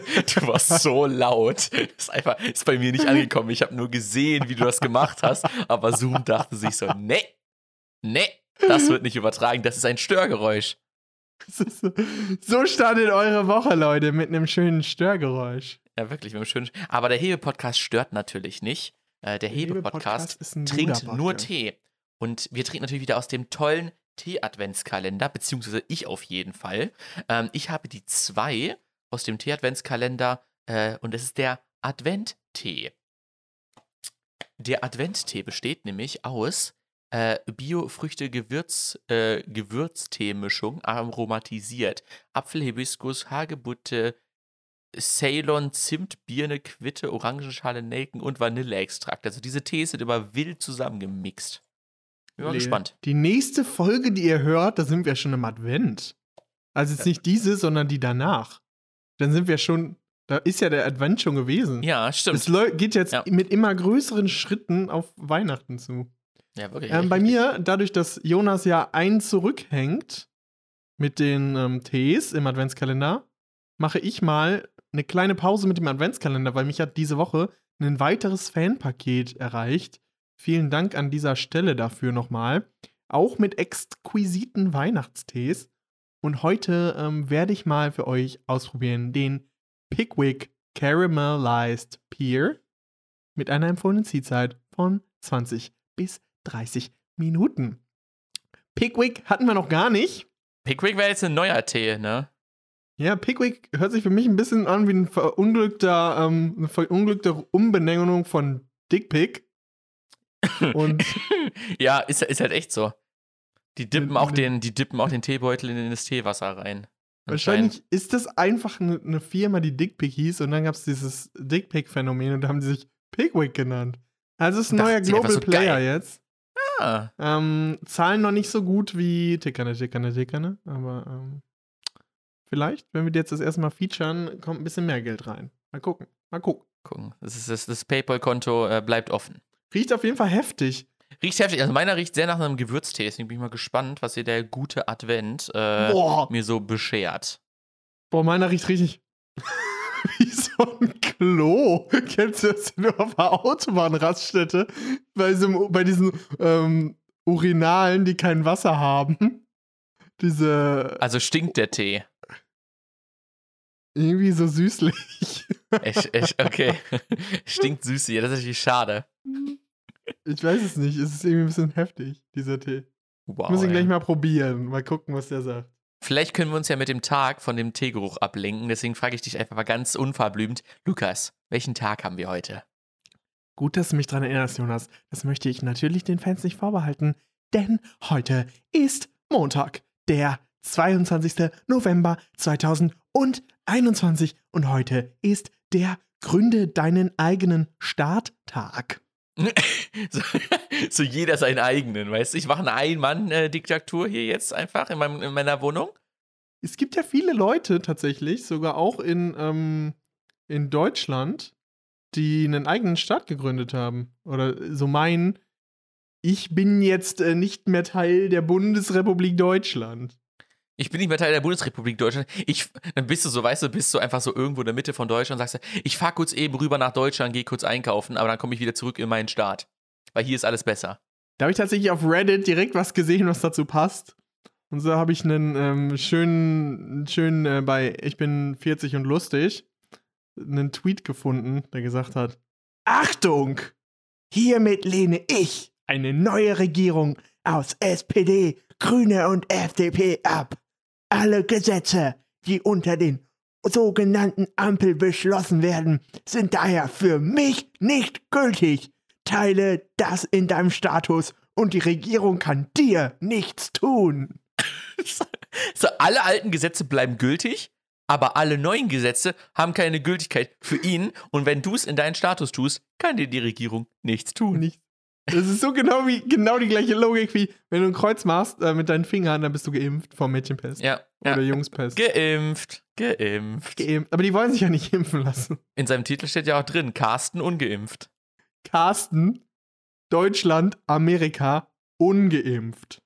du warst so laut. Ist einfach ist bei mir nicht angekommen. Ich habe nur gesehen, wie du das gemacht hast, aber Zoom dachte sich so, nee, nee, das wird nicht übertragen, das ist ein Störgeräusch. So startet eure Woche, Leute, mit einem schönen Störgeräusch. Ja, wirklich, mit einem schönen. Aber der Hebe-Podcast stört natürlich nicht. Äh, der Hebe-Podcast Hebe trinkt nur Tee. Und wir trinken natürlich wieder aus dem tollen Tee-Adventskalender, beziehungsweise ich auf jeden Fall. Ähm, ich habe die zwei aus dem Tee-Adventskalender äh, und es ist der Advent-Tee. Der Advent-Tee besteht nämlich aus äh, Bio-Früchte-Gewürz, äh, aromatisiert. Apfel, Hibiskus, Hagebutte, Ceylon, Zimt, Birne, Quitte, Orangenschale, Nelken und Vanilleextrakt. Also diese Tees sind immer wild zusammengemixt. Bin mal gespannt. Die nächste Folge, die ihr hört, da sind wir schon im Advent. Also jetzt nicht diese, sondern die danach. Dann sind wir schon, da ist ja der Advent schon gewesen. Ja, Es stimmt. läu- geht jetzt Ja. mit immer größeren Schritten auf Weihnachten zu. Ja, wirklich. Ähm, bei mir, dadurch, dass Jonas ja ein zurückhängt mit den ähm, Tees im Adventskalender, mache ich mal eine kleine Pause mit dem Adventskalender, weil mich hat diese Woche ein weiteres Fanpaket erreicht. Vielen Dank an dieser Stelle dafür nochmal. Auch mit exquisiten Weihnachtstees. Und heute ähm, werde ich mal für euch ausprobieren den Pickwick Caramelized Pear mit einer empfohlenen Ziehzeit von 20 bis 30 Minuten. Pickwick hatten wir noch gar nicht. Pickwick wäre jetzt ein neuer Tee, ne? Ja, Pickwick hört sich für mich ein bisschen an wie ein verunglückter, ähm, eine verunglückte Umbenennung von Dickpick. Und ja, ist, ist halt echt so. Die dippen Mit- auch den, die dippen auch den Teebeutel in das Teewasser rein. wahrscheinlich ist das einfach eine, eine Firma, die Dickpick hieß und dann gab es dieses Dickpick-Phänomen und da haben sie sich Pickwick genannt. Also ist ein neuer Global so Player geil. jetzt. Ah, Ähm, Zahlen noch nicht so gut wie Tickerne, Tickerne, Tickerne, aber ähm, vielleicht, wenn wir die jetzt das erste Mal featuren, kommt ein bisschen mehr Geld rein. Mal gucken, mal gucken. gucken. Das, ist, das, das PayPal-Konto äh, bleibt offen. Riecht auf jeden Fall heftig. Riecht heftig. Also meiner riecht sehr nach einem Gewürztee. Deswegen bin ich mal gespannt, was hier der gute Advent äh, mir so beschert. Boah, meiner riecht richtig wie so ein Klo. Kennst du das nur auf der Autobahnraststätte? Bei, so, bei diesen ähm, Urinalen, die kein Wasser haben. Diese Also stinkt der Tee. irgendwie so süßlich. Ich, ich, okay. stinkt süß hier. Das ist natürlich schade. Ich weiß es nicht. Es ist irgendwie ein bisschen heftig, dieser Tee. Wow. Ich muss ihn ey. gleich mal probieren. Mal gucken, was der sagt. Vielleicht können wir uns ja mit dem Tag von dem Teegeruch ablenken. Deswegen frage ich dich einfach mal ganz unverblümt. Lukas, welchen Tag haben wir heute? Gut, dass du mich dran erinnerst, Jonas. Das möchte ich natürlich den Fans nicht vorbehalten. Denn heute ist Montag, der 22. November 2021. Und heute ist der Gründe deinen eigenen Starttag. so, so jeder seinen eigenen, weißt du? Ich mache eine Ein-Mann-Diktatur hier jetzt einfach in, meinem, in meiner Wohnung. Es gibt ja viele Leute tatsächlich, sogar auch in, ähm, in Deutschland, die einen eigenen Staat gegründet haben. Oder so meinen, ich bin jetzt äh, nicht mehr Teil der Bundesrepublik Deutschland. Ich bin nicht mehr Teil der Bundesrepublik Deutschland. Ich, dann bist du so, weißt du, bist du einfach so irgendwo in der Mitte von Deutschland und sagst, ich fahr kurz eben rüber nach Deutschland, gehe kurz einkaufen, aber dann komme ich wieder zurück in meinen Staat. Weil hier ist alles besser. Da habe ich tatsächlich auf Reddit direkt was gesehen, was dazu passt. Und so habe ich einen ähm, schönen, schönen äh, bei Ich bin 40 und lustig einen Tweet gefunden, der gesagt hat: Achtung! Hiermit lehne ich eine neue Regierung aus SPD, Grüne und FDP ab. Alle Gesetze, die unter den sogenannten Ampel beschlossen werden, sind daher für mich nicht gültig. Teile das in deinem Status und die Regierung kann dir nichts tun. So, alle alten Gesetze bleiben gültig, aber alle neuen Gesetze haben keine Gültigkeit für ihn. Und wenn du es in deinen Status tust, kann dir die Regierung nichts tun. Nicht. Das ist so genau wie genau die gleiche Logik wie wenn du ein Kreuz machst äh, mit deinen Fingern, dann bist du geimpft vom Mädchenpest Ja, oder ja. Jungspest. Geimpft, geimpft. Geimpft. Aber die wollen sich ja nicht impfen lassen. In seinem Titel steht ja auch drin, Carsten ungeimpft. Carsten, Deutschland, Amerika, ungeimpft.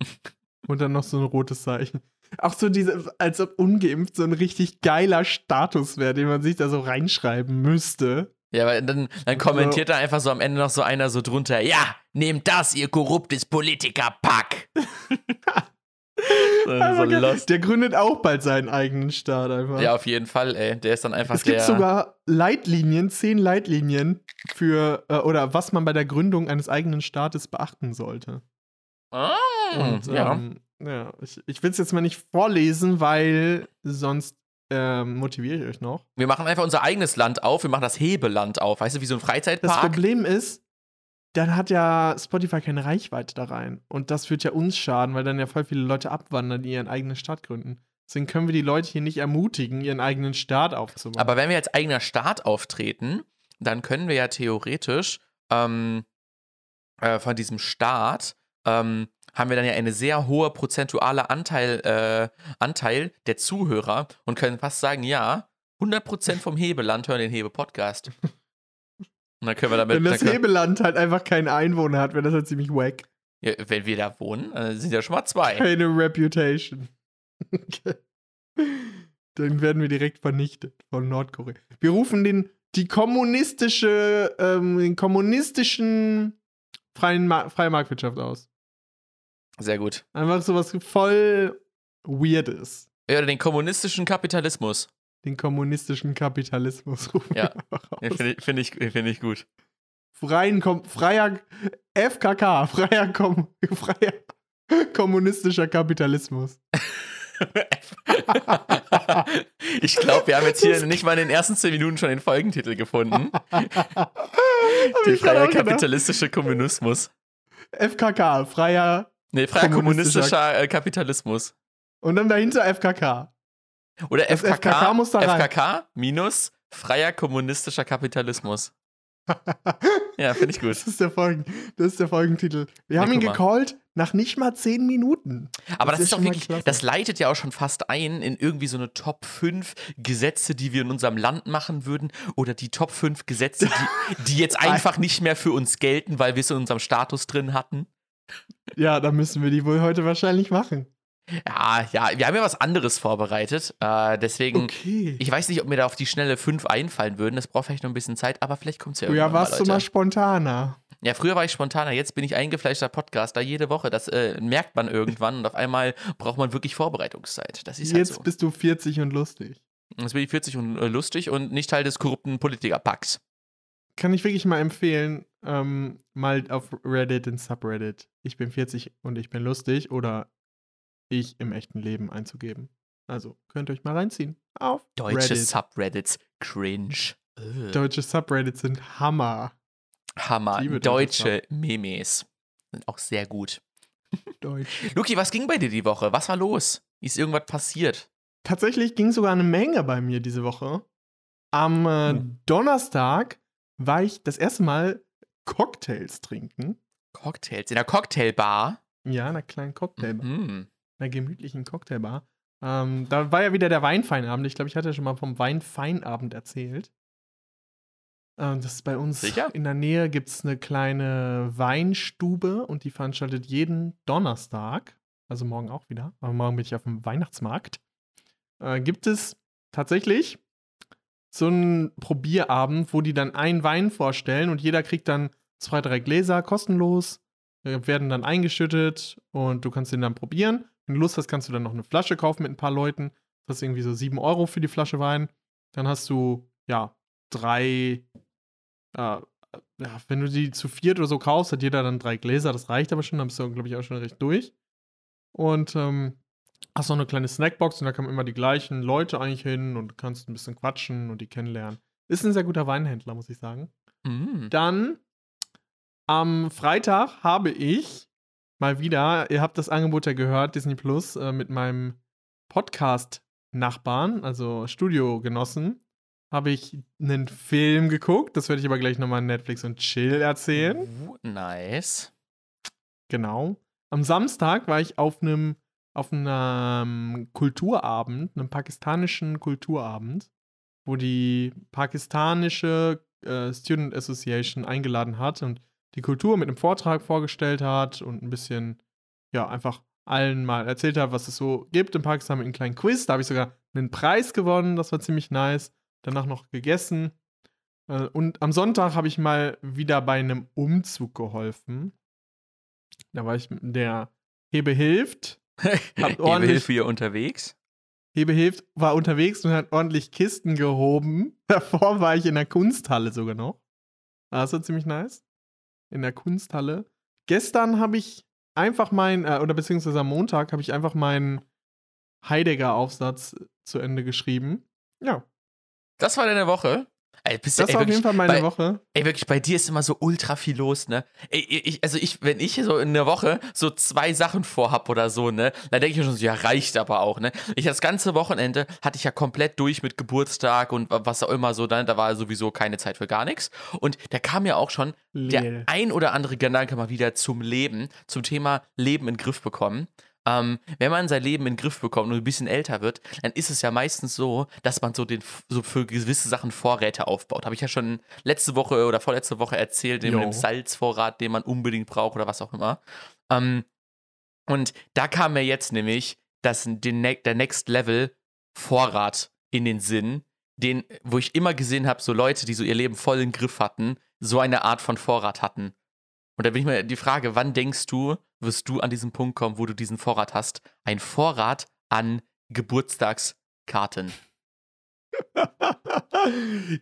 Und dann noch so ein rotes Zeichen. Auch so diese, als ob ungeimpft so ein richtig geiler Status wäre, den man sich da so reinschreiben müsste. Ja, weil dann, dann kommentiert so. da einfach so am Ende noch so einer so drunter, ja, nehmt das, ihr korruptes Politikerpack. so der gründet auch bald seinen eigenen Staat einfach. Ja, auf jeden Fall, ey. Der ist dann einfach Es gibt sogar Leitlinien, zehn Leitlinien für, äh, oder was man bei der Gründung eines eigenen Staates beachten sollte. Ah, Und, ja. Ähm, ja, ich, ich will es jetzt mal nicht vorlesen, weil sonst ähm, motiviere ich euch noch. Wir machen einfach unser eigenes Land auf, wir machen das Hebeland auf, weißt du, wie so ein Freizeitpark. Das Problem ist, dann hat ja Spotify keine Reichweite da rein. Und das wird ja uns schaden, weil dann ja voll viele Leute abwandern, die ihren eigenen Staat gründen. Deswegen können wir die Leute hier nicht ermutigen, ihren eigenen Staat aufzubauen. Aber wenn wir als eigener Staat auftreten, dann können wir ja theoretisch ähm, äh, von diesem Staat ähm, haben wir dann ja eine sehr hohe prozentuale Anteil, äh, Anteil der Zuhörer und können fast sagen, ja, 100% vom Hebeland hören den Hebe-Podcast. Und dann können wir damit. Wenn das Hebeland halt einfach keinen Einwohner hat, wäre das halt ziemlich wack. Ja, wenn wir da wohnen, äh, sind ja schon mal zwei. Keine Reputation. dann werden wir direkt vernichtet von Nordkorea. Wir rufen den, die kommunistische, ähm, den kommunistischen freien Ma freie Marktwirtschaft aus. Sehr gut. Einfach sowas voll Weirdes. Ja, oder den kommunistischen Kapitalismus den kommunistischen Kapitalismus rufen. Ja, ja finde ich, find ich, find ich gut. Freien, kom, freier FKK, freier, kom, freier kommunistischer Kapitalismus. ich glaube, wir haben jetzt hier nicht mal in den ersten zehn Minuten schon den Folgentitel gefunden. Der freie kapitalistische Kommunismus. FKK, freier. Nee, freier kommunistischer, kommunistischer Kapitalismus. Und dann dahinter FKK. Oder FKK, FKK, muss da FKK minus freier kommunistischer Kapitalismus. ja, finde ich gut. Das ist, der Folgen, das ist der Folgentitel. Wir ja, haben ihn gecallt nach nicht mal zehn Minuten. Aber das, das ist doch wirklich, das leitet ja auch schon fast ein in irgendwie so eine Top 5 Gesetze, die wir in unserem Land machen würden. Oder die Top 5 Gesetze, die, die jetzt einfach nicht mehr für uns gelten, weil wir es in unserem Status drin hatten. Ja, dann müssen wir die wohl heute wahrscheinlich machen. Ja, ja, wir haben ja was anderes vorbereitet. Äh, deswegen, okay. ich weiß nicht, ob mir da auf die schnelle fünf einfallen würden. Das braucht vielleicht noch ein bisschen Zeit, aber vielleicht kommt es ja irgendwann. Ja, warst mal, du mal spontaner. Ja, früher war ich spontaner, jetzt bin ich eingefleischter Podcaster jede Woche. Das äh, merkt man irgendwann und auf einmal braucht man wirklich Vorbereitungszeit. Das ist halt jetzt so. bist du 40 und lustig. Jetzt bin ich 40 und äh, lustig und nicht Teil des korrupten Politikerpacks. Kann ich wirklich mal empfehlen, ähm, mal auf Reddit in Subreddit. Ich bin 40 und ich bin lustig oder ich im echten Leben einzugeben. Also könnt ihr euch mal reinziehen. Auf Deutsche Reddit. Subreddits. Cringe. Ugh. Deutsche Subreddits sind Hammer. Hammer. Deutsche Memes sind auch sehr gut. Deutsch. Luki, was ging bei dir die Woche? Was war los? Ist irgendwas passiert? Tatsächlich ging sogar eine Menge bei mir diese Woche. Am äh, hm. Donnerstag war ich das erste Mal Cocktails trinken. Cocktails? In der Cocktailbar? Ja, in einer kleinen Cocktailbar. Mhm einer gemütlichen Cocktailbar. Ähm, da war ja wieder der Weinfeinabend. Ich glaube, ich hatte ja schon mal vom Weinfeinabend erzählt. Ähm, das ist bei uns Sicher? in der Nähe gibt es eine kleine Weinstube und die veranstaltet jeden Donnerstag, also morgen auch wieder, aber morgen bin ich auf dem Weihnachtsmarkt, äh, gibt es tatsächlich so einen Probierabend, wo die dann einen Wein vorstellen und jeder kriegt dann zwei, drei Gläser kostenlos, äh, werden dann eingeschüttet und du kannst den dann probieren. Wenn du Lust hast, kannst du dann noch eine Flasche kaufen mit ein paar Leuten. Das ist irgendwie so 7 Euro für die Flasche Wein. Dann hast du, ja, drei, äh, ja, wenn du die zu viert oder so kaufst, hat jeder dann drei Gläser. Das reicht aber schon. Dann bist du, glaube ich, auch schon recht durch. Und ähm, hast noch eine kleine Snackbox und da kommen immer die gleichen Leute eigentlich hin und kannst ein bisschen quatschen und die kennenlernen. Ist ein sehr guter Weinhändler, muss ich sagen. Mm. Dann am Freitag habe ich mal wieder, ihr habt das Angebot ja gehört, Disney Plus, äh, mit meinem Podcast-Nachbarn, also Studiogenossen, habe ich einen Film geguckt. Das werde ich aber gleich nochmal in Netflix und Chill erzählen. Uh, nice. Genau. Am Samstag war ich auf einem auf einem Kulturabend, einem pakistanischen Kulturabend, wo die pakistanische äh, Student Association eingeladen hat und die Kultur mit einem Vortrag vorgestellt hat und ein bisschen, ja, einfach allen mal erzählt habe, was es so gibt in Pakistan mit einem kleinen Quiz. Da habe ich sogar einen Preis gewonnen, das war ziemlich nice. Danach noch gegessen. Äh, und am Sonntag habe ich mal wieder bei einem Umzug geholfen. Da war ich der Hebe hilft. Hebe hilft wieder unterwegs. Hebe hilft, war unterwegs und hat ordentlich Kisten gehoben. Davor war ich in der Kunsthalle sogar noch. Das war ziemlich nice. In der Kunsthalle. Gestern habe ich einfach mein, äh, oder beziehungsweise am Montag habe ich einfach meinen Heidegger-Aufsatz zu Ende geschrieben. Ja. Das war deine Woche? Ey, das ey, war wirklich, auf jeden Fall meine bei, Woche. Ey, wirklich, bei dir ist immer so ultra viel los, ne? Ey, ich, also ich, wenn ich so in der Woche so zwei Sachen vorhab oder so, ne, dann denke ich mir schon so, ja, reicht aber auch, ne? Ich das ganze Wochenende hatte ich ja komplett durch mit Geburtstag und was auch immer so, dann, da war sowieso keine Zeit für gar nichts. Und da kam ja auch schon Leel. der ein oder andere Gedanke mal wieder zum Leben, zum Thema Leben in den Griff bekommen. Ähm, wenn man sein Leben in den Griff bekommt und ein bisschen älter wird, dann ist es ja meistens so, dass man so, den, so für gewisse Sachen Vorräte aufbaut. Habe ich ja schon letzte Woche oder vorletzte Woche erzählt, mit dem Salzvorrat, den man unbedingt braucht oder was auch immer. Ähm, und da kam mir jetzt nämlich das, den, der Next Level Vorrat in den Sinn, den, wo ich immer gesehen habe, so Leute, die so ihr Leben voll im Griff hatten, so eine Art von Vorrat hatten. Und da bin ich mir die Frage, wann denkst du, wirst du an diesen Punkt kommen, wo du diesen Vorrat hast? Ein Vorrat an Geburtstagskarten.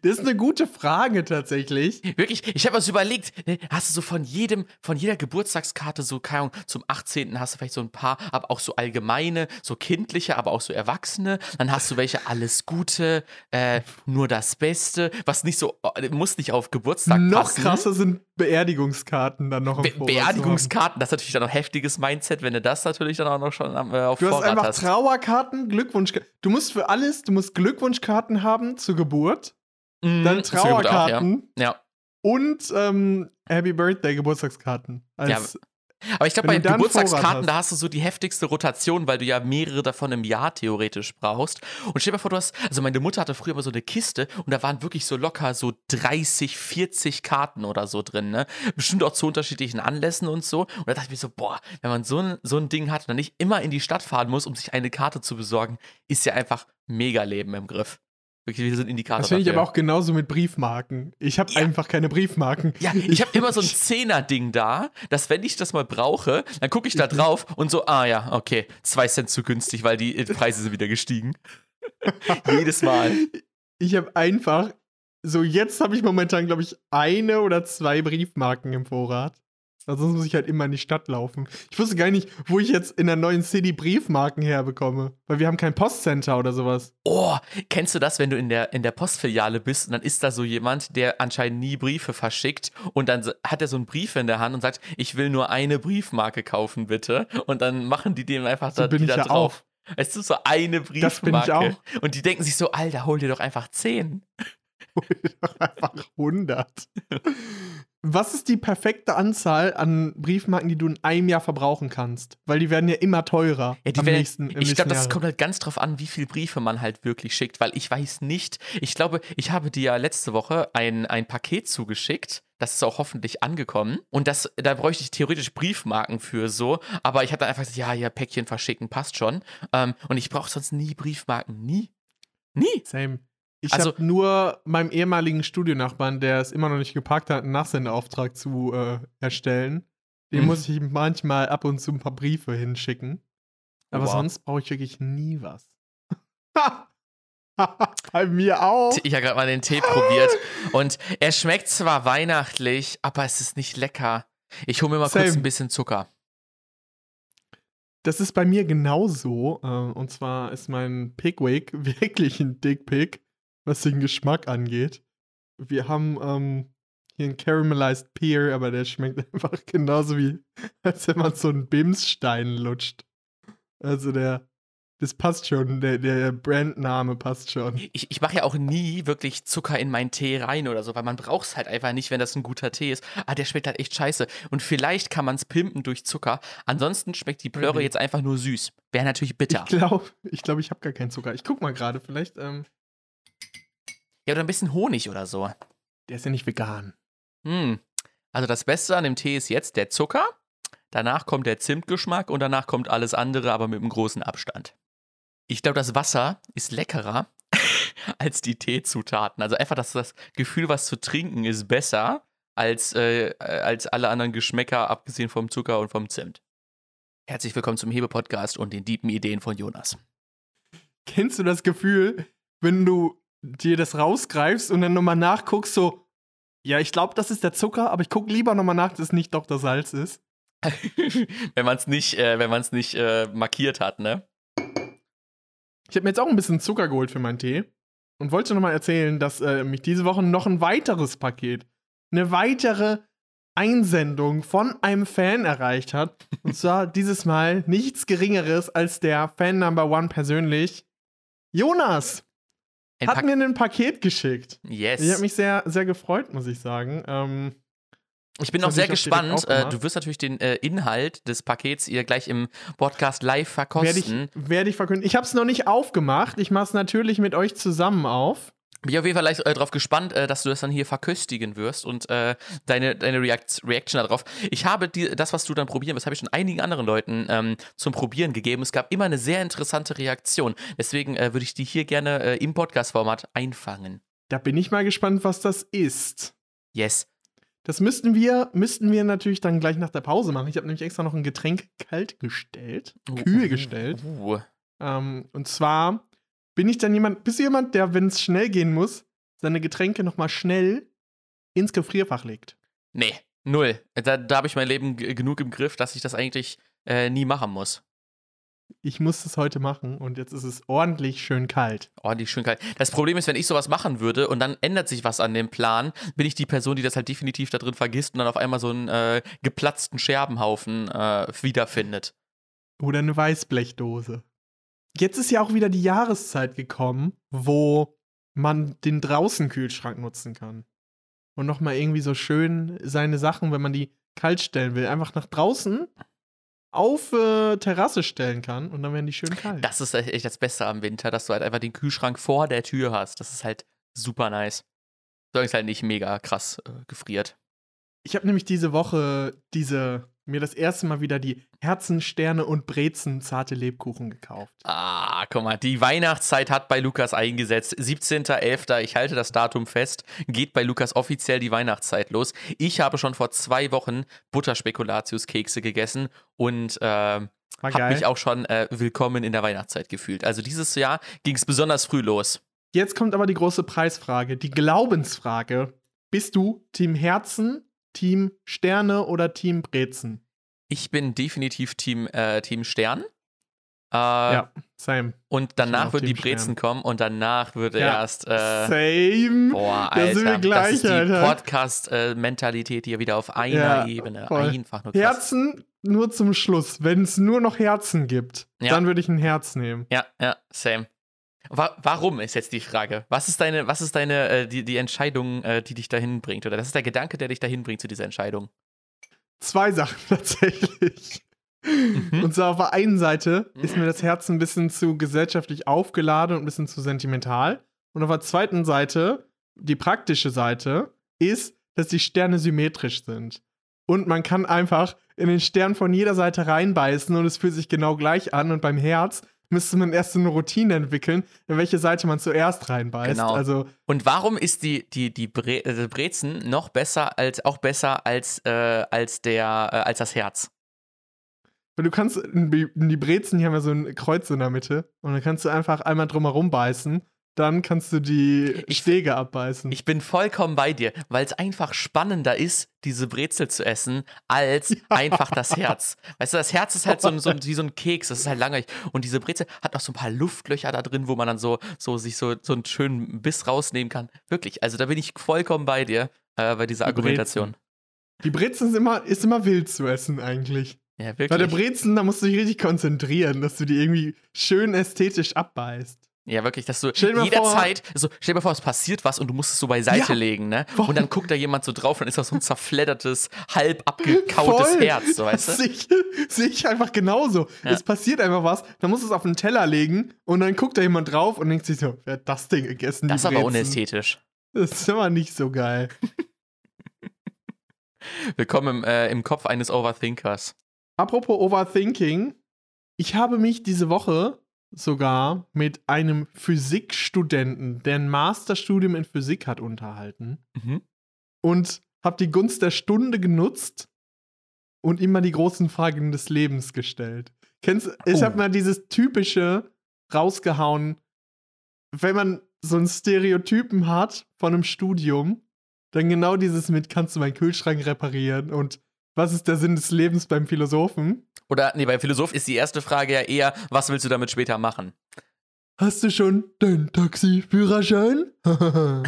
Das ist eine gute Frage tatsächlich. Wirklich, ich habe was überlegt. Ne, hast du so von jedem, von jeder Geburtstagskarte so, keine Ahnung, zum 18. hast du vielleicht so ein paar, aber auch so allgemeine, so kindliche, aber auch so Erwachsene. Dann hast du welche alles Gute, äh, nur das Beste, was nicht so, oh, muss nicht auf Geburtstag noch passen. Noch krasser sind Beerdigungskarten dann noch Be Beerdigungskarten, das ist natürlich dann noch heftiges Mindset, wenn du das natürlich dann auch noch schon äh, auf du Vorrat hast. Du hast einfach Trauerkarten, Glückwunschkarten. Du musst für alles, du musst Glückwunschkarten haben zur Geburt, mm, dann Trauerkarten auch, ja. ja. und ähm, Happy Birthday Geburtstagskarten. Als ja. Aber ich glaube, bei Geburtstagskarten, da hast du so die heftigste Rotation, weil du ja mehrere davon im Jahr theoretisch brauchst. Und stell dir mal vor, du hast, also meine Mutter hatte früher immer so eine Kiste und da waren wirklich so locker so 30, 40 Karten oder so drin, ne? Bestimmt auch zu unterschiedlichen Anlässen und so. Und da dachte ich mir so, boah, wenn man so ein, so ein Ding hat und dann nicht immer in die Stadt fahren muss, um sich eine Karte zu besorgen, ist ja einfach mega Leben im Griff. Wirklich, wir sind Indikator. Das finde ich aber auch genauso mit Briefmarken. Ich habe ja. einfach keine Briefmarken. Ja, ich habe immer so ein Zehner-Ding da, dass wenn ich das mal brauche, dann gucke ich da drauf und so, ah ja, okay, zwei Cent zu günstig, weil die Preise sind wieder gestiegen. Jedes Mal. Ich habe einfach, so jetzt habe ich momentan, glaube ich, eine oder zwei Briefmarken im Vorrat. Sonst muss ich halt immer in die Stadt laufen. Ich wusste gar nicht, wo ich jetzt in der neuen City Briefmarken herbekomme. Weil wir haben kein Postcenter oder sowas. Oh, kennst du das, wenn du in der, in der Postfiliale bist und dann ist da so jemand, der anscheinend nie Briefe verschickt und dann hat er so einen Brief in der Hand und sagt, ich will nur eine Briefmarke kaufen, bitte. Und dann machen die dem einfach so da, bin ich da ja drauf. Auch. Es ist so eine Briefmarke. Das bin ich auch. Und die denken sich so, Alter, hol dir doch einfach zehn. Hol dir doch einfach 100. Was ist die perfekte Anzahl an Briefmarken, die du in einem Jahr verbrauchen kannst? Weil die werden ja immer teurer. Ja, die werden, nächsten, ich glaube, das kommt halt ganz drauf an, wie viele Briefe man halt wirklich schickt, weil ich weiß nicht, ich glaube, ich habe dir ja letzte Woche ein, ein Paket zugeschickt. Das ist auch hoffentlich angekommen. Und das, da bräuchte ich theoretisch Briefmarken für so. Aber ich habe dann einfach gesagt, ja, ja, Päckchen verschicken, passt schon. Ähm, und ich brauche sonst nie Briefmarken. Nie. Nie. Same. Ich also, habe nur meinem ehemaligen Studionachbarn, der es immer noch nicht gepackt hat, einen Nachsendeauftrag zu äh, erstellen. Dem hm. muss ich manchmal ab und zu ein paar Briefe hinschicken. Aber wow. sonst brauche ich wirklich nie was. Bei mir auch. Ich habe gerade mal den Tee probiert. Und er schmeckt zwar weihnachtlich, aber es ist nicht lecker. Ich hole mir mal Same. kurz ein bisschen Zucker. Das ist bei mir genauso. Äh, und zwar ist mein Pigwig wirklich ein Dickpick was den Geschmack angeht. Wir haben ähm, hier einen Caramelized Pear, aber der schmeckt einfach genauso wie, als wenn man so einen Bimsstein lutscht. Also der, das passt schon, der, der Brandname passt schon. Ich, ich mache ja auch nie wirklich Zucker in meinen Tee rein oder so, weil man braucht es halt einfach nicht, wenn das ein guter Tee ist. Ah, der schmeckt halt echt scheiße. Und vielleicht kann man es pimpen durch Zucker. Ansonsten schmeckt die Plörre okay. jetzt einfach nur süß. Wäre natürlich bitter. Ich glaube, ich, glaub, ich habe gar keinen Zucker. Ich guck mal gerade, vielleicht. Ähm ja, oder ein bisschen Honig oder so. Der ist ja nicht vegan. Hm. Also das Beste an dem Tee ist jetzt der Zucker, danach kommt der Zimtgeschmack und danach kommt alles andere, aber mit einem großen Abstand. Ich glaube, das Wasser ist leckerer als die Teezutaten. Also einfach dass das Gefühl, was zu trinken, ist besser als, äh, als alle anderen Geschmäcker, abgesehen vom Zucker und vom Zimt. Herzlich willkommen zum Hebe-Podcast und den deepen Ideen von Jonas. Kennst du das Gefühl, wenn du dir das rausgreifst und dann nochmal nachguckst, so, ja, ich glaube, das ist der Zucker, aber ich gucke lieber nochmal nach, dass es nicht doch der Salz ist? wenn man es nicht, äh, wenn man's nicht äh, markiert hat, ne? Ich habe mir jetzt auch ein bisschen Zucker geholt für meinen Tee und wollte nochmal erzählen, dass äh, mich diese Woche noch ein weiteres Paket, eine weitere Einsendung von einem Fan erreicht hat. Und zwar dieses Mal nichts Geringeres als der Fan Number One persönlich, Jonas. Ein hat mir ein Paket geschickt. Yes. Ich habe mich sehr, sehr gefreut, muss ich sagen. Ähm, ich bin auch sehr gespannt. Äh, du wirst natürlich den äh, Inhalt des Pakets ihr gleich im Podcast live verkosten. Werde ich, werd ich verkünden. Ich habe es noch nicht aufgemacht. Ich mache es natürlich mit euch zusammen auf. Bin ich auf jeden Fall äh, darauf gespannt, äh, dass du das dann hier verköstigen wirst und äh, deine, deine React Reaction darauf. Ich habe die, das, was du dann probieren wirst, habe ich schon einigen anderen Leuten ähm, zum Probieren gegeben. Es gab immer eine sehr interessante Reaktion. Deswegen äh, würde ich die hier gerne äh, im Podcast-Format einfangen. Da bin ich mal gespannt, was das ist. Yes. Das müssten wir, müssten wir natürlich dann gleich nach der Pause machen. Ich habe nämlich extra noch ein Getränk kalt gestellt, uh, kühl gestellt. Uh. Ähm, und zwar bin ich dann jemand, bist du jemand, der, wenn es schnell gehen muss, seine Getränke nochmal schnell ins Gefrierfach legt? Nee, null. Da, da habe ich mein Leben genug im Griff, dass ich das eigentlich äh, nie machen muss. Ich muss es heute machen und jetzt ist es ordentlich schön kalt. Ordentlich schön kalt. Das Problem ist, wenn ich sowas machen würde und dann ändert sich was an dem Plan, bin ich die Person, die das halt definitiv da drin vergisst und dann auf einmal so einen äh, geplatzten Scherbenhaufen äh, wiederfindet. Oder eine Weißblechdose. Jetzt ist ja auch wieder die Jahreszeit gekommen, wo man den Draußenkühlschrank nutzen kann. Und nochmal irgendwie so schön seine Sachen, wenn man die kalt stellen will, einfach nach draußen auf äh, Terrasse stellen kann und dann werden die schön kalt. Das ist echt das Beste am Winter, dass du halt einfach den Kühlschrank vor der Tür hast. Das ist halt super nice. Solange es halt nicht mega krass äh, gefriert. Ich habe nämlich diese Woche diese mir das erste Mal wieder die Herzen, Sterne und Brezen zarte Lebkuchen gekauft. Ah, guck mal, die Weihnachtszeit hat bei Lukas eingesetzt. 17.11., ich halte das Datum fest, geht bei Lukas offiziell die Weihnachtszeit los. Ich habe schon vor zwei Wochen Butterspekulatius-Kekse gegessen und äh, habe mich auch schon äh, willkommen in der Weihnachtszeit gefühlt. Also dieses Jahr ging es besonders früh los. Jetzt kommt aber die große Preisfrage, die Glaubensfrage. Bist du Team Herzen Team Sterne oder Team Brezen? Ich bin definitiv Team, äh, Team Stern. Äh, ja, same. Und danach würden die Brezen kommen und danach würde ja, erst. Äh, same. Boah, Alter. Da sind wir gleich, das ist die Podcast-Mentalität hier wieder auf einer ja, Ebene. Voll. Einfach nur krass. Herzen nur zum Schluss. Wenn es nur noch Herzen gibt, ja. dann würde ich ein Herz nehmen. Ja, ja, same. Wa warum ist jetzt die Frage? Was ist deine, was ist deine, äh, die, die Entscheidung, äh, die dich dahin bringt? Oder das ist der Gedanke, der dich dahin bringt zu dieser Entscheidung? Zwei Sachen tatsächlich. Mhm. Und zwar auf der einen Seite ist mir das Herz ein bisschen zu gesellschaftlich aufgeladen und ein bisschen zu sentimental. Und auf der zweiten Seite, die praktische Seite, ist, dass die Sterne symmetrisch sind. Und man kann einfach in den Stern von jeder Seite reinbeißen und es fühlt sich genau gleich an. Und beim Herz müsste man erst so eine Routine entwickeln, in welche Seite man zuerst reinbeißt. Genau. Also und warum ist die, die, die Bre also Brezen noch besser als auch besser als, äh, als der äh, als das Herz? Weil du kannst in die Brezen, die haben ja so ein Kreuz in der Mitte und dann kannst du einfach einmal drumherum beißen dann kannst du die ich, Stege abbeißen. Ich bin vollkommen bei dir, weil es einfach spannender ist, diese Brezel zu essen, als ja. einfach das Herz. Weißt du, das Herz ist halt so, so, wie so ein Keks, das ist halt langweilig. Und diese Brezel hat auch so ein paar Luftlöcher da drin, wo man dann so, so sich so, so einen schönen Biss rausnehmen kann. Wirklich, also da bin ich vollkommen bei dir, äh, bei dieser die Argumentation. Brezen. Die Brezel ist immer, ist immer wild zu essen eigentlich. Ja, wirklich. Bei der Brezen, da musst du dich richtig konzentrieren, dass du die irgendwie schön ästhetisch abbeißt. Ja, wirklich, dass du jederzeit, also stell dir mal vor, es passiert was und du musst es so beiseite ja, legen, ne? Und dann guckt da jemand so drauf und dann ist das so ein zerfleddertes, halb abgekautes voll. Herz, so weißt du? Sehe ich, seh ich einfach genauso. Ja. Es passiert einfach was, dann musst du es auf den Teller legen und dann guckt da jemand drauf und denkt sich so, wer hat das Ding gegessen? Das ist aber unästhetisch. Das ist immer nicht so geil. Willkommen im, äh, im Kopf eines Overthinkers. apropos Overthinking, ich habe mich diese Woche sogar mit einem Physikstudenten, der ein Masterstudium in Physik hat, unterhalten. Mhm. Und habe die Gunst der Stunde genutzt und immer die großen Fragen des Lebens gestellt. Kennst, ich oh. habe mal dieses typische rausgehauen, wenn man so einen Stereotypen hat von einem Studium, dann genau dieses mit, kannst du meinen Kühlschrank reparieren und was ist der Sinn des Lebens beim Philosophen? Oder, nee, beim Philosoph ist die erste Frage ja eher, was willst du damit später machen? Hast du schon deinen Taxiführerschein?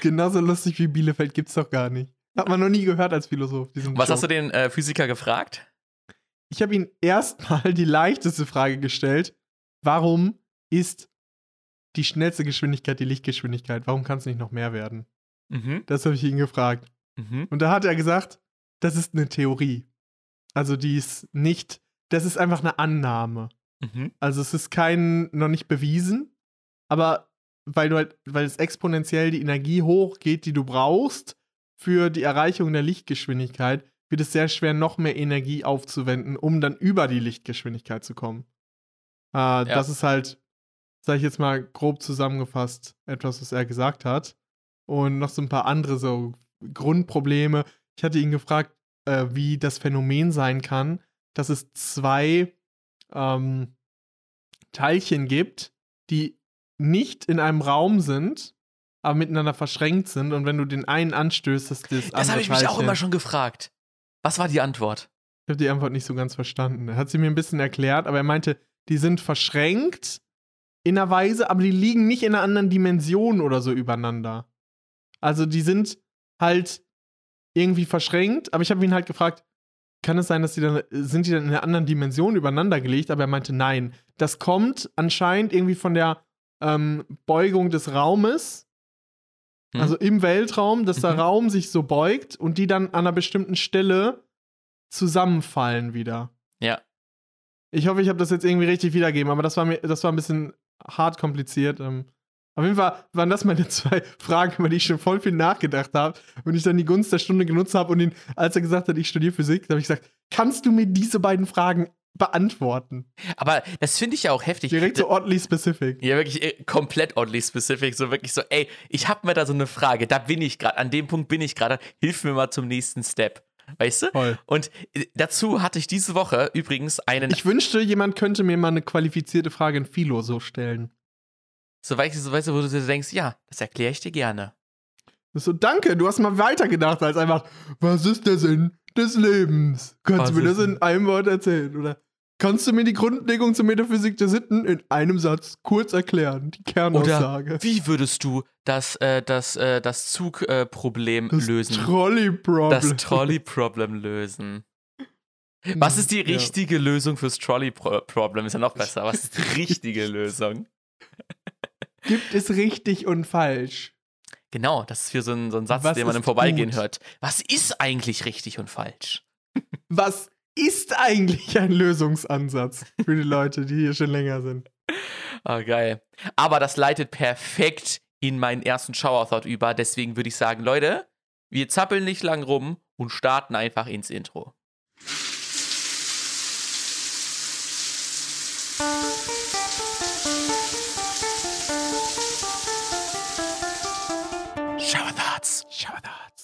genauso lustig wie Bielefeld gibt's doch gar nicht. Hat man noch nie gehört als Philosoph. Was Joke. hast du den äh, Physiker gefragt? Ich habe ihn erstmal die leichteste Frage gestellt. Warum ist die schnellste Geschwindigkeit die Lichtgeschwindigkeit? Warum kann es nicht noch mehr werden? Mhm. Das habe ich ihn gefragt. Mhm. Und da hat er gesagt, das ist eine Theorie. Also die ist nicht, das ist einfach eine Annahme. Mhm. Also es ist kein, noch nicht bewiesen, aber weil du halt, weil es exponentiell die Energie hochgeht, die du brauchst für die Erreichung der Lichtgeschwindigkeit, wird es sehr schwer, noch mehr Energie aufzuwenden, um dann über die Lichtgeschwindigkeit zu kommen. Äh, ja. Das ist halt, sag ich jetzt mal grob zusammengefasst, etwas, was er gesagt hat. Und noch so ein paar andere so Grundprobleme. Ich hatte ihn gefragt, äh, wie das Phänomen sein kann, dass es zwei ähm, Teilchen gibt, die nicht in einem Raum sind, aber miteinander verschränkt sind. Und wenn du den einen anstößt, dass das Das habe ich mich auch immer schon gefragt. Was war die Antwort? Ich habe die Antwort nicht so ganz verstanden. Er hat sie mir ein bisschen erklärt, aber er meinte, die sind verschränkt in einer Weise, aber die liegen nicht in einer anderen Dimension oder so übereinander. Also die sind halt irgendwie verschränkt, aber ich habe ihn halt gefragt, kann es sein, dass die dann, sind die dann in einer anderen Dimension übereinander gelegt? Aber er meinte, nein. Das kommt anscheinend irgendwie von der ähm, Beugung des Raumes, hm. also im Weltraum, dass mhm. der Raum sich so beugt und die dann an einer bestimmten Stelle zusammenfallen wieder. Ja. Ich hoffe, ich habe das jetzt irgendwie richtig wiedergegeben, aber das war mir, das war ein bisschen hart kompliziert. Ähm, auf jeden Fall waren das meine zwei Fragen, über die ich schon voll viel nachgedacht habe und ich dann die Gunst der Stunde genutzt habe und ihn, als er gesagt hat, ich studiere Physik, habe ich gesagt, kannst du mir diese beiden Fragen beantworten? Aber das finde ich ja auch heftig. Direkt so oddly specific. Ja, wirklich äh, komplett oddly specific. So wirklich so, ey, ich habe mir da so eine Frage, da bin ich gerade, an dem Punkt bin ich gerade, hilf mir mal zum nächsten Step. Weißt du? Voll. Und äh, dazu hatte ich diese Woche übrigens einen. Ich wünschte, jemand könnte mir mal eine qualifizierte Frage in Philo so stellen. So weißt du, so, weißt du wo du dir denkst, ja, das erkläre ich dir gerne. So, danke, du hast mal weitergedacht als einfach, was ist der Sinn des Lebens? Kannst was du mir das in einem Wort erzählen? Oder kannst du mir die Grundlegung zur Metaphysik der Sitten in einem Satz kurz erklären? Die Kernaussage. Oder wie würdest du das, äh, das, äh, das Zugproblem äh, lösen? Das Trolley-Problem. Das Trolley-Problem lösen. Was ist die richtige ja. Lösung fürs Trolley-Problem? Ist ja noch besser. Was ist die richtige Lösung? Gibt es richtig und falsch? Genau, das ist für so ein, so ein Satz, Was den man im Vorbeigehen gut? hört. Was ist eigentlich richtig und falsch? Was ist eigentlich ein Lösungsansatz für die Leute, die hier schon länger sind? Oh, geil. Aber das leitet perfekt in meinen ersten Shower-Thought über. Deswegen würde ich sagen, Leute, wir zappeln nicht lang rum und starten einfach ins Intro.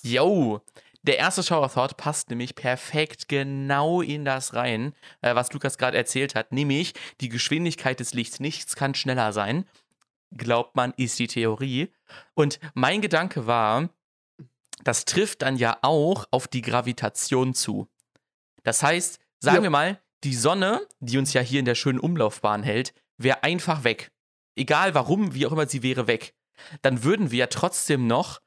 Yo, der erste Shower Thought passt nämlich perfekt genau in das rein, äh, was Lukas gerade erzählt hat, nämlich die Geschwindigkeit des Lichts. Nichts kann schneller sein. Glaubt man, ist die Theorie. Und mein Gedanke war, das trifft dann ja auch auf die Gravitation zu. Das heißt, sagen ja. wir mal, die Sonne, die uns ja hier in der schönen Umlaufbahn hält, wäre einfach weg. Egal warum, wie auch immer sie wäre weg. Dann würden wir ja trotzdem noch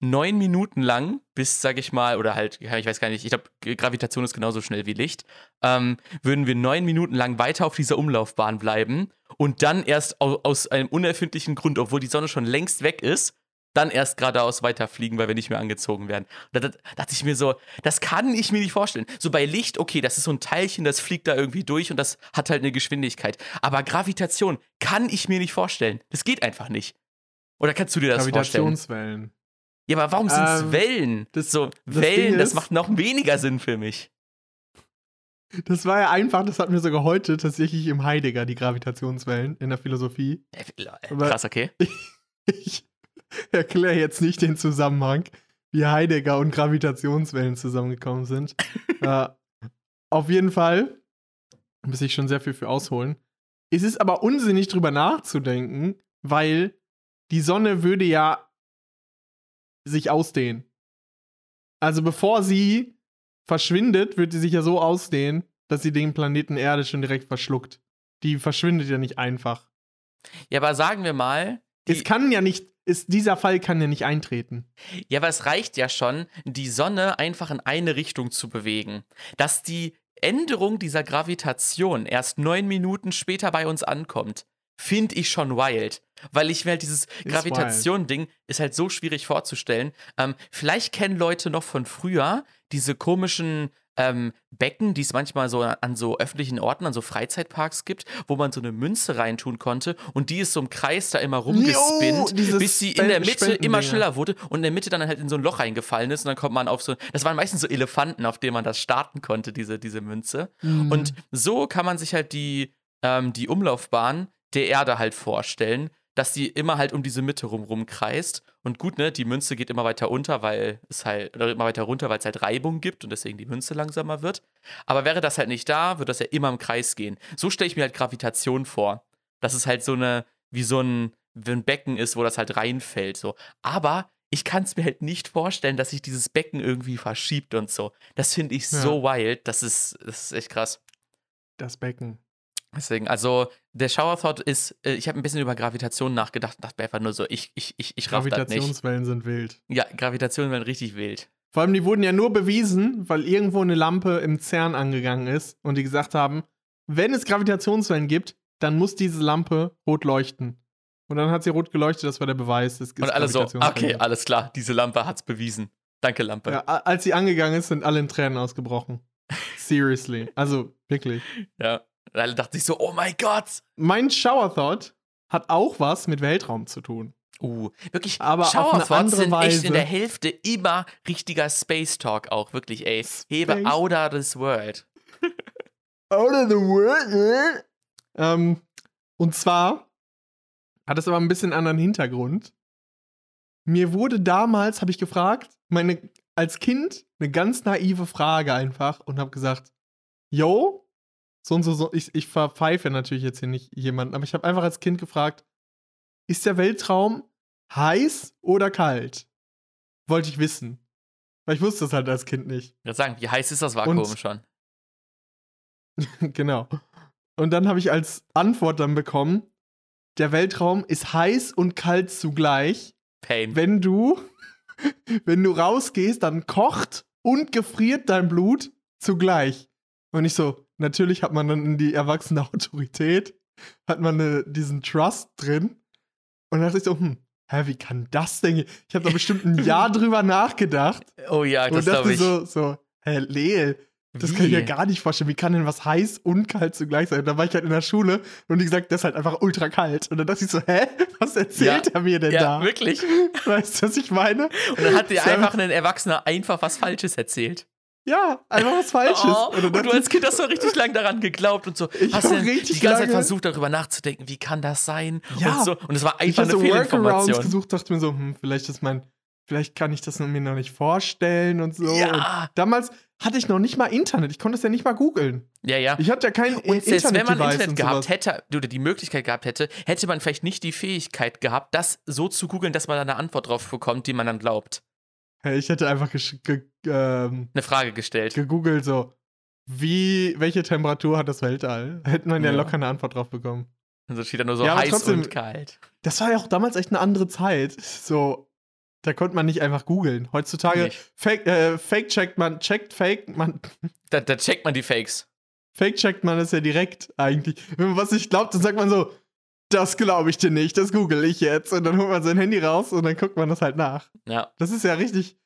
neun Minuten lang, bis, sag ich mal, oder halt, ich weiß gar nicht, ich glaube, Gravitation ist genauso schnell wie Licht, ähm, würden wir neun Minuten lang weiter auf dieser Umlaufbahn bleiben und dann erst aus, aus einem unerfindlichen Grund, obwohl die Sonne schon längst weg ist, dann erst geradeaus weiterfliegen, weil wir nicht mehr angezogen werden. Da, da, dachte ich mir so, das kann ich mir nicht vorstellen. So bei Licht, okay, das ist so ein Teilchen, das fliegt da irgendwie durch und das hat halt eine Geschwindigkeit. Aber Gravitation kann ich mir nicht vorstellen. Das geht einfach nicht. Oder kannst du dir das vorstellen? Gravitationswellen. Ja, aber warum sind es ähm, Wellen? Das, so, das Wellen, das macht noch weniger Sinn für mich. Das war ja einfach, das hatten wir sogar heute tatsächlich im Heidegger, die Gravitationswellen in der Philosophie. Krass, okay. Ich erkläre jetzt nicht den Zusammenhang, wie Heidegger und Gravitationswellen zusammengekommen sind. äh, auf jeden Fall muss ich schon sehr viel für ausholen. Es ist aber unsinnig, drüber nachzudenken, weil die Sonne würde ja sich ausdehnen. Also bevor sie verschwindet, wird sie sich ja so ausdehnen, dass sie den Planeten Erde schon direkt verschluckt. Die verschwindet ja nicht einfach. Ja, aber sagen wir mal. Es kann ja nicht, ist, dieser Fall kann ja nicht eintreten. Ja, aber es reicht ja schon, die Sonne einfach in eine Richtung zu bewegen. Dass die Änderung dieser Gravitation erst neun Minuten später bei uns ankommt, finde ich schon wild. Weil ich mir halt dieses Gravitation-Ding ist halt so schwierig vorzustellen. Ähm, vielleicht kennen Leute noch von früher diese komischen ähm, Becken, die es manchmal so an so öffentlichen Orten, an so Freizeitparks gibt, wo man so eine Münze reintun konnte und die ist so im Kreis da immer rumgespinnt, jo, bis sie in der Mitte immer schneller wurde und in der Mitte dann halt in so ein Loch reingefallen ist und dann kommt man auf so, das waren meistens so Elefanten, auf denen man das starten konnte, diese, diese Münze. Mhm. Und so kann man sich halt die, ähm, die Umlaufbahn der Erde halt vorstellen, dass die immer halt um diese Mitte rum rumkreist. Und gut, ne, die Münze geht immer weiter unter, weil es halt, oder immer weiter runter, weil es halt Reibung gibt und deswegen die Münze langsamer wird. Aber wäre das halt nicht da, würde das ja immer im Kreis gehen. So stelle ich mir halt Gravitation vor. Dass es halt so eine, wie so ein, wie ein Becken ist, wo das halt reinfällt. So. Aber ich kann es mir halt nicht vorstellen, dass sich dieses Becken irgendwie verschiebt und so. Das finde ich ja. so wild. Das ist, das ist echt krass. Das Becken. Deswegen, also der Shower Thought ist, äh, ich habe ein bisschen über Gravitation nachgedacht und dachte mir einfach nur so, ich, ich, ich, ich raff. Gravitationswellen sind wild. Ja, Gravitationswellen richtig wild. Vor allem, die wurden ja nur bewiesen, weil irgendwo eine Lampe im CERN angegangen ist und die gesagt haben, wenn es Gravitationswellen gibt, dann muss diese Lampe rot leuchten. Und dann hat sie rot geleuchtet, das war der Beweis. Es und alle so, okay, alles klar, diese Lampe hat's bewiesen. Danke, Lampe. Ja, als sie angegangen ist, sind alle in Tränen ausgebrochen. Seriously. Also, wirklich. Ja. Und alle dachten sich so, oh mein Gott. Mein Shower Thought hat auch was mit Weltraum zu tun. Uh, wirklich, aber Shower Thoughts sind Weise. echt in der Hälfte immer richtiger Space Talk auch, wirklich, ey. Space. Hebe out of this world. out of the world? Ne? Ähm, und zwar hat es aber ein bisschen anderen Hintergrund. Mir wurde damals, habe ich gefragt, meine, als Kind eine ganz naive Frage einfach und habe gesagt, yo, so und so, so ich, ich verpfeife natürlich jetzt hier nicht jemanden, aber ich habe einfach als Kind gefragt, ist der Weltraum heiß oder kalt? Wollte ich wissen. Weil ich wusste das halt als Kind nicht. Ich würde sagen, wie heiß ist das Vakuum und, schon? genau. Und dann habe ich als Antwort dann bekommen, der Weltraum ist heiß und kalt zugleich. Pain. Wenn du, wenn du rausgehst, dann kocht und gefriert dein Blut zugleich. Und ich so, natürlich hat man dann in die erwachsene Autorität, hat man eine, diesen Trust drin. Und dann dachte ich so, hm, hä, wie kann das denn? Ich habe da bestimmt ein Jahr drüber nachgedacht. Oh ja, das glaube ich. So, so, hä, Leel, das wie? kann ich mir gar nicht vorstellen. Wie kann denn was heiß und kalt zugleich sein? Und da war ich halt in der Schule und die gesagt, das ist halt einfach ultra kalt. Und dann dachte ich so, hä, was erzählt ja, er mir denn ja, da? Ja, wirklich. Weißt du, was ich meine? Und dann hat dir einfach ein Erwachsener einfach was Falsches erzählt. Ja, einfach was Falsches. Oh, und, du als Kind hast so richtig lange daran geglaubt und so. Ich hast du die ganze Zeit versucht, darüber nachzudenken, wie kann das sein? Ja. Und, so. und es war einfach ich eine so Fehlinformation. Ich gesucht, dachte mir so, hm, vielleicht ist mein, vielleicht kann ich das mir noch nicht vorstellen und so. Ja. Und damals hatte ich noch nicht mal Internet. Ich konnte es ja nicht mal googeln. Ja, ja. Ich hatte ja kein und selbst wenn man Internet gehabt hätte oder die Möglichkeit gehabt hätte, hätte man vielleicht nicht die Fähigkeit gehabt, das so zu googeln, dass man da eine Antwort drauf bekommt, die man dann glaubt. Ich hätte einfach ähm, eine Frage gestellt. Gegoogelt so, wie, welche Temperatur hat das Weltall? Hätten wir ja. locker eine Antwort drauf bekommen. Und so steht da nur so ja, heiß trotzdem, und kalt. Das war ja auch damals echt eine andere Zeit. So, da konnte man nicht einfach googeln. Heutzutage fake, äh, fake checkt man, checkt fake man. Da, da checkt man die Fakes. Fake checkt man das ja direkt eigentlich. Wenn man was nicht glaubt, dann sagt man so, das glaube ich dir nicht, das google ich jetzt. Und dann holt man sein Handy raus und dann guckt man das halt nach. Ja. Das ist ja richtig,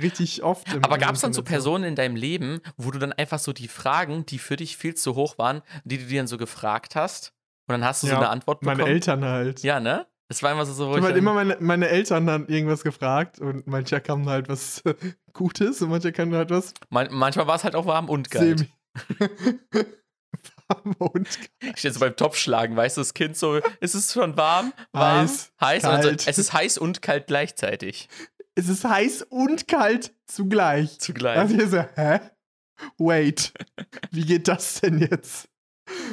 richtig oft. Aber gab es dann so Personen in deinem Leben, wo du dann einfach so die Fragen, die für dich viel zu hoch waren, die du dir dann so gefragt hast? Und dann hast du ja, so eine Antwort bekommen? Meine Eltern halt. Ja, ne? Es war immer so, so ich habe halt immer meine, meine Eltern dann irgendwas gefragt und mancher kam halt was Gutes und mancher kam halt was. Man, manchmal war es halt auch warm und kalt. Semi und kalt. Ich stehe so beim Topfschlagen, weißt du, das Kind so, ist es schon warm? Warm? Heiß. Heiß? Also, es ist heiß und kalt gleichzeitig. Es ist heiß und kalt zugleich. Zugleich. Also ich so, hä? Wait. Wie geht das denn jetzt?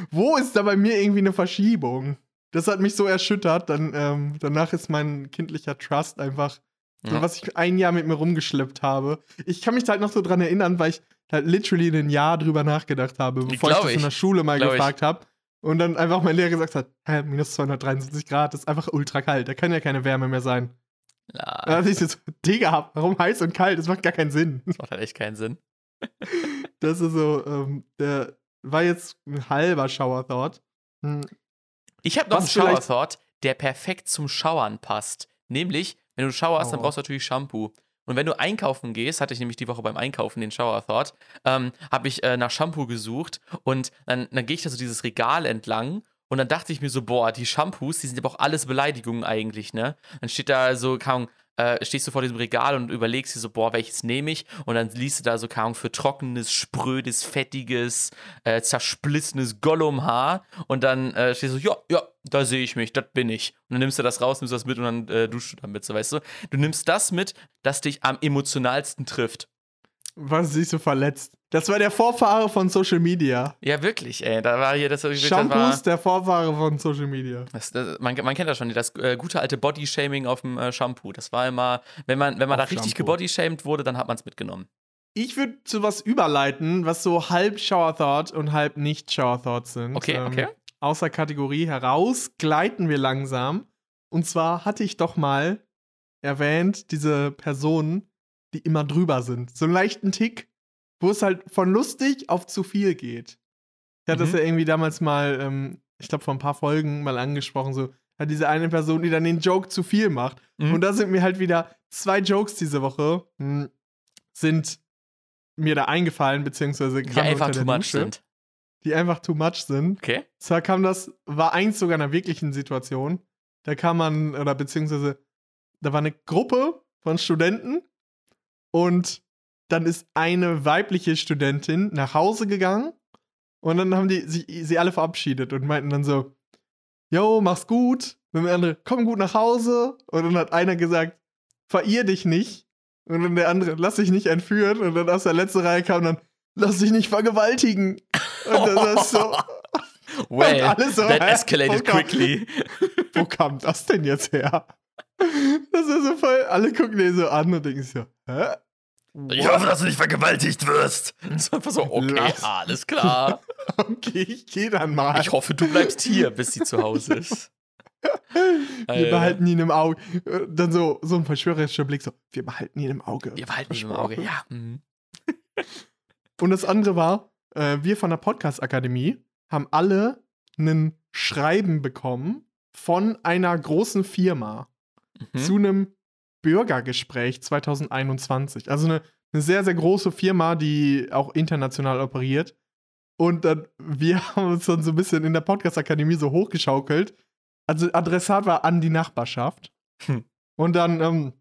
Wo ist da bei mir irgendwie eine Verschiebung? Das hat mich so erschüttert. Dann, ähm, danach ist mein kindlicher Trust einfach so, ja. was ich ein Jahr mit mir rumgeschleppt habe. Ich kann mich da halt noch so dran erinnern, weil ich halt literally ein Jahr drüber nachgedacht habe, bevor ich, ich das in der Schule mal Glaub gefragt habe. Und dann einfach mein Lehrer gesagt hat, hä, minus 273 Grad, das ist einfach ultra kalt, da kann ja keine Wärme mehr sein. Ja. Da dachte ich so, Digga, warum heiß und kalt? Das macht gar keinen Sinn. Das macht halt echt keinen Sinn. das ist so, ähm, der war jetzt ein halber Shower Thought. Hm. Ich habe noch Was einen Shower Thought, der perfekt zum Schauern passt. Nämlich, wenn du Shower hast, oh. dann brauchst du natürlich Shampoo. Und wenn du einkaufen gehst, hatte ich nämlich die Woche beim Einkaufen den Shower Thought, ähm, habe ich äh, nach Shampoo gesucht und dann, dann gehe ich da so dieses Regal entlang und dann dachte ich mir so, boah, die Shampoos, die sind aber auch alles Beleidigungen eigentlich, ne? Dann steht da so, kaum, äh, stehst du vor diesem Regal und überlegst dir so, boah, welches nehme ich? Und dann liest du da so, kaum für trockenes, sprödes, fettiges, äh, zersplittenes Gollumhaar. Und dann äh, stehst du so, ja, ja, da sehe ich mich, das bin ich. Und dann nimmst du das raus, nimmst das mit und dann äh, duschst du damit, so weißt du. Du nimmst das mit, das dich am emotionalsten trifft. Was sich so verletzt? Das war der Vorfahre von Social Media. Ja, wirklich, ey. Da war hier das. Shampoos, war, der Vorfahre von Social Media. Das, das, man, man, kennt das schon, das äh, gute alte Bodyshaming auf dem äh, Shampoo. Das war immer, wenn man, wenn man da richtig gebodyshamed wurde, dann hat man es mitgenommen. Ich würde zu was überleiten, was so halb Shower Thought und halb nicht Shower Thought sind. Okay, ähm, okay. Außer Kategorie heraus gleiten wir langsam. Und zwar hatte ich doch mal erwähnt, diese Personen, die immer drüber sind. So einen leichten Tick, wo es halt von lustig auf zu viel geht. Ich hatte mhm. das ja irgendwie damals mal, ähm, ich glaube, vor ein paar Folgen mal angesprochen, so, hat diese eine Person, die dann den Joke zu viel macht. Mhm. Und da sind mir halt wieder zwei Jokes diese Woche, mh, hm, sind mir da eingefallen, beziehungsweise die einfach too much Dusche, sind. Die einfach too much sind. Okay. Zwar kam das, war eins sogar in einer wirklichen Situation. Da kam man, oder beziehungsweise, da war eine Gruppe von Studenten und dann ist eine weibliche Studentin nach Hause gegangen und dann haben die sie, sie alle verabschiedet und meinten dann so, yo, mach's gut. Und der andere, komm gut nach Hause. Und dann hat einer gesagt, verirr dich nicht. Und dann der andere, lass dich nicht entführen. Und dann aus der letzten Reihe kam dann, lass dich nicht vergewaltigen. Und das ist so. well, so, that escalated wo quickly. wo kam das denn jetzt her? Das ist so voll, alle gucken den so an und denken so, hä? Ich hoffe, dass du nicht vergewaltigt wirst. Das ist einfach so, okay, Lass. alles klar. okay, ich geh dann mal. Ich hoffe, du bleibst hier, bis sie zu Hause ist. wir behalten ihn im Auge. Dann so, so ein verschwörerischer Blick, so, wir behalten ihn im Auge. Wir behalten ihn im Auge, ja. Mhm. Und das andere war, äh, wir von der Podcast-Akademie haben alle ein Schreiben bekommen von einer großen Firma mhm. zu einem Bürgergespräch 2021. Also eine, eine sehr, sehr große Firma, die auch international operiert. Und dann, wir haben uns dann so ein bisschen in der Podcast-Akademie so hochgeschaukelt. Also Adressat war an die Nachbarschaft. Hm. Und dann, ähm,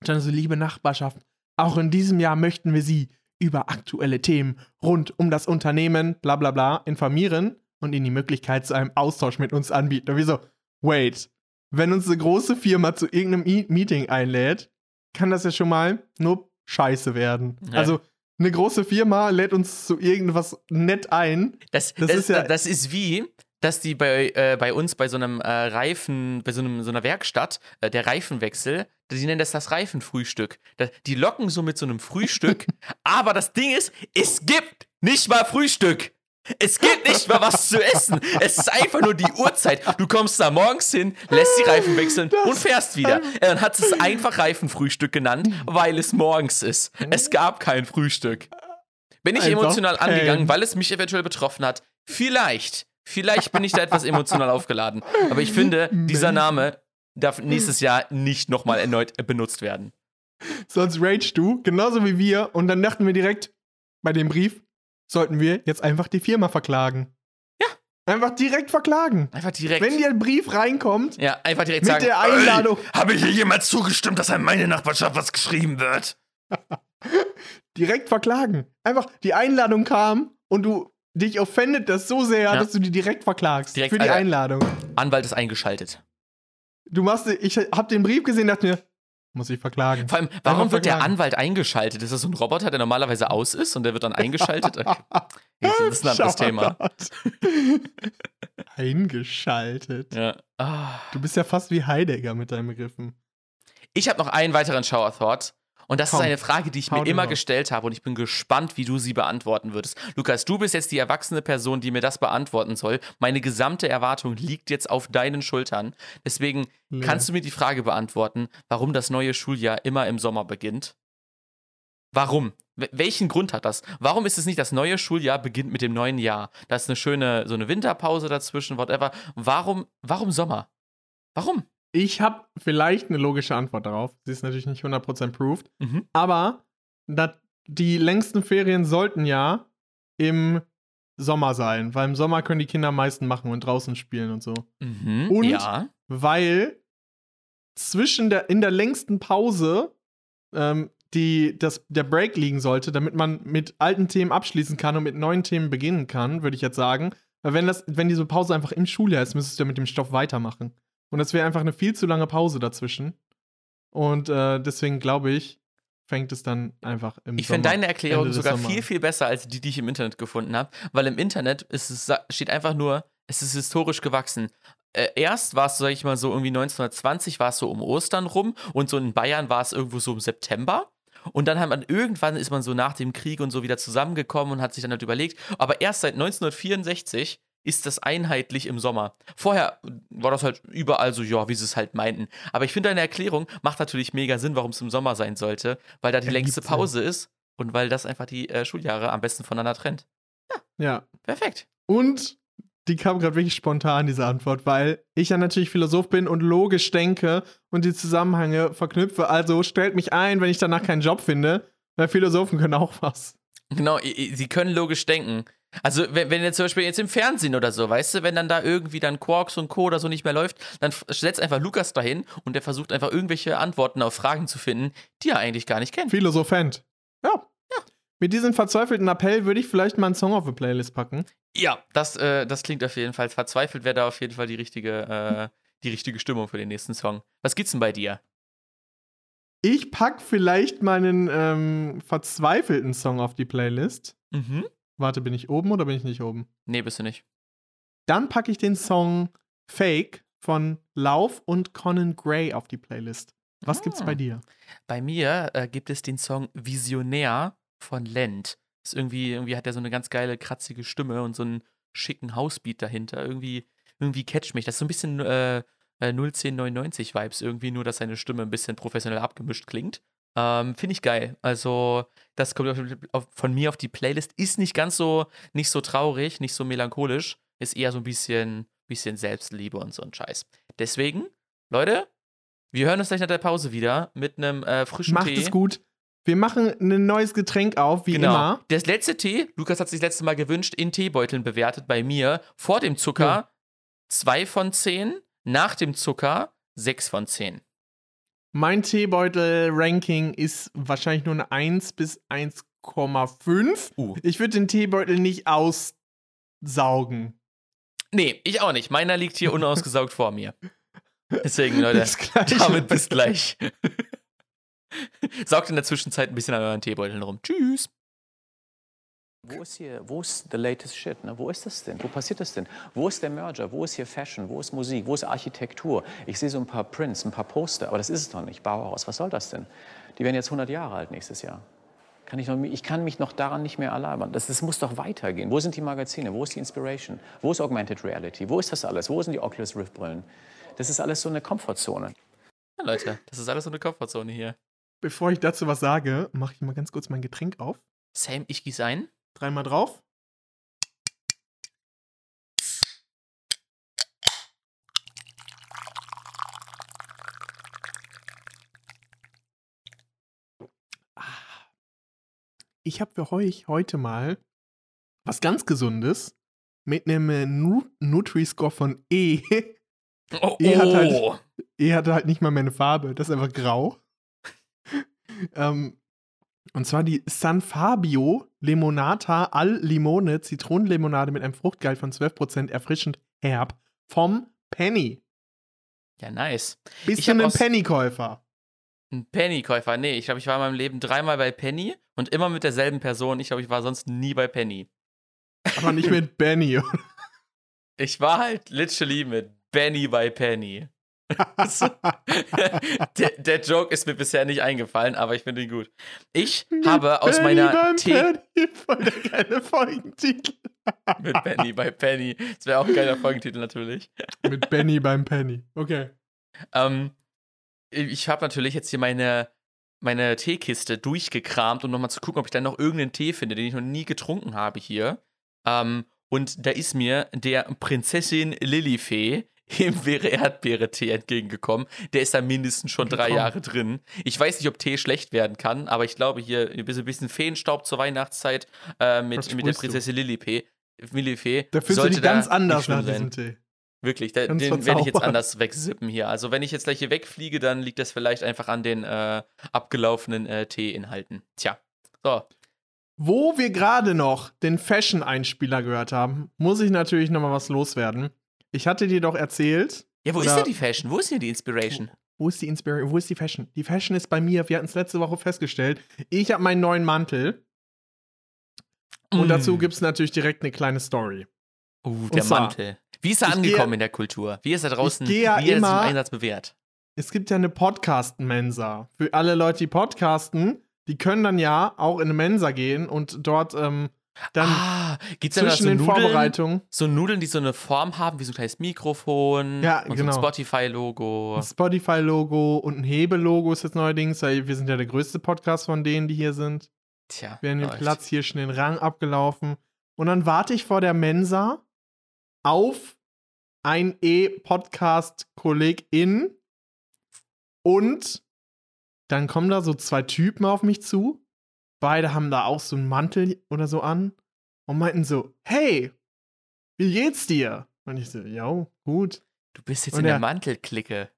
dann so, liebe Nachbarschaft, auch in diesem Jahr möchten wir Sie über aktuelle Themen rund um das Unternehmen, bla bla bla, informieren und Ihnen die Möglichkeit zu einem Austausch mit uns anbieten. Und wir so, wait, wenn uns eine große Firma zu irgendeinem e Meeting einlädt, kann das ja schon mal nur scheiße werden. Ja. Also eine große Firma lädt uns zu irgendwas nett ein. Das, das, das ist ja das ist wie, dass die bei, äh, bei uns bei so einem äh, Reifen, bei so, einem, so einer Werkstatt, äh, der Reifenwechsel, die nennen das das Reifenfrühstück. die locken so mit so einem Frühstück, aber das Ding ist, es gibt nicht mal Frühstück. Es gibt nicht mal was zu essen. Es ist einfach nur die Uhrzeit. Du kommst da morgens hin, lässt die Reifen wechseln das und fährst wieder. Er hat es einfach Reifenfrühstück genannt, weil es morgens ist. Es gab kein Frühstück. Bin ich einfach emotional angegangen, weil es mich eventuell betroffen hat? Vielleicht. Vielleicht bin ich da etwas emotional aufgeladen. Aber ich finde, dieser Name darf nächstes Jahr nicht nochmal erneut benutzt werden. Sonst rage du, genauso wie wir. Und dann dachten wir direkt bei dem Brief, sollten wir jetzt einfach die Firma verklagen. Ja. Einfach direkt verklagen. Einfach direkt. Wenn dir ein Brief reinkommt, ja, einfach direkt mit sagen, der Einladung. Habe hier jemand zugestimmt, dass an meine Nachbarschaft was geschrieben wird? direkt verklagen. Einfach, die Einladung kam und du dich offendet das so sehr, ja. dass du die direkt verklagst direkt, für die Einladung. Anwalt ist eingeschaltet. Du machst, ich hab den Brief gesehen, dachte mir, muss ich verklagen. Vor allem, warum wird der Anwalt eingeschaltet? Ist das so ein Roboter, der normalerweise aus ist und der wird dann eingeschaltet? Okay. Das ist ein anderes Thema. eingeschaltet. Ja. Ah. Du bist ja fast wie Heidegger mit deinen Begriffen. Ich habe noch einen weiteren Shower Thought. Und das Komm, ist eine Frage, die ich mir immer gestellt habe und ich bin gespannt, wie du sie beantworten würdest. Lukas, du bist jetzt die erwachsene Person, die mir das beantworten soll. Meine gesamte Erwartung liegt jetzt auf deinen Schultern. Deswegen nee. kannst du mir die Frage beantworten, warum das neue Schuljahr immer im Sommer beginnt? Warum? welchen Grund hat das? Warum ist es nicht das neue Schuljahr beginnt mit dem neuen Jahr? Da ist eine schöne so eine Winterpause dazwischen, whatever. Warum warum Sommer? Warum? Ich habe vielleicht eine logische Antwort darauf. Sie ist natürlich nicht 100% proved. Mhm. Aber die längsten Ferien sollten ja im Sommer sein, weil im Sommer können die Kinder am meisten machen und draußen spielen und so. Mhm, und ja. weil zwischen der, in der längsten Pause ähm, die, das, der Break liegen sollte, damit man mit alten Themen abschließen kann und mit neuen Themen beginnen kann, würde ich jetzt sagen. Weil wenn, das, wenn diese Pause einfach im Schuljahr ist, müsstest du ja mit dem Stoff weitermachen. Und es wäre einfach eine viel zu lange Pause dazwischen. Und äh, deswegen glaube ich, fängt es dann einfach im Ich finde deine Erklärung sogar viel, viel besser als die, die ich im Internet gefunden habe. Weil im Internet ist es, steht einfach nur, es ist historisch gewachsen. Äh, erst war es, sag ich mal, so irgendwie 1920 war es so um Ostern rum und so in Bayern war es irgendwo so im September. Und dann hat man irgendwann ist man so nach dem Krieg und so wieder zusammengekommen und hat sich dann halt überlegt, aber erst seit 1964 ist das einheitlich im Sommer. Vorher war das halt überall so, ja, wie sie es halt meinten. Aber ich finde, deine Erklärung macht natürlich mega Sinn, warum es im Sommer sein sollte, weil da die ja, längste Pause Sinn. ist und weil das einfach die äh, Schuljahre am besten voneinander trennt. Ja. Ja. Perfekt. Und die kam gerade wirklich spontan, diese Antwort, weil ich ja natürlich Philosoph bin und logisch denke und die Zusammenhänge verknüpfe. Also stellt mich ein, wenn ich danach keinen Job finde, weil Philosophen können auch was. Genau, sie können logisch denken. Also, wenn, wenn jetzt zum Beispiel jetzt im Fernsehen oder so, weißt du, wenn dann da irgendwie dann Quarks und Co. oder so nicht mehr läuft, dann setzt einfach Lukas dahin und der versucht einfach irgendwelche Antworten auf Fragen zu finden, die er eigentlich gar nicht kennt. Philosophant. Ja. ja. Mit diesem verzweifelten Appell würde ich vielleicht mal einen Song auf eine Playlist packen. Ja, das, äh, das klingt auf jeden Fall. Verzweifelt wäre da auf jeden Fall die richtige, äh, die richtige Stimmung für den nächsten Song. Was gibt's denn bei dir? Ich pack vielleicht meinen ähm, verzweifelten Song auf die Playlist. Mhm. Warte, bin ich oben oder bin ich nicht oben? Nee, bist du nicht. Dann packe ich den Song Fake von Lauf und Conan Gray auf die Playlist. Was ah. gibt's bei ah. dir? Bei mir äh, gibt es den Song Visionär von Lent. Ist irgendwie, irgendwie hat er so eine ganz geile, kratzige Stimme und so einen schicken Housebeat dahinter. Irgendwie, irgendwie catcht mich. Das ist so ein bisschen äh, 01099 äh, Vibes irgendwie, nur dass seine Stimme ein bisschen professionell abgemischt klingt. Ähm, Finde ich geil. Also, das kommt auf, auf, von mir auf die Playlist. Ist nicht ganz so, nicht so traurig, nicht so melancholisch. Ist eher so ein bisschen, bisschen Selbstliebe und so ein Scheiß. Deswegen, Leute, wir hören uns gleich nach der Pause wieder mit einem äh, frischen Macht Tee. Macht es gut. Wir machen ein neues Getränk auf, wie genau. immer. Das letzte Tee, Lukas hat sich das letzte Mal gewünscht, in Teebeuteln bewertet bei mir. Vor dem Zucker 2 ja. von 10, nach dem Zucker 6 von 10. Mein Teebeutel-Ranking ist wahrscheinlich nur eine 1 bis 1,5. Uh. Ich würde den Teebeutel nicht aussaugen. Nee, ich auch nicht. Meiner liegt hier unausgesaugt vor mir. Deswegen, Leute, damit bis gleich. Saugt in der Zwischenzeit ein bisschen an euren Teebeuteln rum. Tschüss. Wo ist hier, wo ist the latest shit? Ne? Wo ist das denn? Wo passiert das denn? Wo ist der Merger? Wo ist hier Fashion? Wo ist Musik? Wo ist Architektur? Ich sehe so ein paar Prints, ein paar Poster, aber das ist es doch nicht. Bauhaus, was soll das denn? Die werden jetzt 100 Jahre alt nächstes Jahr. Kann ich, noch, ich kann mich noch daran nicht mehr erlauben. Das, das muss doch weitergehen. Wo sind die Magazine? Wo ist die Inspiration? Wo ist Augmented Reality? Wo ist das alles? Wo sind die Oculus Rift Brillen? Das ist alles so eine Komfortzone. Ja, Leute, das ist alles so eine Komfortzone hier. Bevor ich dazu was sage, mache ich mal ganz kurz mein Getränk auf. Sam, ich gieße ein. Dreimal drauf. Ich habe für euch heute mal was ganz Gesundes mit einem äh, Nutri-Score von E. Oh, e, hat halt, oh. e hat halt nicht mal mehr eine Farbe, das ist einfach grau. ähm, Und zwar die San Fabio Limonata al Limone Zitronenlimonade mit einem Fruchtgehalt von 12% erfrischend herb vom Penny. Ja, nice. Bist ich du ein Penny-Käufer? Ein Penny-Käufer? Nee, ich glaube, ich war in meinem Leben dreimal bei Penny und immer mit derselben Person. Ich glaube, ich war sonst nie bei Penny. Aber nicht mit Benny, oder? Ich war halt literally mit Benny bei Penny. der, der, Joke ist mir bisher nicht eingefallen, aber ich finde ihn gut. Ich habe aus Benny meiner Tee. Penny, voll der geile Folgentitel. mit Benny bei Penny. Das wäre auch ein geiler Folgentitel natürlich. mit Benny beim Penny. Okay. Ähm, ich habe natürlich jetzt hier meine, meine Teekiste durchgekramt, um nochmal zu gucken, ob ich dann noch irgendeinen Tee finde, den ich noch nie getrunken habe hier. Ähm, und da ist mir der Prinzessin Lilifee Himbeere Erdbeere Tee entgegengekommen. Der ist da mindestens schon drei Jahre drin. Ich weiß nicht, ob Tee schlecht werden kann, aber ich glaube hier ein bisschen Feenstaub zur Weihnachtszeit äh, mit, mit der Prinzessin Lilifee. Lilifee. Da fühlst du dich ganz anders nach diesem Tee. Wirklich, da, den werde ich jetzt anders wegsippen hier. Also wenn ich jetzt gleich hier wegfliege, dann liegt das vielleicht einfach an den äh, abgelaufenen äh, Teeinhalten. Tja, so. Wo wir gerade noch den Fashion-Einspieler gehört haben, muss ich natürlich noch mal was loswerden. Ich hatte dir doch erzählt. Ja, wo ist denn die Fashion? Wo ist denn die Inspiration? Wo ist die Inspiration? Wo ist die Fashion? Die Fashion ist bei mir. Wir hatten es letzte Woche festgestellt. Ich habe meinen neuen Mantel. Und mm. dazu gibt es natürlich direkt eine kleine Story. Uh, der zwar, Mantel. Wie ist er angekommen gehe, in der Kultur? Wie ist er draußen? Ja wie immer, er sich im Einsatz bewährt? Es gibt ja eine Podcast-Mensa. Für alle Leute, die podcasten, die können dann ja auch in eine Mensa gehen und dort ähm, dann ah, gibt's zwischen so den Nudeln, Vorbereitungen. So Nudeln, die so eine Form haben, wie so ein kleines Mikrofon ja, und genau. so ein Spotify-Logo. Ein Spotify-Logo und ein Hebelogo ist jetzt neuerdings, weil wir sind ja der größte Podcast von denen, die hier sind. Tja. Wir haben den Platz hier schon den Rang abgelaufen. Und dann warte ich vor der Mensa auf ein E-Podcast-Kollegin und dann kommen da so zwei Typen auf mich zu beide haben da auch so einen Mantel oder so an und meinten so, hey, wie geht's dir? Und ich so, ja, gut. Du bist jetzt und in der Mantelklicke.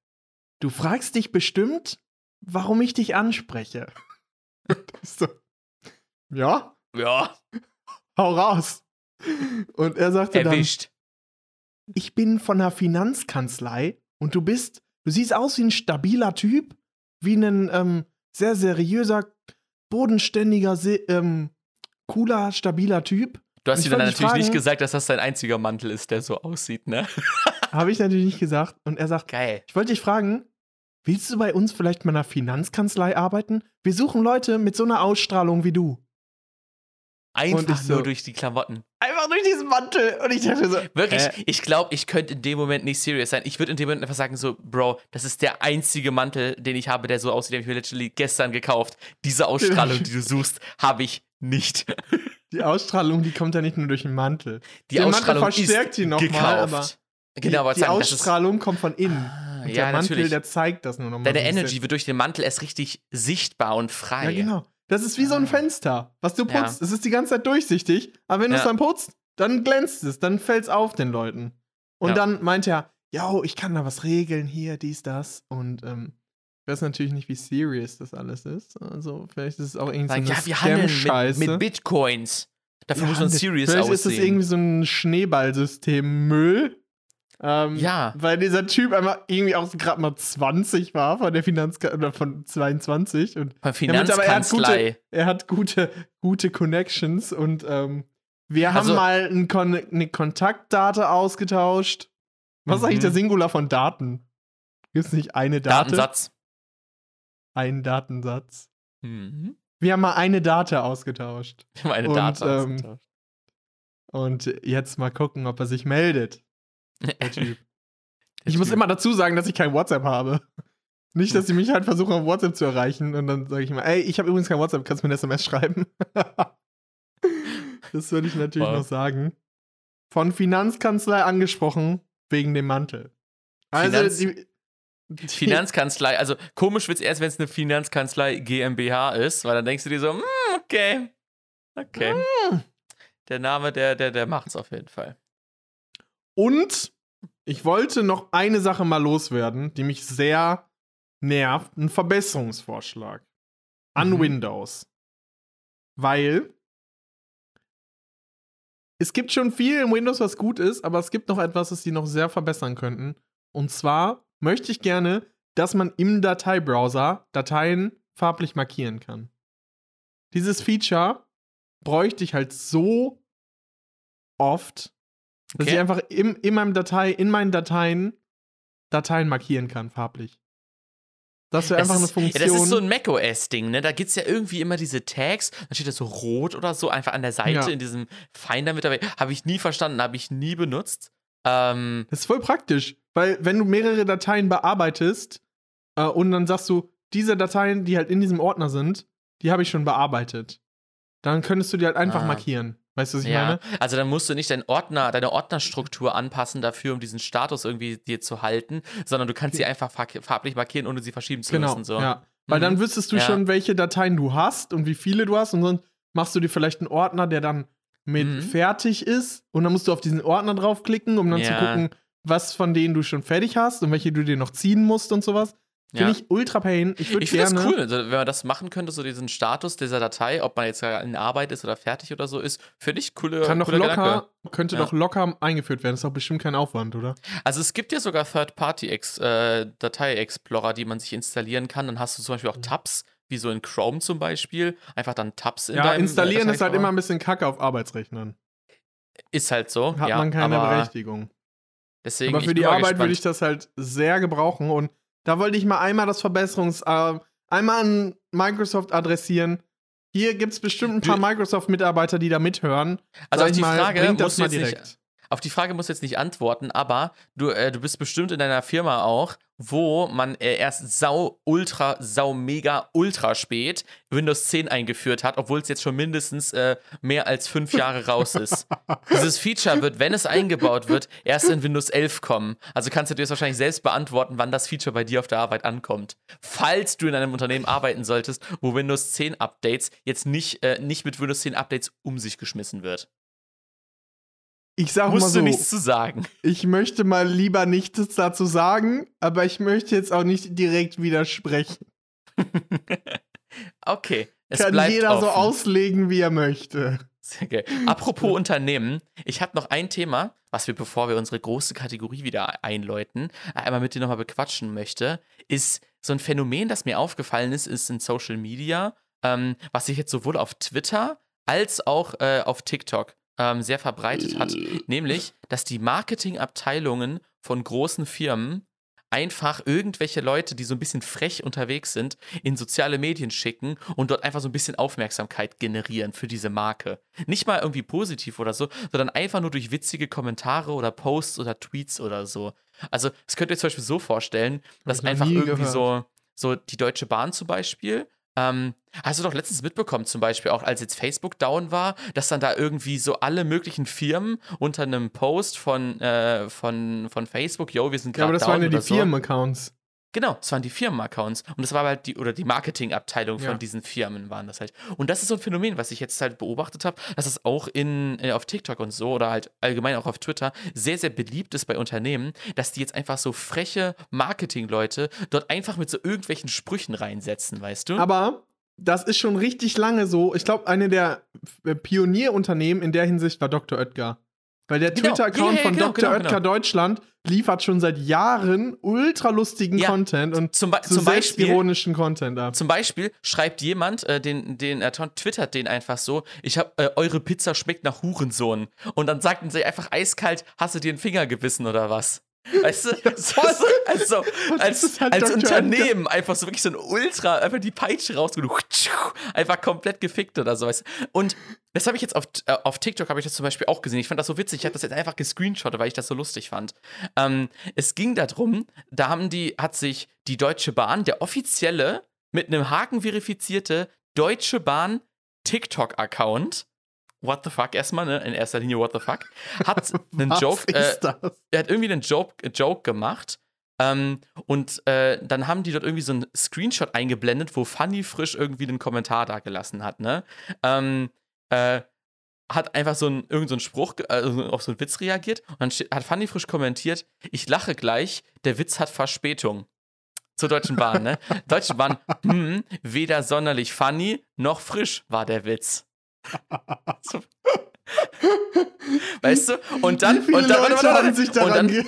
Du fragst dich bestimmt, warum ich dich anspreche. so, ja? Ja. Hau raus. Und er sagte Erwischt. dann, ich bin von der Finanzkanzlei und du bist, du siehst aus wie ein stabiler Typ, wie ein ähm, sehr seriöser bodenständiger, ähm, cooler, stabiler Typ. Du hast ihm dann natürlich fragen, nicht gesagt, dass das sein einziger Mantel ist, der so aussieht, ne? Habe ich natürlich nicht gesagt. Und er sagt, geil. Ich wollte dich fragen, willst du bei uns vielleicht mal in einer Finanzkanzlei arbeiten? Wir suchen Leute mit so einer Ausstrahlung wie du. Einfach so, nur durch die Klamotten. Einfach durch diesen Mantel. Und ich dachte so. Wirklich, äh, ich glaube, ich könnte in dem Moment nicht serious sein. Ich würde in dem Moment einfach sagen: so, Bro, das ist der einzige Mantel, den ich habe, der so aussieht, den habe ich mir literally gestern gekauft. Diese Ausstrahlung, die du suchst, habe ich nicht. Die Ausstrahlung, die kommt ja nicht nur durch den Mantel. Die der Ausstrahlung Mantel verstärkt die nochmal, aber. Genau, aber die, die sagen, Ausstrahlung kommt von innen. Ah, und ja, der Mantel, natürlich. der zeigt das nur nochmal. Deine Energy wird durch den Mantel erst richtig sichtbar und frei. Ja, genau. Das ist wie so ein ah. Fenster, was du putzt. Ja. Es ist die ganze Zeit durchsichtig, aber wenn ja. du es dann putzt, dann glänzt es, dann fällt es auf den Leuten. Und ja. dann meint er, ja, ich kann da was regeln, hier, dies, das. Und ähm, ich weiß natürlich nicht, wie serious das alles ist. Also, vielleicht ist es auch irgendwie so eine Ja, wir handeln mit, mit Bitcoins. Dafür muss man serious vielleicht aussehen. ist das irgendwie so ein Schneeballsystem Müll, ähm, ja. Weil dieser Typ einfach irgendwie auch gerade mal 20 war von der Finanz oder von 22 und von Finanzkanzlei. Er, er hat gute, gute Connections und ähm, wir also, haben mal ein Kon eine Kontaktdate ausgetauscht. Was ist eigentlich der mhm. Singular von Daten? Gibt es nicht eine Date? Datensatz. Ein Datensatz. Mhm. Wir haben mal eine Date ausgetauscht. Wir haben eine Date ähm, ausgetauscht. Und jetzt mal gucken, ob er sich meldet. Der Typ. ich muss immer dazu sagen, dass ich kein WhatsApp habe. Nicht, dass sie mich halt versuchen, auf WhatsApp zu erreichen und dann sage ich immer, ey, ich habe übrigens kein WhatsApp, kannst du mir eine SMS schreiben? das würde ich natürlich wow. noch sagen. Von Finanzkanzlei angesprochen, wegen dem Mantel. Also, Finanz die, die Finanzkanzlei, also komisch wird es erst, wenn es eine Finanzkanzlei GmbH ist, weil dann denkst du dir so, mm, okay, okay. Mm. Der Name, der, der, der macht's auf jeden Fall. Und ich wollte noch eine Sache mal loswerden, die mich sehr nervt. Ein Verbesserungsvorschlag an mhm. Windows. weil es gibt schon viel in Windows, was gut ist, aber es gibt noch etwas, das sie noch sehr verbessern könnten. Und zwar möchte ich gerne, dass man im Dateibrowser Dateien farblich markieren kann. Dieses Feature bräuchte ich halt so oft, dass okay. ich einfach im, in, meinem Datei, in meinen Dateien Dateien markieren kann, farblich. Das wäre einfach ist, eine Funktion. Ja, das ist so ein macOS-Ding, ne? Da gibt es ja irgendwie immer diese Tags, dann steht das so rot oder so, einfach an der Seite ja. in diesem Finder mit dabei. Habe ich nie verstanden, habe ich nie benutzt. Ähm, das ist voll praktisch, weil wenn du mehrere Dateien bearbeitest äh, und dann sagst du, diese Dateien, die halt in diesem Ordner sind, die habe ich schon bearbeitet. Dann könntest du die halt einfach ah. markieren. Weißt du, was ich ja, meine? Also dann musst du nicht deinen Ordner, deine Ordnerstruktur anpassen dafür, um diesen Status irgendwie dir zu halten, sondern du kannst sie einfach farblich markieren, ohne sie verschieben zu genau, müssen. So. Ja. Weil mhm. dann wüsstest du ja. schon, welche Dateien du hast und wie viele du hast und dann machst du dir vielleicht einen Ordner, der dann mit mhm. fertig ist und dann musst du auf diesen Ordner draufklicken, um dann ja. zu gucken, was von denen du schon fertig hast und welche du dir noch ziehen musst und sowas. Finde ja. ich ultra pain. Ich würde gerne. das cool, also, wenn man das machen könnte, so diesen Status dieser Datei, ob man jetzt in Arbeit ist oder fertig oder so ist, finde ich coole. Kann doch locker, Gedanke. könnte ja. doch locker eingeführt werden. Das ist doch bestimmt kein Aufwand, oder? Also es gibt ja sogar Third-Party-Datei-Explorer, äh, die man sich installieren kann. Dann hast du zum Beispiel auch mhm. Tabs, wie so in Chrome zum Beispiel. Einfach dann Tabs in ja, deinem Ja, installieren ist halt immer ein bisschen Kacke auf Arbeitsrechnern. Ist halt so. Hat ja, man keine Berechtigung. Deswegen, aber für die Arbeit würde ich das halt sehr gebrauchen und da wollte ich mal einmal das Verbesserungs-, äh, einmal an Microsoft adressieren. Hier gibt es bestimmt ein paar Microsoft-Mitarbeiter, die da mithören. Also auf die mal, Frage muss mal direkt. Nicht, auf die Frage muss jetzt nicht antworten, aber du, äh, du bist bestimmt in deiner Firma auch wo man äh, erst sau, ultra, sau, mega, ultra spät Windows 10 eingeführt hat, obwohl es jetzt schon mindestens äh, mehr als fünf Jahre raus ist. Dieses Feature wird, wenn es eingebaut wird, erst in Windows 11 kommen. Also kannst du dir das wahrscheinlich selbst beantworten, wann das Feature bei dir auf der Arbeit ankommt. Falls du in einem Unternehmen arbeiten solltest, wo Windows 10 Updates jetzt nicht, äh, nicht mit Windows 10 Updates um sich geschmissen wird. Ich sag Musst mal so, du nichts zu sagen. Ich möchte mal lieber nichts dazu sagen, aber ich möchte jetzt auch nicht direkt widersprechen. okay. Es Kann jeder offen. so auslegen, wie er möchte. Sehr geil. Apropos Unternehmen, ich habe noch ein Thema, was wir, bevor wir unsere große Kategorie wieder einläuten, einmal mit dir nochmal bequatschen möchte, ist so ein Phänomen, das mir aufgefallen ist, ist in Social Media, ähm, was sich jetzt sowohl auf Twitter als auch äh, auf TikTok ähm, sehr verbreitet hat, nämlich, dass die Marketingabteilungen von großen Firmen einfach irgendwelche Leute, die so ein bisschen frech unterwegs sind, in soziale Medien schicken und dort einfach so ein bisschen Aufmerksamkeit generieren für diese Marke. Nicht mal irgendwie positiv oder so, sondern einfach nur durch witzige Kommentare oder Posts oder Tweets oder so. Also, das könnt ihr euch zum Beispiel so vorstellen, dass einfach irgendwie so, so die Deutsche Bahn zum Beispiel ähm, hast du doch letztens mitbekommen, zum Beispiel auch, als jetzt Facebook down war, dass dann da irgendwie so alle möglichen Firmen unter einem Post von, äh, von, von Facebook, yo, wir sind gerade. Ja, aber das waren ja die so. Firmenaccounts. Genau, das waren die Firmenaccounts. Und das war halt die, oder die Marketingabteilung von ja. diesen Firmen waren das halt. Und das ist so ein Phänomen, was ich jetzt halt beobachtet habe, dass es auch in, äh, auf TikTok und so oder halt allgemein auch auf Twitter sehr, sehr beliebt ist bei Unternehmen, dass die jetzt einfach so freche Marketingleute dort einfach mit so irgendwelchen Sprüchen reinsetzen, weißt du? Aber das ist schon richtig lange so. Ich glaube, eine der Pionierunternehmen in der Hinsicht war Dr. Oetker. Weil der genau. Twitter-Account yeah, von genau, Dr. Genau, Oetker genau. Deutschland liefert schon seit Jahren ultra lustigen ja, Content und zum, Be zum Beispiel ironischen Content ab. Zum Beispiel schreibt jemand, äh, den, den er twittert den einfach so, ich habe äh, eure Pizza schmeckt nach Hurensohn. Und dann sagten sie einfach eiskalt, hast du dir den Finger gebissen oder was? Weißt du? also, als, halt als Unternehmen einfach so wirklich so ein Ultra, einfach die Peitsche rausgenommen, einfach komplett gefickt oder so. Weißt du? Und das habe ich jetzt auf, äh, auf TikTok, habe ich das zum Beispiel auch gesehen. Ich fand das so witzig. Ich habe das jetzt einfach gescreenshottet, weil ich das so lustig fand. Ähm, es ging darum, da haben die, hat sich die Deutsche Bahn, der offizielle, mit einem Haken verifizierte Deutsche Bahn TikTok-Account, what the fuck erstmal, ne? In erster Linie what the fuck. Hat einen Joke. Äh, er hat irgendwie einen Joke, äh, Joke gemacht. Ähm, und äh, dann haben die dort irgendwie so einen Screenshot eingeblendet, wo Funny frisch irgendwie einen Kommentar da gelassen hat, ne? Ähm, äh, hat einfach so einen, irgend so einen Spruch, also auf so einen Witz reagiert und dann hat Funny frisch kommentiert, ich lache gleich, der Witz hat Verspätung. Zur Deutschen Bahn, ne? Deutsche Bahn, hm, weder sonderlich funny noch frisch war der Witz. Weißt du? Und dann, und dann, Leute warte, sich daran und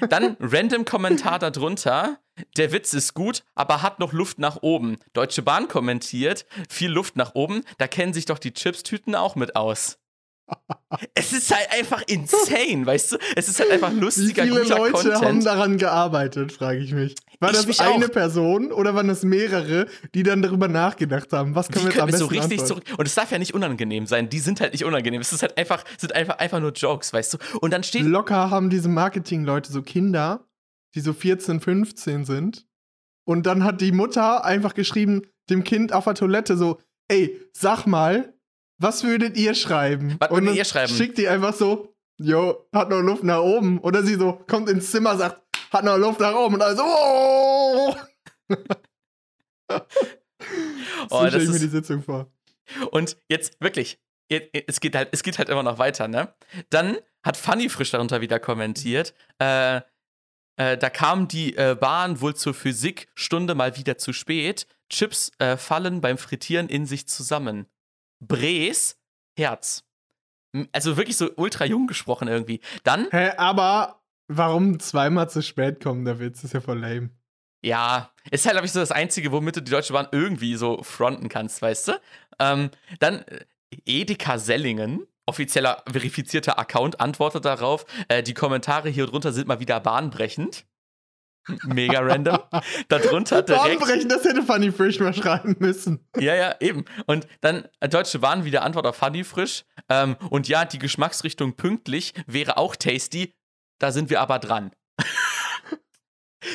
dann, dann random Kommentar darunter. Der Witz ist gut, aber hat noch Luft nach oben. Deutsche Bahn kommentiert, viel Luft nach oben, da kennen sich doch die Chipstüten auch mit aus. Es ist halt einfach insane, weißt du? Es ist halt einfach lustiger, Wie viele Leute Content. haben daran gearbeitet, frage ich mich. War Ich das mich eine auch. Person oder waren das mehrere, die dann darüber nachgedacht haben? Was können Wie wir jetzt am besten so richtig antworten? zurück. Und es darf ja nicht unangenehm sein. Die sind halt nicht unangenehm. Es ist halt einfach, sind einfach, einfach nur Jokes, weißt du? Und dann steht. Locker haben diese Marketing-Leute so Kinder, die so 14, 15 sind. Und dann hat die Mutter einfach geschrieben, dem Kind auf der Toilette so, ey, sag mal, was würdet ihr schreiben? Was Und würdet ihr schreiben? Schickt die einfach so, jo, hat noch Luft nach oben. Oder sie so, kommt ins Zimmer, sagt, hat noch Luft nach oben. Und also, oh! so Oh, stell das ich mir die Sitzung vor. Und jetzt wirklich, es geht halt, es geht halt immer noch weiter, ne? Dann hat Funny frisch darunter wieder kommentiert, äh, äh, da kam die äh, Bahn wohl zur Physikstunde mal wieder zu spät. Chips äh, fallen beim Frittieren in sich zusammen. Bres, Herz. Also wirklich so ultra jung gesprochen irgendwie. Dann, Hä, aber warum zweimal zu spät kommen, der Witz? ist ja voll lame. ja, ist halt, glaube ich, so das Einzige, womit du die Deutsche Bahn irgendwie so fronten kannst, weißt du? Ähm, dann äh, Edeka Sellingen, offizieller verifizierter Account, antwortet darauf, äh, die Kommentare hier drunter sind mal wieder bahnbrechend. Mega random. Darunter direkt. Bahnbrechen, das hätte Funny Frisch mal schreiben müssen. Ja, ja, eben. Und dann äh, Deutsche Bahn wieder Antwort auf Funny Frisch. Ähm, und ja, die Geschmacksrichtung pünktlich wäre auch tasty. Da sind wir aber dran.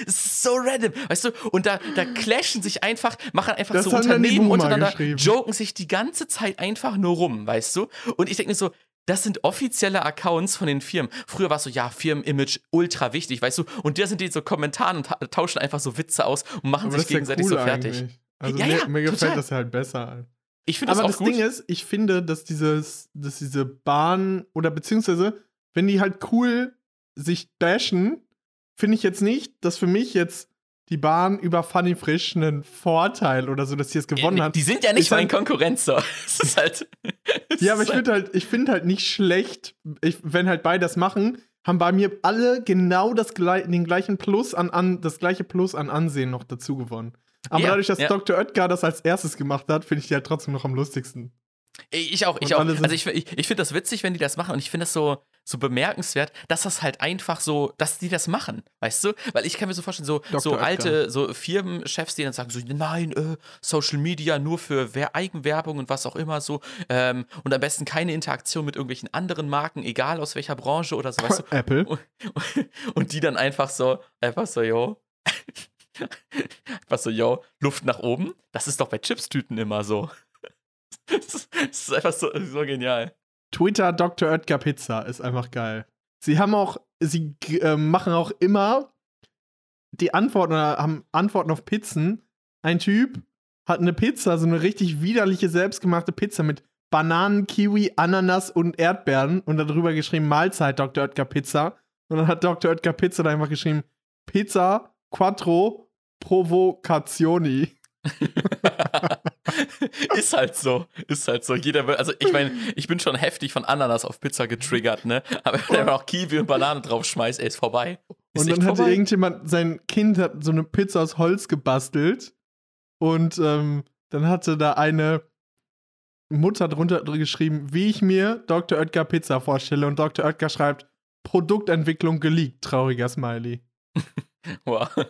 So random, weißt du? Und da, da clashen sich einfach, machen einfach Das so Unternehmen untereinander, joken sich die ganze Zeit einfach nur rum, weißt du? Und ich denke mir so, das sind offizielle Accounts von den Firmen. Früher war es so, ja, Firmenimage ultra wichtig, weißt du? Und der sind die so Kommentaren und ta tauschen einfach so Witze aus und machen Aber sich ist ja gegenseitig cool so fertig. eigentlich. Also Ja, mir, ja, mir gefällt total. das halt besser. Ich finde das Aber das gut. Ding ist, ich finde, dass dieses, dass diese Bahn oder beziehungsweise, wenn die halt cool sich bashen, finde ich jetzt nicht, dass für mich jetzt die Bahn über Funny Frisch einen Vorteil oder so, dass sie es gewonnen Ja, hat. Die sind ja nicht mein halt- Konkurrenz so. Es ist halt. Ja, aber ich finde halt, ich finde halt nicht schlecht, ich, wenn halt beide das machen, haben bei mir alle genau das den gleichen Plus an, an das gleiche Plus an Ansehen noch dazu gewonnen. Aber Ja, dadurch, dass ja. Dr. Oetker das als erstes gemacht hat, finde ich die halt trotzdem noch am lustigsten. Ich auch, ich Und auch. Also ich, ich, ich finde das witzig, wenn die das machen und ich finde das so, so bemerkenswert, dass das halt einfach so, dass die das machen, weißt du? Weil ich kann mir so vorstellen, so, Dr. so alte so Firmenchefs, die dann sagen so, nein, äh, Social Media nur für Wer Eigenwerbung und was auch immer so ähm, und am besten keine Interaktion mit irgendwelchen anderen Marken, egal aus welcher Branche oder so, weißt du? Apple. Und, und die dann einfach so, einfach so, yo. einfach so, yo, Luft nach oben. Das ist doch bei Chipstüten immer so. Das ist, das ist einfach so, so genial. Twitter Dr. Oetker Pizza ist einfach geil. Sie haben auch, sie äh, machen auch immer die Antworten oder haben Antworten auf Pizzen. Ein Typ hat eine Pizza, so eine richtig widerliche selbstgemachte Pizza mit Bananen, Kiwi, Ananas und Erdbeeren und darüber geschrieben Mahlzeit Dr. Oetker Pizza. Und dann hat Dr. Oetker Pizza da einfach geschrieben Pizza Quattro Provocazioni. ist halt so. Ist halt so. Jeder will, also ich meine, ich bin schon heftig von Ananas auf Pizza getriggert, ne? Aber wenn er noch Kiwi und Banane draufschmeißt, ey, ist vorbei. Ist Und dann vorbei. irgendjemand, sein Kind hat so eine Pizza aus Holz gebastelt. Und ähm, dann hatte da eine Mutter drunter dr- geschrieben, wie ich mir Dr. Oetker Pizza vorstelle. Und Dr. Oetker schreibt, Produktentwicklung geleakt, trauriger Smiley. Wow. Aber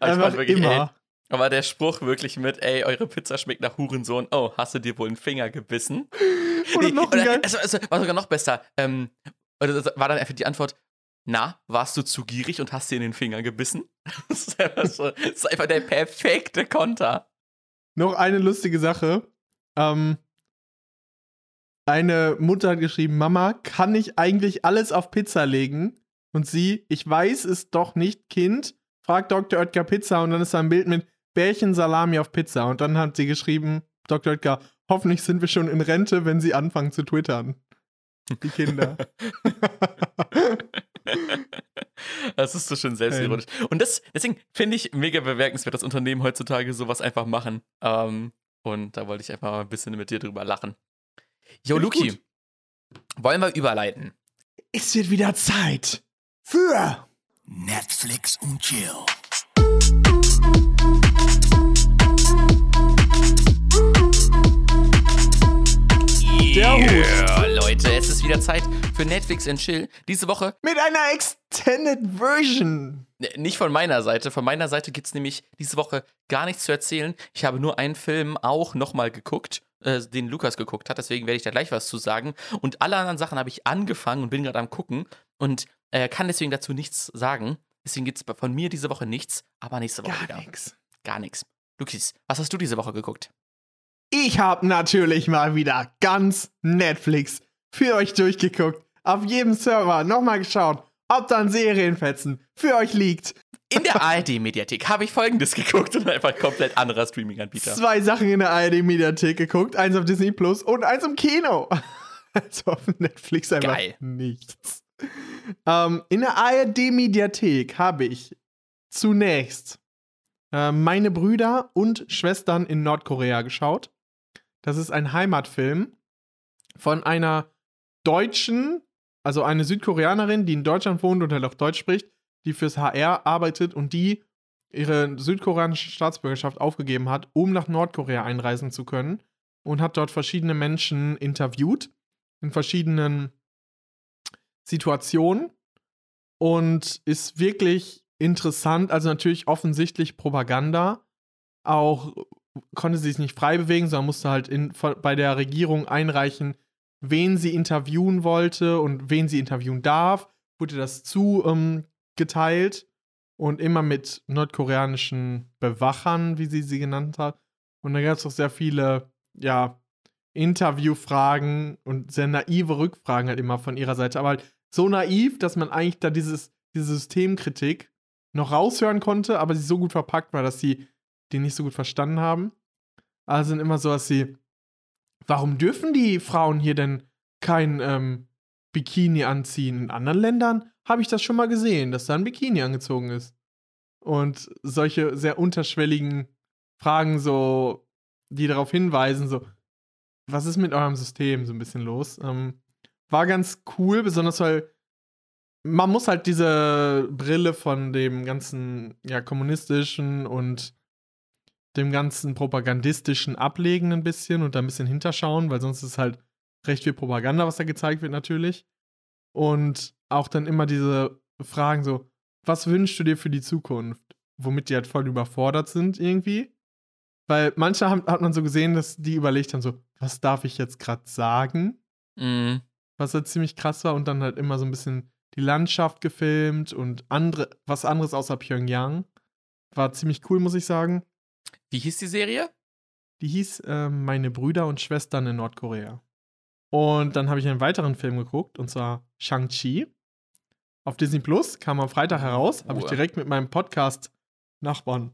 ich Einfach wirklich, ey, immer. Aber der Spruch wirklich mit, ey, eure Pizza schmeckt nach Hurensohn. Oh, hast du dir wohl einen Finger gebissen? Oder Nee, noch oder, geil. also, also, war sogar noch besser. Ähm, war dann einfach die Antwort: Na, warst du zu gierig und hast dir in den Finger gebissen? Das ist einfach, so, das ist einfach der perfekte Konter. Noch eine lustige Sache. Ähm, eine Mutter hat geschrieben, Mama, kann ich eigentlich alles auf Pizza legen? Und sie, ich weiß es doch nicht, Kind, fragt Dr. Oetker Pizza und dann ist da ein Bild mit Bärchen Salami auf Pizza. Und dann hat sie geschrieben, Dr. Oetker, hoffentlich sind wir schon in Rente, wenn sie anfangen zu twittern. Die Kinder. Das ist so schön selbstironisch. Und das, deswegen finde ich mega bemerkenswert, dass Unternehmen heutzutage sowas einfach machen. Ähm, Und da wollte ich einfach mal ein bisschen mit dir drüber lachen. Jo, Luki, wollen wir überleiten? Es wird wieder Zeit für Netflix und Chill. Der Hut. Leute, es ist wieder Zeit für Netflix and Chill. Diese Woche. Mit einer Extended Version. Nicht von meiner Seite. Von meiner Seite gibt es nämlich diese Woche gar nichts zu erzählen. Ich habe nur einen Film auch nochmal geguckt, äh, den Lukas geguckt hat. Deswegen werde ich da gleich was zu sagen. Und alle anderen Sachen habe ich angefangen und bin gerade am Gucken und äh, kann deswegen dazu nichts sagen. Deswegen gibt es von mir diese Woche nichts, aber nächste Woche. Gar nichts. Gar nichts. Lukas, was hast du diese Woche geguckt? Ich habe natürlich mal wieder ganz Netflix für euch durchgeguckt. Auf jedem Server nochmal geschaut, ob dann Serienfetzen für euch liegt. In der ARD-Mediathek habe ich folgendes geguckt und einfach komplett anderer Streaming-Anbieter. Zwei Sachen in der ARD-Mediathek geguckt, eins auf Disney Plus und eins im Kino. Also auf Netflix einfach Geil. nichts. Ähm, in der ARD-Mediathek habe ich zunächst äh, meine Brüder und Schwestern in Nordkorea geschaut. Das ist ein Heimatfilm von einer Deutschen, also eine Südkoreanerin, die in Deutschland wohnt und halt auch Deutsch spricht, die fürs HR arbeitet und die ihre südkoreanische Staatsbürgerschaft aufgegeben hat, um nach Nordkorea einreisen zu können und hat dort verschiedene Menschen interviewt in verschiedenen Situationen und ist wirklich interessant, also natürlich offensichtlich Propaganda, auch konnte sie sich nicht frei bewegen, sondern musste halt in, bei der Regierung einreichen, wen sie interviewen wollte und wen sie interviewen darf. Wurde das zugeteilt ähm, und immer mit nordkoreanischen Bewachern, wie sie sie genannt hat. Und da gab es auch sehr viele, ja, Interviewfragen und sehr naive Rückfragen halt immer von ihrer Seite. Aber halt so naiv, dass man eigentlich da dieses, diese Systemkritik noch raushören konnte, aber sie so gut verpackt war, dass sie die nicht so gut verstanden haben. Also sind immer so, dass sie, warum dürfen die Frauen hier denn kein ähm, Bikini anziehen? In anderen Ländern habe ich das schon mal gesehen, dass da ein Bikini angezogen ist. Und solche sehr unterschwelligen Fragen, so, die darauf hinweisen, so, was ist mit eurem System so ein bisschen los? Ähm, war ganz cool, besonders weil man muss halt diese Brille von dem ganzen ja, kommunistischen und dem ganzen propagandistischen ablegen ein bisschen und da ein bisschen hinterschauen, weil sonst ist halt recht viel Propaganda, was da gezeigt wird natürlich. Und auch dann immer diese Fragen so, was wünschst du dir für die Zukunft? Womit die halt voll überfordert sind irgendwie. Weil manche haben, hat man so gesehen, dass die überlegt haben so, was darf ich jetzt gerade sagen? Mhm. Was halt ziemlich krass war und dann halt immer so ein bisschen die Landschaft gefilmt und andere, was anderes außer Pyongyang. War ziemlich cool, muss ich sagen. Wie hieß die Serie? Die hieß äh, Meine Brüder und Schwestern in Nordkorea. Und dann habe ich einen weiteren Film geguckt, und zwar Shang-Chi. Auf Disney Plus kam am Freitag heraus. Habe ich direkt mit meinem Podcast-Nachbarn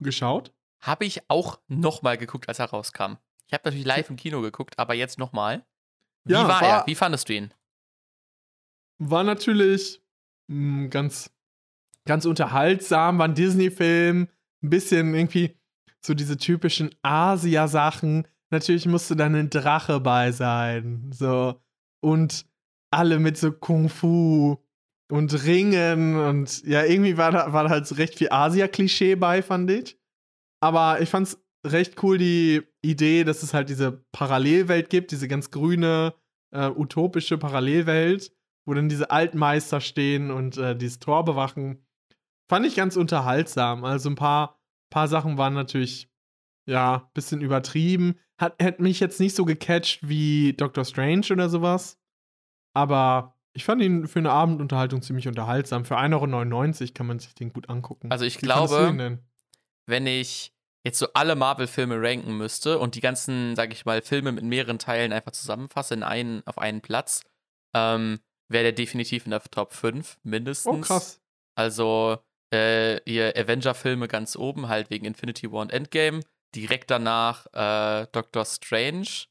geschaut. Habe ich auch nochmal geguckt, als er rauskam. Ich habe natürlich live im Kino geguckt, aber jetzt nochmal. Wie ja, war, war er? Wie fandest du ihn? War natürlich mh, hm, ganz, ganz unterhaltsam, war ein Disney-Film, ein bisschen irgendwie so diese typischen Asia-Sachen. Natürlich musste dann ein Drache bei sein. So. Und alle mit so Kung Fu und Ringen und ja, irgendwie war da, war da halt so recht viel Asia-Klischee bei, fand ich. Aber ich fand's recht cool, die Idee, dass es halt diese Parallelwelt gibt, diese ganz grüne, äh, utopische Parallelwelt, wo dann diese Altmeister stehen und äh, dieses Tor bewachen. Fand ich ganz unterhaltsam. Also ein paar, paar Sachen waren natürlich, ja, ein bisschen übertrieben. Hat, hat mich jetzt nicht so gecatcht wie Doctor Strange oder sowas. Aber ich fand ihn für eine Abendunterhaltung ziemlich unterhaltsam. Für 1,99 Euro kann man sich den gut angucken. Also ich wie glaube, wenn ich jetzt so alle Marvel-Filme ranken müsste und die ganzen, sag ich mal, Filme mit mehreren Teilen einfach zusammenfasse in einen, auf einen Platz, ähm, wäre der definitiv in der Top 5 mindestens. Oh, krass. Also äh, ihr Avenger-Filme ganz oben, halt wegen Infinity War und Endgame. Direkt danach äh, Doctor Strange.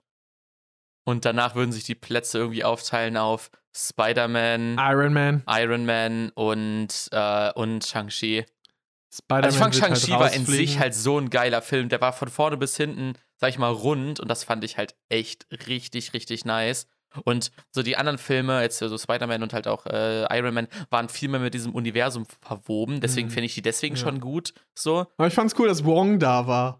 Und danach würden sich die Plätze irgendwie aufteilen auf Spider-Man, Iron Man, Iron Man und, äh, und Shang-Chi. also ich fand Shang-Chi halt war in sich halt so ein geiler Film. Der war von vorne bis hinten, sag ich mal, rund und das fand ich halt echt richtig, richtig nice. Und so die anderen Filme, jetzt so Spider-Man und halt auch äh, Iron Man, waren viel mehr mit diesem Universum verwoben. Deswegen mhm. finde ich die deswegen ja. schon gut. So. Aber ich fand's cool, dass Wong da war.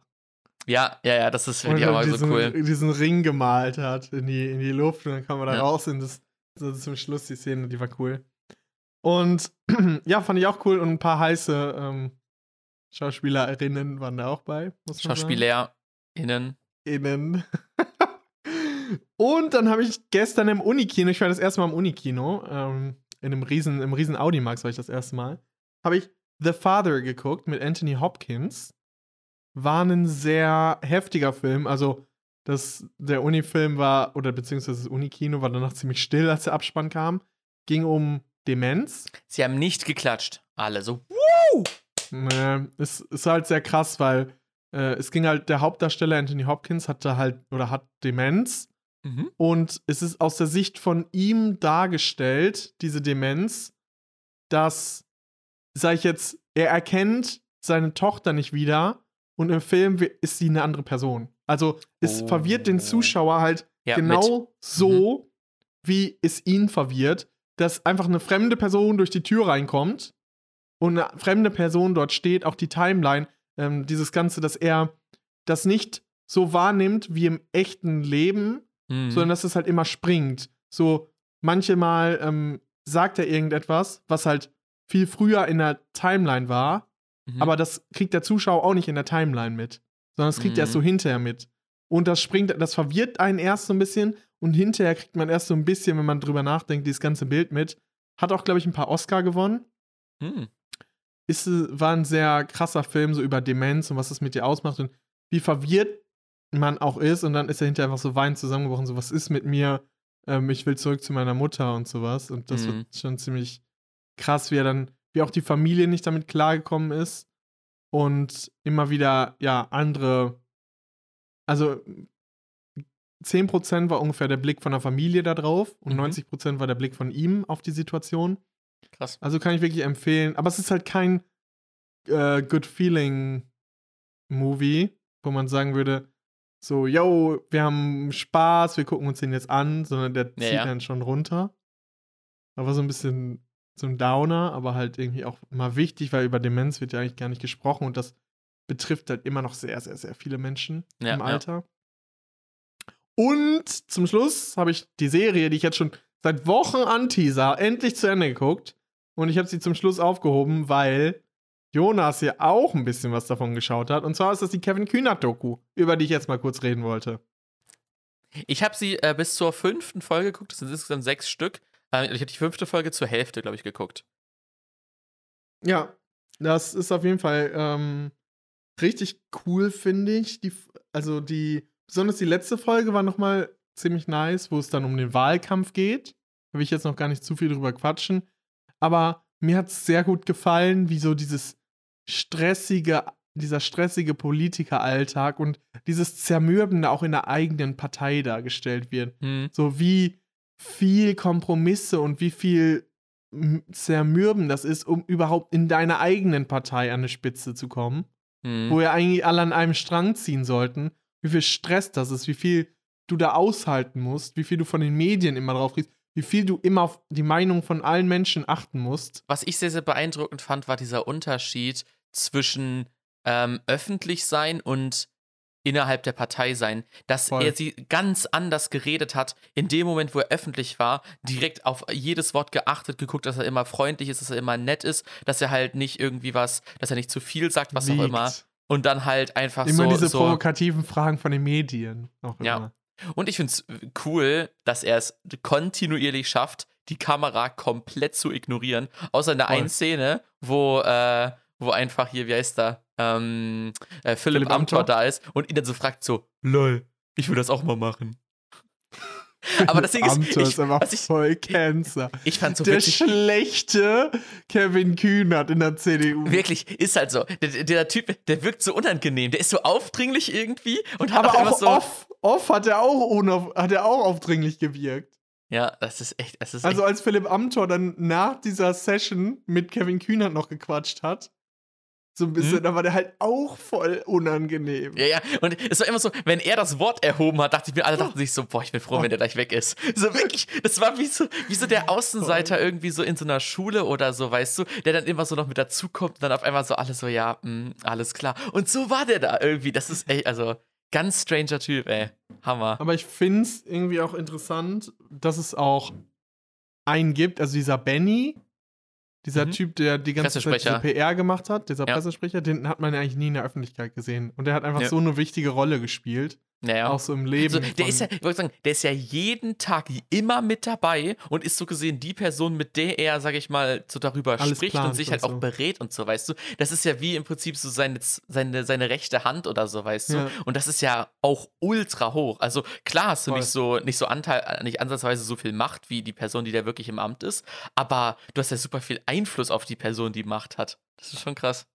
Ja, ja, ja, das ist finde ich auch so cool. diesen Ring gemalt hat in die, in die Luft und dann kam er da ja. raus und das so zum Schluss die Szene, die war cool. Und ja, fand ich auch cool und ein paar heiße ähm, Schauspielerinnen waren da auch bei. SchauspielerInnen. Innen. und dann habe ich gestern im Unikino, ich war das erste Mal im Unikino, ähm, in einem riesen, im riesen Audimax war ich das erste Mal, habe ich The Father geguckt mit Anthony Hopkins. War ein sehr heftiger Film, also das, der Uni-Film war, oder beziehungsweise das Unikino war danach ziemlich still, als der Abspann kam. Ging um Demenz. Sie haben nicht geklatscht. Alle so, Woo! Nee, es ist halt sehr krass, weil äh, es ging halt, der Hauptdarsteller Anthony Hopkins hatte halt, oder hat Demenz. Mhm. Und es ist aus der Sicht von ihm dargestellt, diese Demenz, dass, sag ich jetzt, er erkennt seine Tochter nicht wieder und im Film ist sie eine andere Person. Also es oh. verwirrt den Zuschauer halt ja, genau mit. so, mhm. wie es ihn verwirrt, dass einfach eine fremde Person durch die Tür reinkommt und eine fremde Person dort steht, auch die Timeline, ähm, dieses Ganze, dass er das nicht so wahrnimmt wie im echten Leben, mhm. sondern dass es halt immer springt. So manchmal ähm, sagt er irgendetwas, was halt viel früher in der Timeline war, mhm. aber das kriegt der Zuschauer auch nicht in der Timeline mit sondern das kriegt mhm. er erst so mhm. hinterher mit. Und das springt, das verwirrt einen erst so ein bisschen und hinterher kriegt man erst so ein bisschen, wenn man drüber nachdenkt, dieses ganze Bild mit. Hat auch, glaube ich, ein paar Oscar gewonnen. Mhm. Ist, war ein sehr krasser Film, so über Demenz und was das mit dir ausmacht und wie verwirrt man auch ist. Und dann ist er hinterher einfach so weinend zusammengebrochen, so, was ist mit mir? Ähm, ich will zurück zu meiner Mutter und sowas. Und das mhm. wird schon ziemlich krass, wie er dann, wie auch die Familie nicht damit klargekommen ist und immer wieder, ja, andere, also 10% war ungefähr der Blick von der Familie da drauf und mhm. 90% war der Blick von ihm auf die Situation. Krass. Also kann ich wirklich empfehlen. Aber es ist halt kein äh, Good Feeling Movie, wo man sagen würde, so, yo, wir haben Spaß, wir gucken uns den jetzt an, sondern der zieht ja, dann schon runter. Aber so ein bisschen so ein Downer, aber halt irgendwie auch mal wichtig, weil über Demenz wird ja eigentlich gar nicht gesprochen und das betrifft halt immer noch sehr, sehr, sehr viele Menschen ja, im Alter. Ja. Und zum Schluss habe ich die Serie, die ich jetzt schon seit Wochen anteaser, endlich zu Ende geguckt. Und ich habe sie zum Schluss aufgehoben, weil Jonas hier auch ein bisschen was davon geschaut hat. Und zwar ist das die Kevin Kühnert-Doku, über die ich jetzt mal kurz reden wollte. Ich habe sie äh, bis zur fünften Folge geguckt, das sind insgesamt sechs Stück. Äh, ich habe die fünfte Folge zur Hälfte, glaube ich, geguckt. Ja, das ist auf jeden Fall ähm, richtig cool, finde ich. Die, also die, besonders die letzte Folge war nochmal ziemlich nice, wo es dann um den Wahlkampf geht. Da will ich jetzt noch gar nicht zu viel drüber quatschen. Aber mir hat es sehr gut gefallen, wie so dieses stressige, dieser stressige Politikeralltag und dieses Zermürbende auch in der eigenen Partei dargestellt wird. Mhm. So wie viel Kompromisse und wie viel Zermürben das ist, um überhaupt in deiner eigenen Partei an eine Spitze zu kommen, mhm. wo ja eigentlich alle an einem Strang ziehen sollten, wie viel Stress das ist, wie viel du da aushalten musst, wie viel du von den Medien immer drauf kriegst, wie viel du immer auf die Meinung von allen Menschen achten musst. Was ich sehr, sehr beeindruckend fand, war dieser Unterschied zwischen ähm, öffentlich sein und innerhalb der Partei sein, dass Voll. er sie ganz anders geredet hat, in dem Moment, wo er öffentlich war, direkt auf jedes Wort geachtet, geguckt, dass er immer freundlich ist, dass er immer nett ist, dass er halt nicht irgendwie was, dass er nicht zu viel sagt, was Liegt. auch immer. Und dann halt einfach immer so. Immer diese so, provokativen Fragen von den Medien. Auch immer. Ja. Und ich finde es cool, dass er es kontinuierlich schafft, die Kamera komplett zu ignorieren. Außer in der Voll. einen Szene, wo, äh, wo einfach hier, wie heißt er, ähm, äh, Philipp, Philipp Amthor da ist und ihn dann so fragt so, lol, ich will das auch mal machen. Aber das Ding ist, Amthor ich, ist einfach ich, voll Cancer. Ich fand so Der witzig, schlechte Kevin Kühnert in der CDU. Wirklich, ist halt so. Der, der, Typ, der wirkt so unangenehm. Der ist so aufdringlich irgendwie und hat Aber auch so. Off, off hat er auch, unauf, hat er auch aufdringlich gewirkt. Ja, das ist echt. Das ist also echt. als Philipp Amthor dann nach dieser Session mit Kevin Kühnert noch gequatscht hat, so ein bisschen, hm? aber der halt auch voll unangenehm. Ja, ja, und es war immer so, wenn er das Wort erhoben hat, dachte ich mir, alle dachten sich so, boah, ich bin froh, wenn der gleich weg ist. So wirklich, das war wie so, wie so der Außenseiter irgendwie so in so einer Schule oder so, weißt du, der dann immer so noch mit dazukommt und dann auf einmal so alles so, ja, mh, hm, alles klar. Und so war der da irgendwie, das ist echt, also ganz stranger Typ, ey. Hammer. Aber ich finde es irgendwie auch interessant, dass es auch einen gibt, also dieser Benny, dieser mhm. Typ, der die ganze Zeit PR gemacht hat, dieser ja. Pressesprecher, den hat man ja eigentlich nie in der Öffentlichkeit gesehen. Und der hat einfach ja. so eine wichtige Rolle gespielt. Naja. Auch so im Leben. Also, der ist ja, ich sagen, der ist ja jeden Tag immer mit dabei und ist so gesehen die Person, mit der er, sag ich mal, so darüber Alles spricht und sich halt und auch berät und so, weißt du. Das ist ja wie im Prinzip so seine, seine, seine rechte Hand oder so, weißt du. Ja. Und das ist ja auch ultra hoch. Also klar hast du Voll. nicht so, nicht so Anteil, nicht ansatzweise so viel Macht wie die Person, die da wirklich im Amt ist, aber du hast ja super viel Einfluss auf die Person, die Macht hat. Das ist schon krass.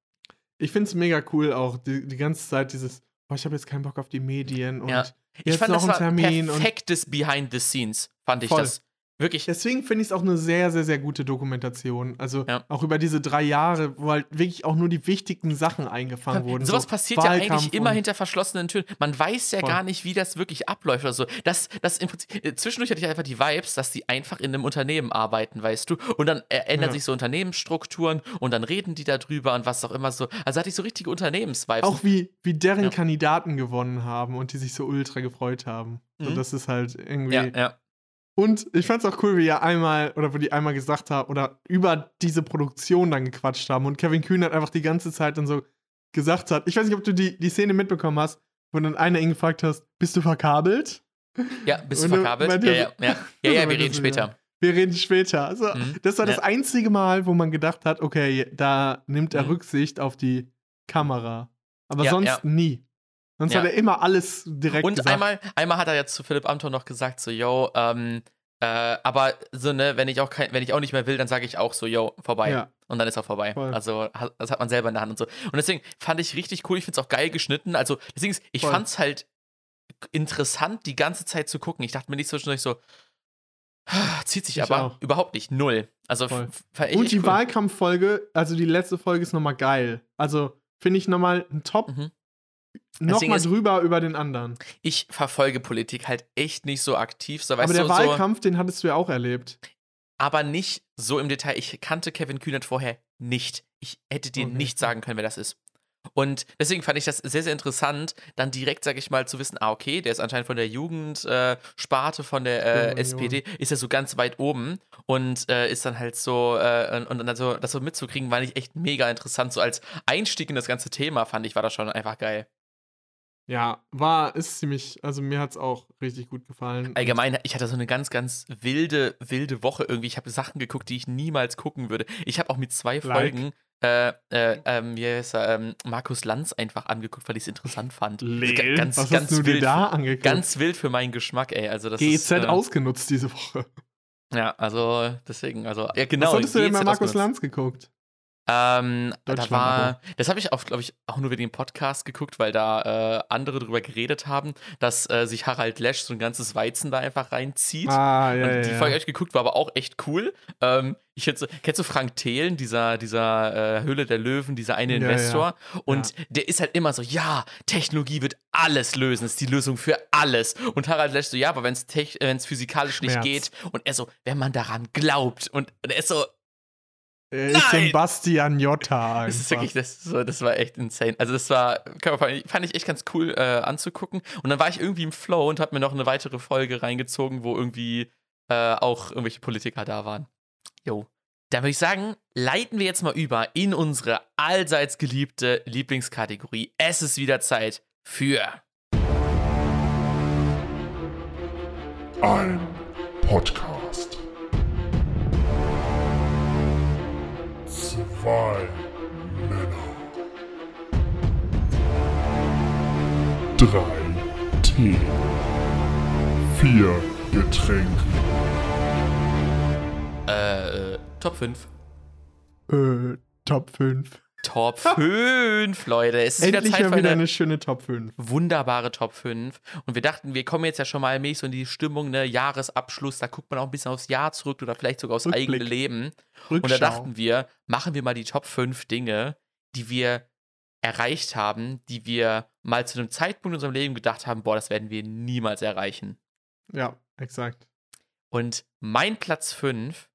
Ich finde es mega cool auch, die, die ganze Zeit dieses oh, ich habe jetzt keinen Bock auf die Medien und ja. ich fand, noch das ein Termin. Perfektes Behind the Scenes, fand ich voll. das. Wirklich. Deswegen finde ich es auch eine sehr, sehr, sehr gute Dokumentation. Also ja. auch über diese drei Jahre, wo halt wirklich auch nur die wichtigen Sachen eingefangen wurden. Sowas so passiert Wahlkampf ja eigentlich immer hinter verschlossenen Türen. Man weiß ja Voll. gar nicht, wie das wirklich abläuft oder so. Das, das im Prinzip, äh, zwischendurch hatte ich einfach die Vibes, dass die einfach in einem Unternehmen arbeiten, weißt du. Und dann ändern ja. sich so Unternehmensstrukturen und dann reden die darüber und was auch immer so. Also hatte ich so richtige Unternehmensvibes. Auch wie, wie deren ja. Kandidaten gewonnen haben und die sich so ultra gefreut haben. Mhm. So, das ist halt irgendwie. Ja, ja. Und ich fand es auch cool, wie er einmal, oder wo die einmal gesagt haben, oder über diese Produktion dann gequatscht haben. Und Kevin Kühn hat einfach die ganze Zeit dann so gesagt hat, ich weiß nicht, ob du die, die Szene mitbekommen hast, wo dann einer ihn gefragt hast, bist du verkabelt? Ja, bist du verkabelt? Ja, ja, ja. Ja, ja, wir reden später. Wir reden später. Also, mhm. das war das einzige Mal, wo man gedacht hat, okay, da nimmt er mhm. Rücksicht auf die Kamera. Aber ja, sonst ja. nie. Sonst ja. hat er immer alles direkt Und gesagt. einmal, einmal hat er jetzt zu Philipp Amthor noch gesagt, so, yo, ähm, äh, aber so, ne, wenn ich auch kein, wenn ich auch nicht mehr will, dann sage ich auch so, yo, vorbei. Ja. Und dann ist er vorbei. Voll. Also, das hat man selber in der Hand und so. Und deswegen fand ich richtig cool, ich finde es auch geil geschnitten. Also, deswegen, ich fand es halt interessant, die ganze Zeit zu gucken. Ich dachte mir nicht zwischendurch so, zieht sich ich aber auch. überhaupt nicht. Null. Also, Und die cool. Wahlkampffolge, also die letzte Folge ist nochmal geil. Also, finde ich nochmal ein Top. Mhm nochmal drüber über den anderen. Ich verfolge Politik halt echt nicht so aktiv. So, aber der so, Wahlkampf, den hattest du ja auch erlebt. Aber nicht so im Detail. Ich kannte Kevin Kühnert vorher nicht. Ich hätte dir okay. nicht sagen können, wer das ist. Und deswegen fand ich das sehr, sehr interessant, dann direkt, sag ich mal, zu wissen, ah, okay, der ist anscheinend von der Jugendsparte äh, von der äh, SPD, ist ja so ganz weit oben und äh, ist dann halt so, äh, und, und dann so, das so mitzukriegen, war nicht echt mega interessant. So als Einstieg in das ganze Thema fand ich, war das schon einfach geil. Ja, war, ist ziemlich, also mir hat es auch richtig gut gefallen. Allgemein, ich hatte so eine ganz, ganz wilde, wilde Woche irgendwie. Ich habe Sachen geguckt, die ich niemals gucken würde. Ich habe auch mit zwei like. Folgen äh, äh, ähm, wie heißt er, ähm, Markus Lanz einfach angeguckt, weil ich es interessant fand. Leel, ganz, was ganz hast du wild, da angeguckt? Ganz wild für meinen Geschmack, ey. Also das GZ ist, äh, ausgenutzt diese Woche. Ja, also deswegen, also, ja genau. Was hattest du denn bei Markus Lanz geguckt? Ähm, da war, das habe ich auch, glaube ich, auch nur wegen dem Podcast geguckt, weil da äh, andere drüber geredet haben, dass äh, sich Harald Lesch so ein ganzes Weizen da einfach reinzieht. Ah, ja, Und die ja. Folge habe ich geguckt, war aber auch echt cool. Ähm, ich hätte, kennst du Frank Thelen, dieser, dieser äh, Höhle der Löwen, dieser eine Investor? Ja, Und der ist halt immer so, ja, Technologie wird alles lösen, ist die Lösung für alles. Und Harald Lesch so, ja, aber wenn es physikalisch Schmerz. nicht geht. Und er so, wenn man daran glaubt. Und, und er ist so, er ist Nein! Sebastian Jotta. Das ist wirklich, das, so, das war echt insane. Also, das war, fand ich echt ganz cool äh, anzugucken. Und dann war ich irgendwie im Flow und hab mir noch eine weitere Folge reingezogen, wo irgendwie äh, auch irgendwelche Politiker da waren. Jo. Dann würde ich sagen, leiten wir jetzt mal über in unsere allseits geliebte Lieblingskategorie. Es ist wieder Zeit für. Ein Podcast. Zwei Männer. Drei Tee. Vier Getränke. Äh, äh Top 5. Äh, Top 5. Top 5, Leute. Es ist Endlich wieder Zeit für eine, eine, schöne Top 5. Wunderbare Top 5. Und wir dachten, wir kommen jetzt ja schon mal mäßig so in die Stimmung, ne, Jahresabschluss. Da guckt man auch ein bisschen aufs Jahr zurück oder vielleicht sogar aufs Rückblick. eigene Leben. Rückschau. Und da dachten wir, machen wir mal die Top 5 Dinge, die wir erreicht haben, die wir mal zu einem Zeitpunkt in unserem Leben gedacht haben, boah, das werden wir niemals erreichen. Ja, exakt. Und mein Platz 5,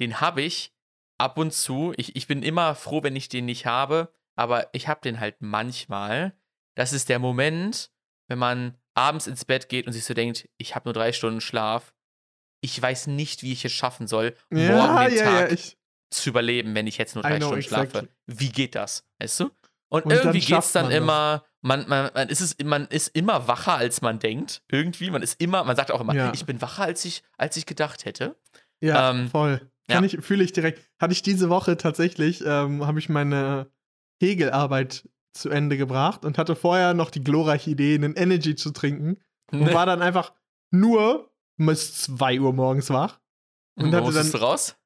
den habe ich ab und zu. Ich, ich bin immer froh, wenn ich den nicht habe, aber ich habe den halt manchmal. Das ist der Moment, wenn man abends ins Bett geht und sich so denkt, ich habe nur drei Stunden Schlaf. Ich weiß nicht, wie ich es schaffen soll, ja, morgen den ja, Tag ja, zu überleben, wenn ich jetzt nur drei know, Stunden exactly. schlafe. Wie geht das? Weißt du? Und, und irgendwie geht es dann, dann immer, man, man, man, ist es, man ist immer wacher, als man denkt. Irgendwie. Man ist immer, man sagt auch immer, ich bin wacher, als ich, als ich gedacht hätte. Ja, ähm, voll. Kann ja. ich, fühle ich direkt. Hatte ich diese Woche tatsächlich, ähm, habe ich meine Hegelarbeit zu Ende gebracht und hatte vorher noch die glorreiche Idee, einen Energy zu trinken. Und war dann einfach nur bis 2 Uhr morgens wach. Und, und hatte dann raus?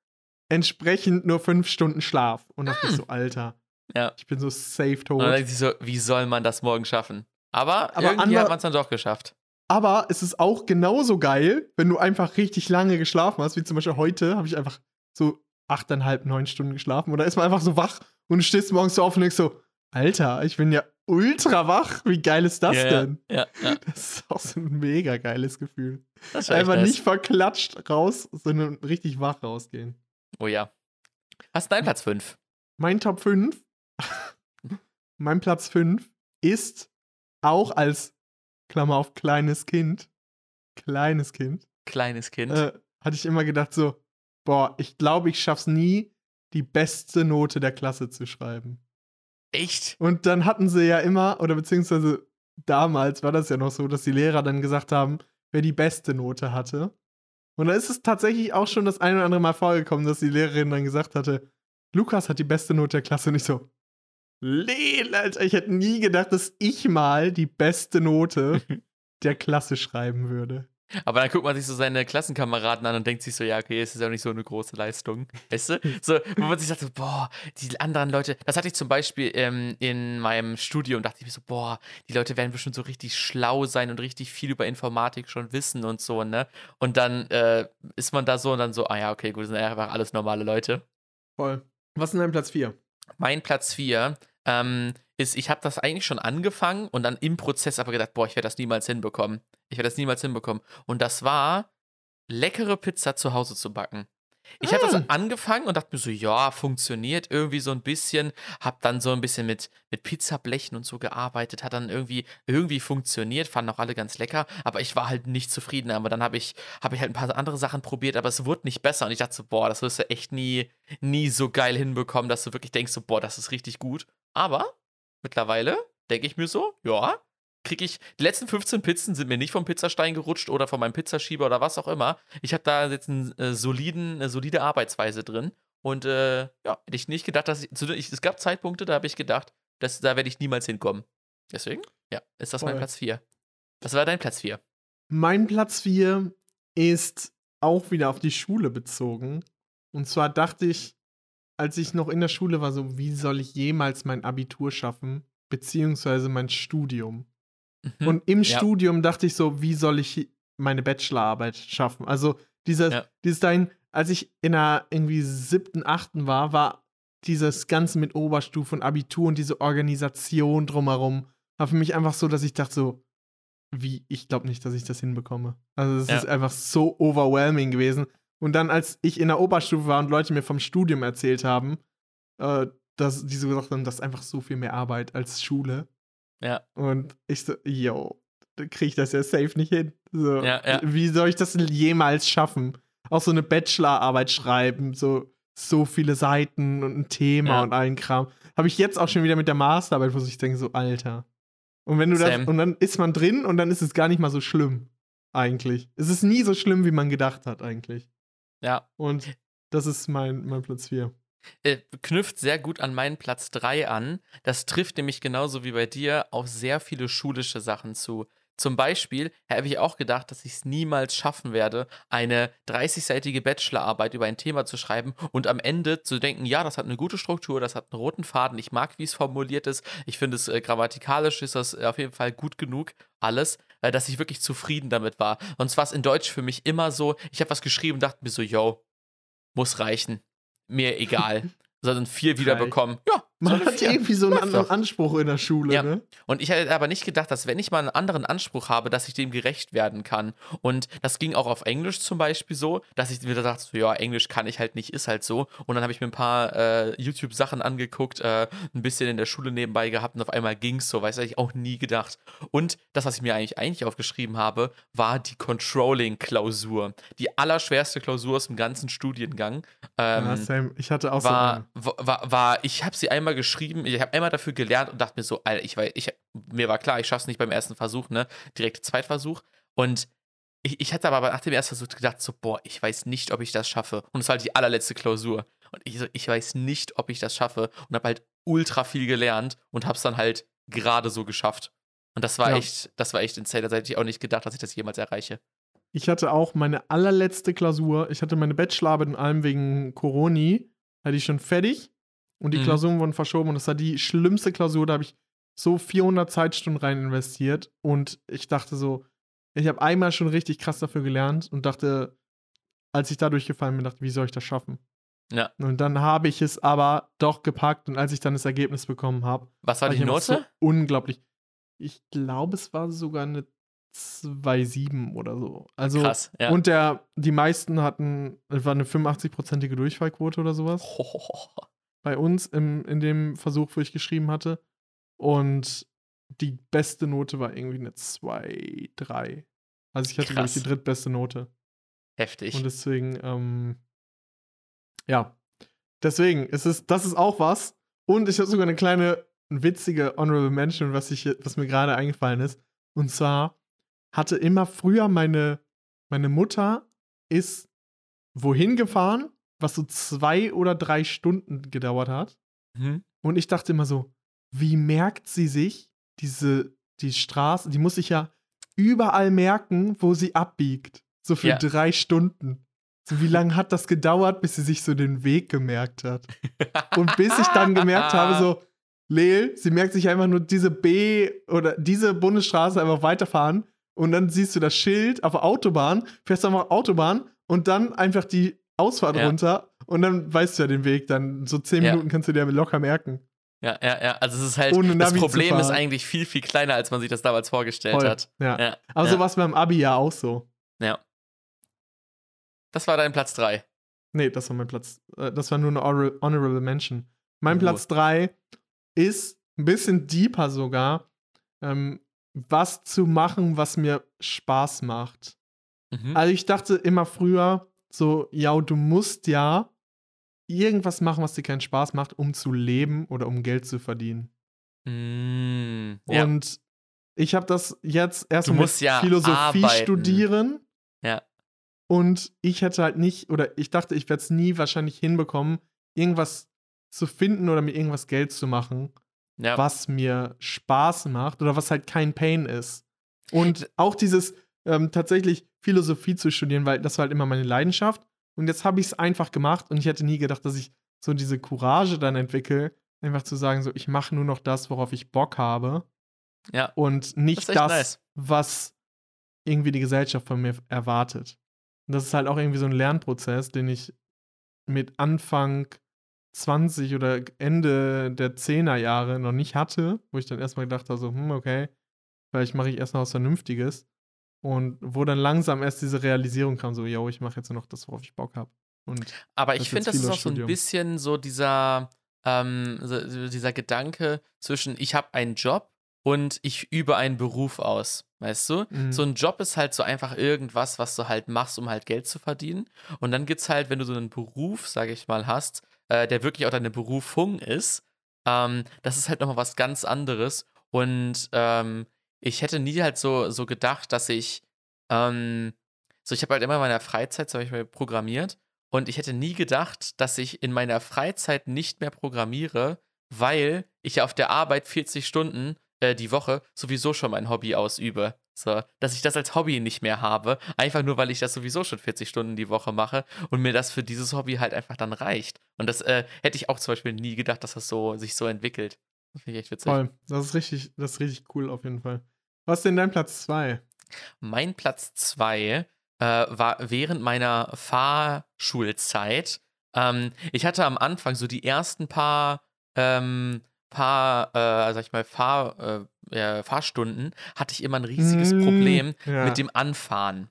entsprechend nur fünf Stunden Schlaf. Und dachte hm. ich so, Alter. Ja. Ich bin so safe tot. So, wie soll man das morgen schaffen? Aber, Aber irgendwie hat man es dann doch geschafft. Aber es ist auch genauso geil, wenn du einfach richtig lange geschlafen hast, wie zum Beispiel heute habe ich einfach so achteinhalb, neun Stunden geschlafen. Oder ist man einfach so wach und du stehst morgens so auf und denkst so, Alter, ich bin ja ultra wach. Wie geil ist das ja, denn? Ja, ja. Das ist auch so ein mega geiles Gefühl. Einfach nicht verklatscht raus, sondern richtig wach rausgehen. Oh ja. Was ist dein Platz 5? Mein Top 5, mein Platz 5 ist auch als Klammer auf kleines Kind, kleines Kind. Kleines Kind. Äh, hatte ich immer gedacht so, boah, ich glaube, ich schaff's nie, die beste Note der Klasse zu schreiben. Echt? Und dann hatten sie ja immer, oder beziehungsweise damals war das ja noch so, dass die Lehrer dann gesagt haben, wer die beste Note hatte. Und da ist es tatsächlich auch schon das ein oder andere Mal vorgekommen, dass die Lehrerin dann gesagt hatte, Lukas hat die beste Note der Klasse. Und ich so, Leel, Alter, ich hätte nie gedacht, dass ich mal die beste Note der Klasse schreiben würde. Aber dann guckt man sich so seine Klassenkameraden an und denkt sich so, ja, okay, es ist auch nicht so eine große Leistung. Weißt du? So, wo man sich sagt, so, boah, die anderen Leute, das hatte ich zum Beispiel ähm, in meinem Studium, dachte ich mir so, boah, die Leute werden bestimmt so richtig schlau sein und richtig viel über Informatik schon wissen und so, ne? Und dann äh, ist man da so und dann so, ah ja, okay, gut, das sind einfach alles normale Leute. Voll. Was ist denn dein Platz 4? Mein Platz 4 ähm, ist, ich habe das eigentlich schon angefangen und dann im Prozess aber gedacht, boah, ich werde das niemals hinbekommen. Ich werde das niemals hinbekommen. Und das war, leckere Pizza zu Hause zu backen. Ich habe das ah. angefangen und dachte mir so, ja, funktioniert irgendwie so ein bisschen. Hab dann so ein bisschen mit, mit Pizzablechen und so gearbeitet, hat dann irgendwie, irgendwie funktioniert, fanden auch alle ganz lecker, aber ich war halt nicht zufrieden. Aber dann habe ich, hab ich halt ein paar andere Sachen probiert, aber es wurde nicht besser. Und ich dachte so, boah, das wirst du echt nie, nie so geil hinbekommen, dass du wirklich denkst, so, boah, das ist richtig gut. Aber mittlerweile denke ich mir so, ja, kriege ich, die letzten 15 Pizzen sind mir nicht vom Pizzastein gerutscht oder von meinem Pizzaschieber oder was auch immer. Ich habe da jetzt einen, äh, soliden, eine solide Arbeitsweise drin. Und äh, ja, hätte ich nicht gedacht, dass ich, ich es gab Zeitpunkte, da habe ich gedacht, dass, da werde ich niemals hinkommen. Deswegen, ja, ist das Voll. mein Platz 4. Was war dein Platz 4? Mein Platz 4 ist auch wieder auf die Schule bezogen. Und zwar dachte ich, als ich noch in der Schule war, so, wie soll ich jemals mein Abitur schaffen, beziehungsweise mein Studium? Mhm. Und im ja. Studium dachte ich so, wie soll ich meine Bachelorarbeit schaffen? Also dieses, ja. dieses dahin, als ich in der irgendwie siebten, achten war, war dieses Ganze mit Oberstufe und Abitur und diese Organisation drumherum, war für mich einfach so, dass ich dachte so, wie, ich glaube nicht, dass ich das hinbekomme. Also es ja. ist einfach so overwhelming gewesen. Und dann, als ich in der Oberstufe war und Leute mir vom Studium erzählt haben, äh, dass die so gesagt haben, das ist einfach so viel mehr Arbeit als Schule. Ja. Und ich so, yo, da kriege ich das ja safe nicht hin. So, ja, ja. Wie soll ich das jemals schaffen? Auch so eine Bachelorarbeit schreiben, so, so viele Seiten und ein Thema ja. und allen Kram. Habe ich jetzt auch schon wieder mit der Masterarbeit, wo ich denke, so, Alter. Und wenn du Sam. das, und dann ist man drin und dann ist es gar nicht mal so schlimm, eigentlich. Es ist nie so schlimm, wie man gedacht hat, eigentlich. Ja. Und das ist mein, mein Platz 4 äh, knüpft sehr gut an meinen Platz 3 an. Das trifft nämlich genauso wie bei dir auf sehr viele schulische Sachen zu. Zum Beispiel habe ich auch gedacht, dass ich es niemals schaffen werde, eine 30-seitige Bachelorarbeit über ein Thema zu schreiben und am Ende zu denken, ja, das hat eine gute Struktur, das hat einen roten Faden, ich mag, wie es formuliert ist, ich finde es äh, grammatikalisch ist das auf jeden Fall gut genug, alles, äh, dass ich wirklich zufrieden damit war. Und zwar ist in Deutsch für mich immer so, ich habe was geschrieben und dachte mir so, yo, muss reichen mir egal. Sondern vier wiederbekommen. Ja, Man so hat irgendwie so einen anderen Anspruch in der Schule, ja. ne? Und ich hätte aber nicht gedacht, dass wenn ich mal einen anderen Anspruch habe, dass ich dem gerecht werden kann. Und das ging auch auf Englisch zum Beispiel so, dass ich wieder dachte, so, ja, Englisch kann ich halt nicht, ist halt so. Und dann habe ich mir ein paar äh, YouTube-Sachen angeguckt, äh, ein bisschen in der Schule nebenbei gehabt und auf einmal ging es so, weiß ich auch nie gedacht. Und das, was ich mir eigentlich, eigentlich aufgeschrieben habe, war die Controlling-Klausur. Die allerschwerste Klausur aus dem ganzen Studiengang. Ähm, ja. Ich hatte auch war, so war, war, war, ich habe sie einmal geschrieben, ich habe einmal dafür gelernt und dachte mir so, Alter, ich war, ich, mir war klar, ich schaffe es nicht beim ersten Versuch, ne? Direkt Zweitversuch. Und ich, ich hatte aber nach dem ersten Versuch gedacht, so, boah, ich weiß nicht, ob ich das schaffe. Und es war halt die allerletzte Klausur. Und ich so, ich weiß nicht, ob ich das schaffe. Und habe halt ultra viel gelernt und habe es dann halt gerade so geschafft. Und das war ja. echt, das war echt insane. Da hätte ich auch nicht gedacht, dass ich das jemals erreiche. Ich hatte auch meine allerletzte Klausur. Ich hatte meine Bachelorarbeit in allem wegen Coroni. Hatte ich schon fertig. Und die mhm. Klausuren wurden verschoben. Und das war die schlimmste Klausur. Da habe ich so 400 Zeitstunden rein investiert. Und ich dachte so, ich habe einmal schon richtig krass dafür gelernt und dachte, als ich da durchgefallen bin, dachte, wie soll ich das schaffen? Ja. Und dann habe ich es aber doch gepackt. Und als ich dann das Ergebnis bekommen habe, was war, die Note? So unglaublich. Ich glaube, es war sogar eine 2,7 oder so. Also, Krass, ja. Und der, die meisten hatten, es war eine 85-prozentige Durchfallquote oder sowas. Oh. Bei uns im, in dem Versuch, wo ich geschrieben hatte. Und die beste Note war irgendwie eine 2, 3. Also ich hatte, glaube ich, die drittbeste Note. Heftig. Und deswegen, ähm, ja. Deswegen, ist es, das ist auch was. Und ich habe sogar eine kleine witzige Honorable Mention, was, ich, was mir gerade eingefallen ist. Und zwar hatte immer früher meine, meine Mutter ist wohin gefahren, was so zwei oder drei Stunden gedauert hat. Mhm. Und ich dachte immer so, wie merkt sie sich diese, die Straße, die muss sich ja überall merken, wo sie abbiegt. So für ja. drei Stunden. So, wie lange hat das gedauert, bis sie sich so den Weg gemerkt hat? Und bis ich dann gemerkt habe, so, Leel, sie merkt sich einfach nur diese B oder diese Bundesstraße einfach weiterfahren und dann siehst du das Schild auf der Autobahn, fährst einfach Autobahn und dann einfach die Ausfahrt ja. runter und dann weißt du ja den Weg. Dann so zehn ja. Minuten kannst du dir locker merken. Ja, ja, ja. Also es ist halt, Ohne das Problem ist eigentlich viel, viel kleiner, als man sich das damals vorgestellt Voll. hat. Ja. ja. Aber ja. so war es beim Abi ja auch so. Ja. Das war dein Platz 3. Nee, das war mein Platz. Äh, das war nur eine Honorable Mention. Mein uh. Platz 3 ist ein bisschen deeper sogar. Ähm, was zu machen, was mir Spaß macht. Mhm. Also ich dachte immer früher so, ja, du musst ja irgendwas machen, was dir keinen Spaß macht, um zu leben oder um Geld zu verdienen. Mm, ja. Und ich habe das jetzt erst mit ja Philosophie arbeiten. studieren. Ja. Und ich hätte halt nicht, oder ich dachte, ich werde es nie wahrscheinlich hinbekommen, irgendwas zu finden oder mir irgendwas Geld zu machen, ja. was mir Spaß macht oder was halt kein Pain ist. Und auch dieses ähm, tatsächlich Philosophie zu studieren, weil das war halt immer meine Leidenschaft. Und jetzt habe ich es einfach gemacht und ich hätte nie gedacht, dass ich so diese Courage dann entwickle, einfach zu sagen, so, ich mache nur noch das, worauf ich Bock habe. Ja. Und nicht das, das was irgendwie die Gesellschaft von mir erwartet. Und das ist halt auch irgendwie so ein Lernprozess, den ich mit Anfang 20 oder Ende der 10er Jahre noch nicht hatte, wo ich dann erstmal gedacht habe, so, hm, okay, vielleicht mache ich erst noch was Vernünftiges. Und wo dann langsam erst diese Realisierung kam, so, yo, ich mache jetzt nur noch das, worauf ich Bock habe. Aber ich finde, das ist auch so ein bisschen so dieser, ähm, so, dieser Gedanke zwischen, ich habe einen Job und ich übe einen Beruf aus. Weißt du? Mhm. So ein Job ist halt so einfach irgendwas, was du halt machst, um halt Geld zu verdienen. Und dann gibt es halt, wenn du so einen Beruf, sage ich mal, hast, äh, der wirklich auch deine Berufung ist, ähm, das ist halt nochmal was ganz anderes. Und ähm, ich hätte nie halt so, so gedacht, dass ich, ähm, so ich habe halt immer in meiner Freizeit zum Beispiel programmiert und ich hätte nie gedacht, dass ich in meiner Freizeit nicht mehr programmiere, weil ich ja auf der Arbeit 40 Stunden äh, die Woche sowieso schon mein Hobby ausübe. So, dass ich das als Hobby nicht mehr habe, einfach nur, weil ich das sowieso schon 40 Stunden die Woche mache und mir das für dieses Hobby halt einfach dann reicht. Und das äh, hätte ich auch zum Beispiel nie gedacht, dass das so sich so entwickelt. Das finde ich echt witzig. Voll. Das ist richtig, das ist richtig cool auf jeden Fall. Was ist denn dein Platz 2? Mein Platz 2 äh, war während meiner Fahrschulzeit. Ähm, ich hatte am Anfang so die ersten paar ähm, paar, äh, sag ich mal, Fahr, äh, Fahrstunden hatte ich immer ein riesiges mm, Problem ja. mit dem Anfahren.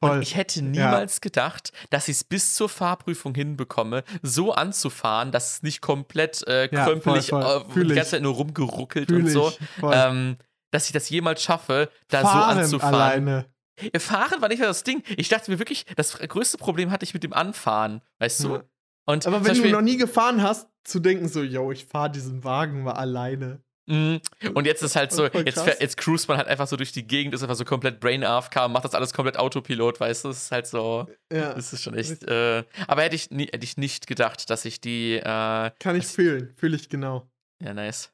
Und Voll. ich hätte niemals ja. gedacht, dass ich es bis zur Fahrprüfung hinbekomme, so anzufahren, dass es nicht komplett äh, krömpelig ja, voll, voll. Äh, die ganze Zeit nur rumgeruckelt Fühl und so. Ähm, dass ich das jemals schaffe, da Fahren so anzufahren. Alleine. Fahren war nicht mehr das Ding. Ich dachte mir wirklich, das größte Problem hatte ich mit dem Anfahren, weißt du? Und Aber wenn du noch nie gefahren hast, zu denken so, yo, ich fahre diesen Wagen mal alleine. Mhm. Und jetzt ist halt so, jetzt, jetzt cruist man halt einfach so durch die Gegend, ist einfach so komplett Brain AFK, macht das alles komplett Autopilot, weißt du? Das ist halt so. Ja. Das ist schon echt. Äh, aber hätte ich, hätte ich nicht gedacht, dass ich die. Äh, Kann ich fühlen, fühle ich genau. Ja, nice.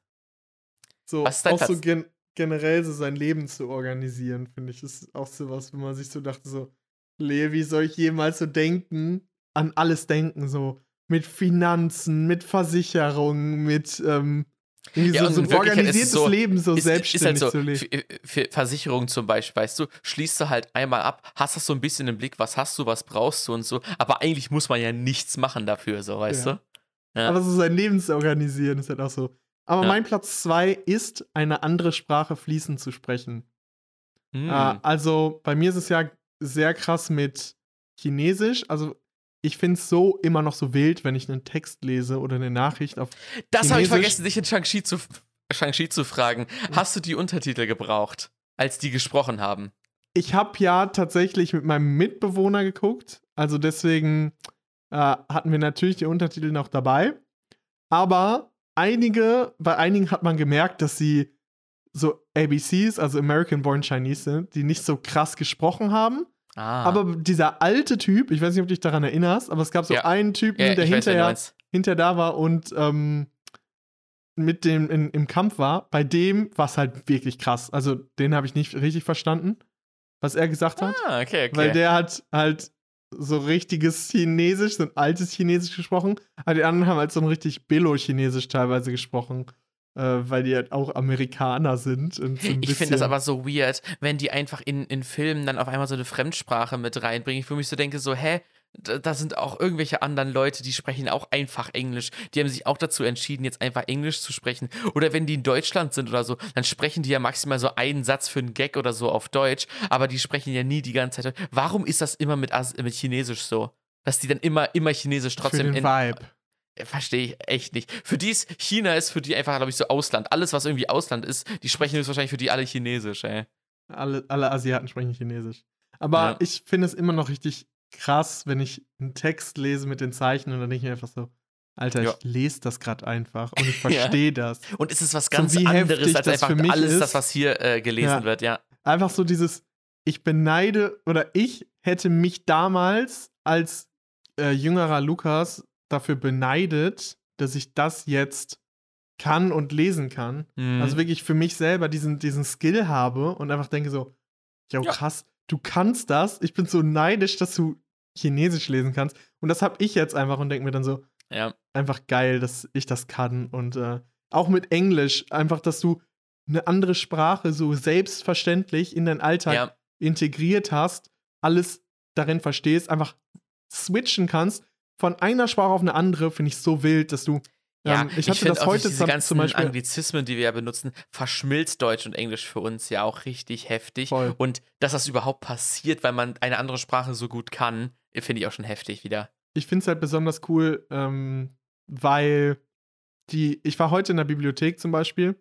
So, Was ist dein auch Platz? so gen generell so sein Leben zu organisieren, finde ich, ist auch so was, wenn man sich so dachte, so, Lee, wie soll ich jemals so denken, an alles denken, so mit Finanzen, mit Versicherungen, mit ähm, ja, so, so ein organisiertes so, Leben so ist, selbstständig ist halt so, zu leben. Für, Versicherungen zum Beispiel, weißt du, schließt du halt einmal ab, hast das so ein bisschen im Blick, was hast du, was brauchst du und so, aber eigentlich muss man ja nichts machen dafür, so, weißt ja. du? Ja. Aber so sein Leben zu organisieren ist halt auch so. Aber mein Platz zwei ist, eine andere Sprache fließend zu sprechen. Mhm. Äh, also bei mir ist es ja sehr krass mit Chinesisch. Also ich finde es so immer noch so wild, wenn ich einen Text lese oder eine Nachricht auf. Das habe ich vergessen, dich in Shang-Chi zu, Shang zu fragen. Hast du die Untertitel gebraucht, als die gesprochen haben? Ich habe ja tatsächlich mit meinem Mitbewohner geguckt. Also deswegen äh, hatten wir natürlich die Untertitel noch dabei. Aber einige, bei einigen hat man gemerkt, dass sie so ABCs, also American Born Chinese sind, die nicht so krass gesprochen haben. Ah. Aber dieser alte Typ, ich weiß nicht, ob du dich daran erinnerst, aber es gab so ja. einen Typen, ja, der hinterher, weiß, hinterher da war und ähm, mit dem in, im Kampf war. Bei dem war es halt wirklich krass. Also den habe ich nicht richtig verstanden, was er gesagt hat. Ah, okay, okay. Weil der hat halt so richtiges Chinesisch, so ein altes Chinesisch gesprochen. Aber die anderen haben halt so ein richtig Billo-Chinesisch teilweise gesprochen weil die halt auch Amerikaner sind. So ich finde das aber so weird, wenn die einfach in, in Filmen dann auf einmal so eine Fremdsprache mit reinbringen. Ich für mich so denke, so, hä? Da, sind auch irgendwelche anderen Leute, die sprechen auch einfach Englisch. Die haben sich auch dazu entschieden, jetzt einfach Englisch zu sprechen. Oder wenn die in Deutschland sind oder so, dann sprechen die ja maximal so einen Satz für einen Gag oder so auf Deutsch, aber die sprechen ja nie die ganze Zeit. Warum ist das immer mit, mit Chinesisch so? Dass die dann immer, immer Chinesisch trotzdem. Für den Vibe. Verstehe ich echt nicht. Für die ist, China ist für die einfach, glaube ich, so Ausland. Alles, was irgendwie Ausland ist, die sprechen jetzt wahrscheinlich für die alle Chinesisch, ey. Alle, alle Asiaten sprechen Chinesisch. Aber ja. ich finde es immer noch richtig krass, wenn ich einen Text lese mit den Zeichen und dann denke ich mir einfach so, Alter, ja. ich lese das gerade einfach und ich verstehe ja. das. Und es ist was ganz so anderes als einfach alles ist. das, was hier äh, gelesen wird, ja. Einfach so dieses, ich beneide oder ich hätte mich damals als äh, jüngerer Lukas dafür beneidet, dass ich das jetzt kann und lesen kann. Mhm. Also wirklich für mich selber diesen, diesen Skill habe und einfach denke so, ja krass, du kannst das. Ich bin so neidisch, dass du Chinesisch lesen kannst. Und das habe ich jetzt einfach und denke mir dann so, ja. einfach geil, dass ich das kann. Und äh, auch mit Englisch, einfach, dass du eine andere Sprache so selbstverständlich in deinen Alltag ja. integriert hast, alles darin verstehst, einfach switchen kannst von einer Sprache auf eine andere finde ich so wild, dass du. Ja, ähm, ich hatte ich das heute diese ganzen zum Beispiel. Anglizismen, die wir ja benutzen, verschmilzt Deutsch und Englisch für uns ja auch richtig heftig. Voll. Und dass das überhaupt passiert, weil man eine andere Sprache so gut kann, finde ich auch schon heftig wieder. Ich finde es halt besonders cool, ähm, weil die, ich war heute in der Bibliothek zum Beispiel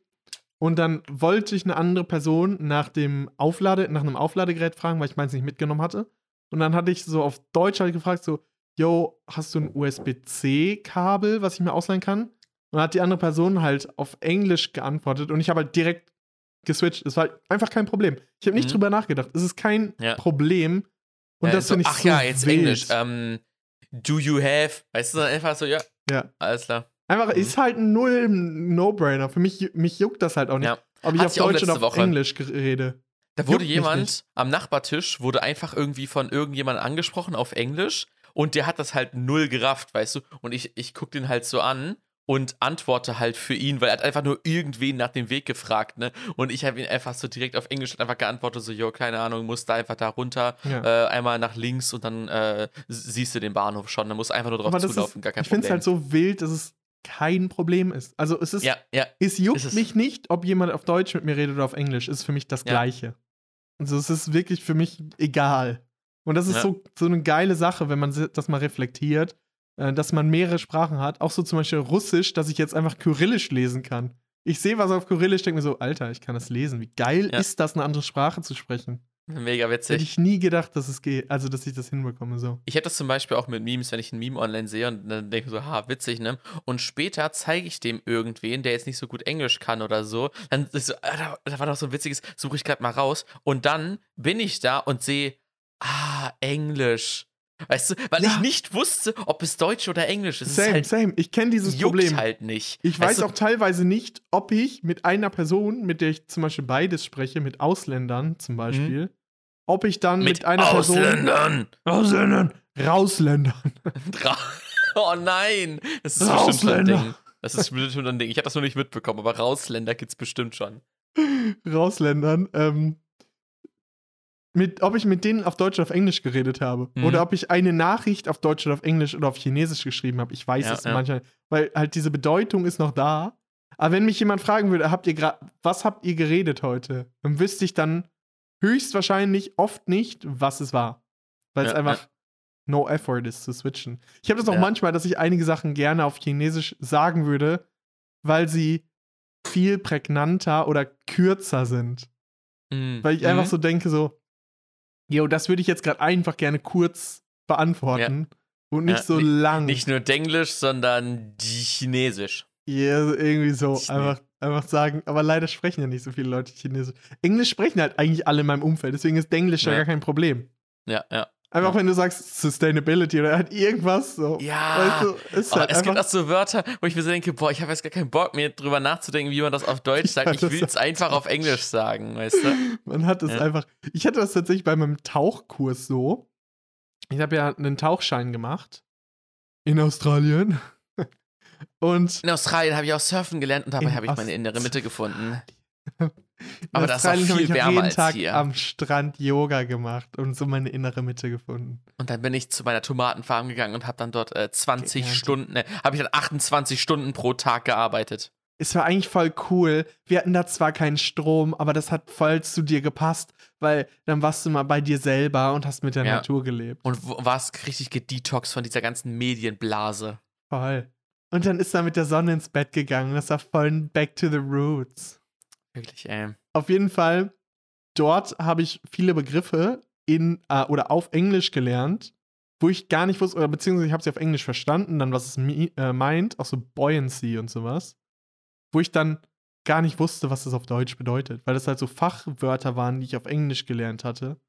und dann wollte ich eine andere Person nach dem Auflade, nach einem Aufladegerät fragen, weil ich meins nicht mitgenommen hatte. Und dann hatte ich so auf Deutsch halt gefragt, so, yo, hast du ein USB-C-Kabel, was ich mir ausleihen kann? Und hat die andere Person halt auf Englisch geantwortet und ich habe halt direkt geswitcht. Es war halt einfach kein Problem. Ich habe nicht mhm. drüber nachgedacht. Es ist kein ja. Problem. Und ja, das so, finde ich ach so ja, jetzt wild. Englisch. Um, ähm, do you have? Weißt du, einfach so, ja. Ja. Alles klar. Einfach, mhm. ist halt ein null No-Brainer. Für mich, mich juckt das halt auch nicht. Ja. Ob ich Hat auf Deutsch oder auf Woche. Englisch rede. Da wurde jemand am Nachbartisch, wurde einfach irgendwie von irgendjemandem angesprochen auf Englisch und der hat das halt null gerafft, weißt du? Und ich, ich guck den halt so an und antworte halt für ihn, weil er hat einfach nur irgendwen nach dem Weg gefragt, ne? Und ich habe ihn einfach so direkt auf Englisch einfach geantwortet, so, jo, keine Ahnung, musst da einfach da runter, ja. äh, einmal nach links und dann äh, siehst du den Bahnhof schon. Dann musst du einfach nur drauf zulaufen, ist, gar kein ich Problem. Ich finde es halt so wild, dass es kein Problem ist. Also es ist, ja, ja, es juckt es. mich nicht, ob jemand auf Deutsch mit mir redet oder auf Englisch. Ist für mich das. Gleiche. Also es ist wirklich für mich egal. Und das ist Ja. so, so eine geile Sache, wenn man das mal reflektiert, äh, dass man mehrere Sprachen hat. Auch so zum Beispiel Russisch, dass ich jetzt einfach Kyrillisch lesen kann. Ich sehe was auf Kyrillisch, denke mir so, Alter, ich kann das lesen. Wie geil Ja. ist das, eine andere Sprache zu sprechen? Mega Hätte witzig. ich nie gedacht, dass es geht, also dass ich das hinbekomme so. Ich hätte das zum Beispiel auch mit Memes, wenn ich ein Meme online sehe und dann denke ich so, ha, witzig, ne? Und später zeige ich dem irgendwen, der jetzt nicht so gut Englisch kann oder so. Dann ist so, da, da war doch so ein witziges, suche ich gerade mal raus. Und dann bin ich da und sehe, ah, Englisch. Weißt du, weil Ja. ich nicht wusste, ob es Deutsch oder Englisch ist. Same, ist halt, same. Ich kenne dieses juckt Problem. halt nicht. Ich Weißt weiß du, auch teilweise nicht, ob ich mit einer Person, mit der ich zum Beispiel beides spreche, mit Ausländern zum Beispiel, ob ich dann mit, mit einer Ausländern. Person. Ausländern! Rausländern! Ra- Oh nein, das ist bestimmt schon ein Rausländer. Ding. Das ist bestimmt ein Ding. Ich habe das noch nicht mitbekommen, aber Rausländer gibt's bestimmt schon. Rausländern, ähm, mit, ob ich mit denen auf Deutsch oder auf Englisch geredet habe. Mhm. Oder ob ich eine Nachricht auf Deutsch oder auf Englisch oder auf Chinesisch geschrieben habe. Ich weiß Ja, es ja. manchmal, weil halt diese Bedeutung ist noch da. Aber wenn mich jemand fragen würde, habt ihr was habt ihr geredet heute? Dann wüsste ich dann höchstwahrscheinlich oft nicht, was es war. Weil es Ja, einfach no effort ist zu switchen. Ich habe das auch manchmal, dass ich einige Sachen gerne auf Chinesisch sagen würde, weil sie viel prägnanter oder kürzer sind. Mhm. Weil ich einfach so denke, so, yo, das würde ich jetzt gerade einfach gerne kurz beantworten und nicht Ja, so ni- lang. Nicht nur Denglisch, sondern Chinesisch. Ja, irgendwie so Chine- einfach, einfach sagen, aber leider sprechen ja nicht so viele Leute Chinesisch. Englisch sprechen halt eigentlich alle in meinem Umfeld, deswegen ist Englisch ja, Ja. gar kein Problem. Ja, ja. Einfach Ja. wenn du sagst Sustainability oder halt irgendwas so. Ja, Weißt du, Aber halt es gibt auch so Wörter, wo ich mir so denke, boah, ich habe jetzt gar keinen Bock mehr drüber nachzudenken, wie man das auf Deutsch sagt. Ja, Ich will es einfach auf Englisch sagen, weißt du? man hat es Ja. einfach. Ich hatte das tatsächlich bei meinem Tauchkurs so. Ich habe ja einen Tauchschein gemacht in Australien. Und In Australien habe ich auch surfen gelernt und dabei habe ich meine innere Mitte gefunden. Aber das ist auch viel ich wärmer jeden als Tag hier. am Strand Yoga gemacht und so meine innere Mitte gefunden. Und dann bin ich zu meiner Tomatenfarm gegangen und habe dann dort äh, 20 Geerntet. Stunden, ne, habe ich dann 28 Stunden pro Tag gearbeitet. Es war eigentlich voll cool. Wir hatten da zwar keinen Strom, aber das hat voll zu dir gepasst, weil dann warst du mal bei dir selber und hast mit der Ja. Natur gelebt. Und warst richtig gedetox von dieser ganzen Medienblase. Voll. Und dann ist er mit der Sonne ins Bett gegangen. Das war voll ein Back to the Roots. Wirklich, ey. Auf jeden Fall, dort habe ich viele Begriffe in äh, oder auf Englisch gelernt, wo ich gar nicht wusste, oder beziehungsweise ich habe sie auf Englisch verstanden, dann was es äh, meint, auch so Buoyancy und sowas, wo ich dann gar nicht wusste, was das auf Deutsch bedeutet, weil das halt so Fachwörter waren, die ich auf Englisch gelernt hatte.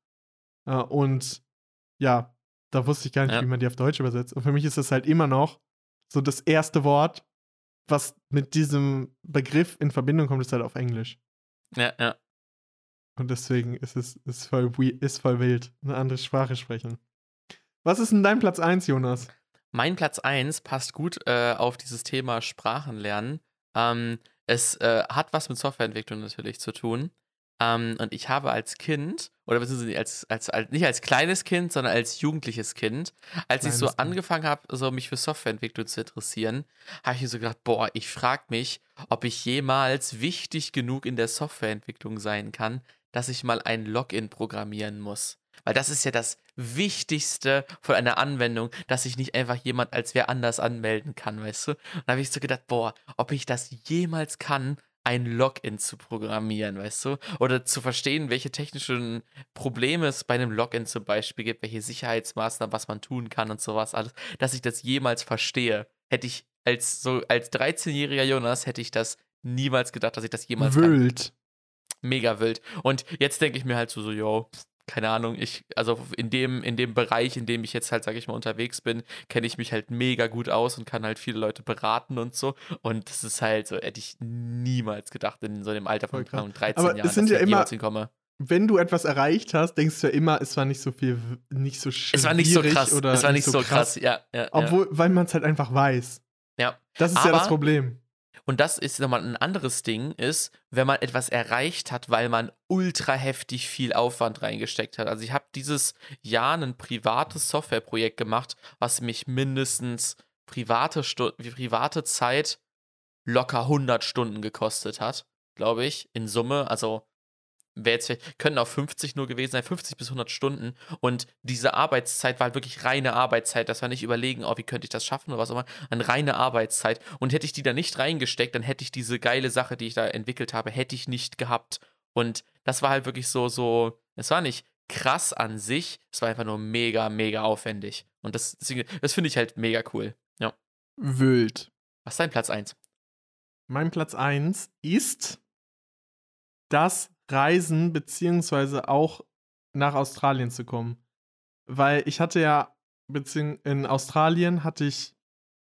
Äh, und ja, da wusste ich gar nicht, Ja. wie man die auf Deutsch übersetzt. Und für mich ist das halt immer noch so das erste Wort, was mit diesem Begriff in Verbindung kommt, ist halt auf Englisch. Ja, ja. Und deswegen ist es ist voll, ist voll wild, eine andere Sprache sprechen. Was ist denn dein Platz 1, Jonas? Mein Platz 1 passt gut äh, auf dieses Thema Sprachenlernen. Ähm, es äh, hat was mit Softwareentwicklung natürlich zu tun. Ähm, und ich habe als Kind, oder beziehungsweise als, als, als, nicht als kleines Kind, sondern als jugendliches Kind, als ich so Kleines Kind. angefangen habe, so mich für Softwareentwicklung zu interessieren, habe ich mir so gedacht, boah, ich frage mich, ob ich jemals wichtig genug in der Softwareentwicklung sein kann, dass ich mal ein Login programmieren muss. Weil das ist ja das Wichtigste von einer Anwendung, dass sich nicht einfach jemand als wer anders anmelden kann, weißt du? Und da habe ich so gedacht, boah, ob ich das jemals kann, ein Login zu programmieren, weißt du? Oder zu verstehen, welche technischen Probleme es bei einem Login zum Beispiel gibt, welche Sicherheitsmaßnahmen, was man tun kann und sowas alles, dass ich das jemals verstehe. Hätte ich als so als 13-jähriger Jonas hätte ich das niemals gedacht, dass ich das jemals kann Wild. mega wild. Und jetzt denke ich mir halt so, so, yo, keine Ahnung, ich, also in dem, in dem Bereich, in dem ich jetzt halt, sage ich mal, unterwegs bin, kenne ich mich halt mega gut aus und kann halt viele Leute beraten und so. Und das ist halt so, hätte ich niemals gedacht, in so einem Alter von Voll krass. 13 Aber es Jahren, sind dass ja immer- hinkomme. Wenn du etwas erreicht hast, denkst du ja immer, es war nicht so viel, nicht so schwierig Es war nicht so krass. oder Es war nicht so krass. Ja, ja, ja. Obwohl, weil man es halt einfach weiß. Ja. Das ist ja das Aber- Problem. Und das ist nochmal ein anderes Ding, ist, wenn man etwas erreicht hat, weil man ultra heftig viel Aufwand reingesteckt hat. Also ich habe dieses Jahr ein privates Softwareprojekt gemacht, was mich mindestens private, Stu private Zeit locker 100 Stunden gekostet hat, glaube ich, in Summe. Also wäre jetzt können auch 50 nur gewesen sein, 50 bis 100 Stunden. Und diese Arbeitszeit war halt wirklich reine Arbeitszeit. Das war nicht überlegen, oh, wie könnte ich das schaffen oder was auch immer. Eine reine Arbeitszeit. Und hätte ich die da nicht reingesteckt, dann hätte ich diese geile Sache, die ich da entwickelt habe, hätte ich nicht gehabt. Und das war halt wirklich so, so, es war nicht krass an sich, es war einfach nur mega, mega aufwendig. Und das, das finde ich halt mega cool. Ja. Wild. Was ist dein Platz 1? Mein Platz 1 ist das Reisen, beziehungsweise auch nach Australien zu kommen. Weil ich hatte ja, beziehungsweise in Australien hatte ich,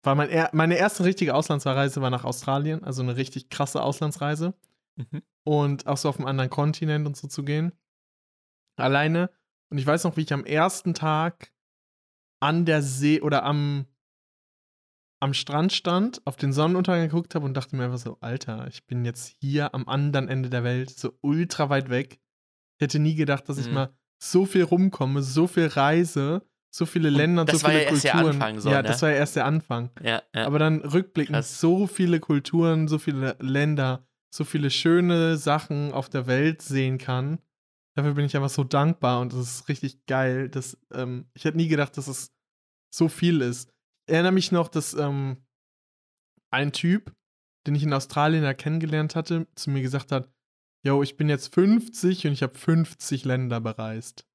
war mein er, meine erste richtige Auslandsreise war nach Australien, also eine richtig krasse Auslandsreise. Mhm. Und auch so auf einem anderen Kontinent und so zu gehen. Alleine. Und ich weiß noch, wie ich am ersten Tag an der See oder am am Strand stand, auf den Sonnenuntergang geguckt habe und dachte mir einfach so, Alter, ich bin jetzt hier am anderen Ende der Welt, so ultra weit weg. Ich hätte nie gedacht, dass ich mhm. mal so viel rumkomme, so viel reise, so viele Länder und, so viele ja Kulturen. Der Anfang so, ja, ne? das war ja erst der Anfang. Ja, ja. Aber dann rückblickend Krass. so viele Kulturen, so viele Länder, so viele schöne Sachen auf der Welt sehen kann. Dafür bin ich einfach so dankbar und das ist richtig geil. Dass, ähm, ich hätte nie gedacht, dass es so viel ist erinnere mich noch, dass ähm, ein Typ, den ich in Australien ja kennengelernt hatte, zu mir gesagt hat, yo, ich bin jetzt 50 und ich habe 50 Länder bereist.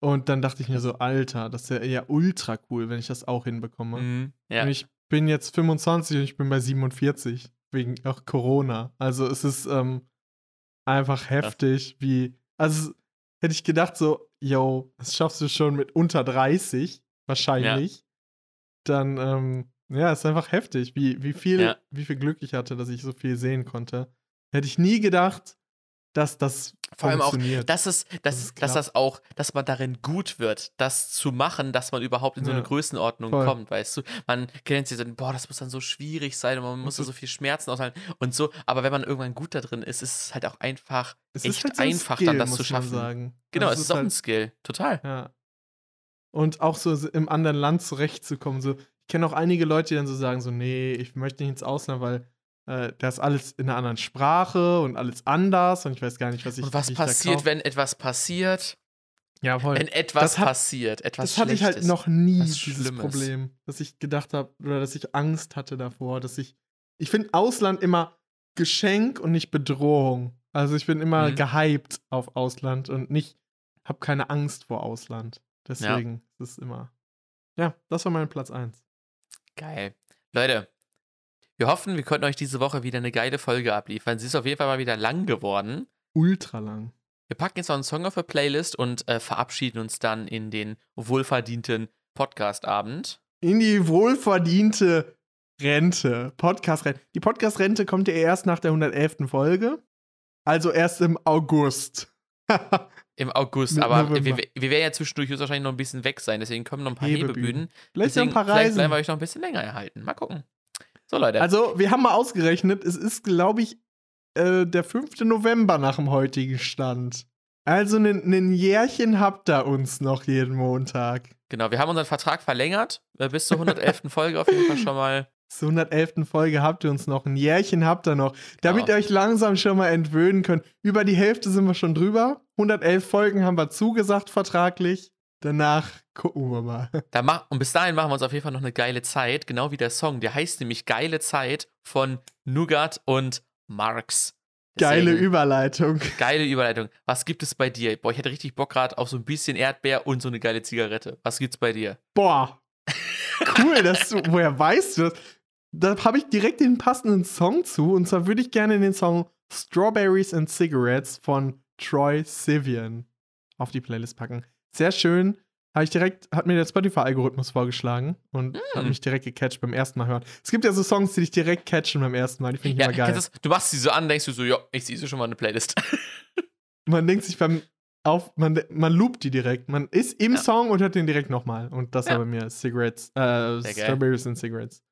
Und dann dachte ich mir so, Alter, das ist ja ultra cool, wenn ich das auch hinbekomme. Mhm, ja. Und ich bin jetzt 25 und ich bin bei 47, wegen auch Corona. Also es ist ähm, einfach heftig, wie, also hätte ich gedacht so, yo, das schaffst du schon mit unter 30, wahrscheinlich. Ja dann, ähm, ja, ist einfach heftig, wie, wie, viel, ja. wie viel Glück ich hatte, dass ich so viel sehen konnte. Hätte ich nie gedacht, dass das vor allem auch, dass es, dass, dass, dass das auch, dass man darin gut wird, das zu machen, dass man überhaupt in so eine ja, Größenordnung voll. kommt, weißt du? Man kennt sich dann, boah, das muss dann so schwierig sein und man muss da so viel Schmerzen aushalten und so. Aber wenn man irgendwann gut da drin ist, ist es halt auch einfach es echt halt so ein einfach, Skill, dann das zu schaffen. Genau, also es ist, ist auch halt, ein Skill, total. Ja und auch so im anderen Land zurechtzukommen. So, ich kenne auch einige Leute, die dann so sagen: so, nee, ich möchte nicht ins Ausland, weil äh, da ist alles in einer anderen Sprache und alles anders und ich weiß gar nicht, was ich Und was passiert, wenn etwas passiert? Ja, voll. Wenn etwas hat, passiert, etwas Das hatte ich halt noch nie, dieses Problem, dass ich gedacht habe oder dass ich Angst hatte davor, dass ich. Ich finde Ausland immer Geschenk und nicht Bedrohung. Also ich bin immer mhm. gehypt auf Ausland und nicht, habe keine Angst vor Ausland. Deswegen ja. ist es immer. Ja, das war mein Platz 1. Geil. Leute, wir hoffen, wir konnten euch diese Woche wieder eine geile Folge abliefern. Sie ist auf jeden Fall mal wieder lang geworden. Ultra lang. Wir packen jetzt noch einen Song auf der Playlist und äh, verabschieden uns dann in den wohlverdienten Podcast-Abend. In die wohlverdiente Rente. Podcast-Rente. Die Podcast-Rente kommt ja erst nach der 111. Folge. Also erst im August. Im August, aber wir, wir, werden ja zwischendurch wahrscheinlich noch ein bisschen weg sein, deswegen kommen noch ein paar Hebebühnen. Hebebühnen. Vielleicht deswegen, ein paar Reisen. Vielleicht bleiben wir euch noch ein bisschen länger erhalten. Mal gucken. So, Leute. Also, wir haben mal ausgerechnet, es ist, glaube ich, äh, der 5. November nach dem heutigen Stand. Also, ein Jährchen habt ihr uns noch jeden Montag. Genau, wir haben unseren Vertrag verlängert. Äh, bis zur 111. Folge auf jeden Fall schon mal zur 111. Folge habt ihr uns noch. Ein Jährchen habt ihr noch. Damit ja. ihr euch langsam schon mal entwöhnen könnt. Über die Hälfte sind wir schon drüber. 111 Folgen haben wir zugesagt vertraglich. Danach gucken wir mal. Da mach, und bis dahin machen wir uns auf jeden Fall noch eine geile Zeit. Genau wie der Song. Der heißt nämlich Geile Zeit von Nougat und Marx. Deswegen, geile Überleitung. Geile Überleitung. Was gibt es bei dir? Boah, ich hätte richtig Bock gerade auf so ein bisschen Erdbeer und so eine geile Zigarette. Was gibt's bei dir? Boah. Cool, dass du, woher weißt du das? Da habe ich direkt den passenden Song zu. Und zwar würde ich gerne den Song Strawberries and Cigarettes von Troy Sivian auf die Playlist packen. Sehr schön. Habe ich direkt, hat mir der Spotify-Algorithmus vorgeschlagen und mm. hat mich direkt gecatcht beim ersten Mal hören. Es gibt ja so Songs, die dich direkt catchen beim ersten Mal. Die finde ich ja, immer geil. Das, du machst sie so an, denkst du so, ja, ich sehe schon mal eine Playlist. man denkt sich beim auf, man, man loopt die direkt. Man ist im ja. Song und hört den direkt nochmal. Und das ja. war bei mir Cigarettes, äh, Strawberries and Cigarettes.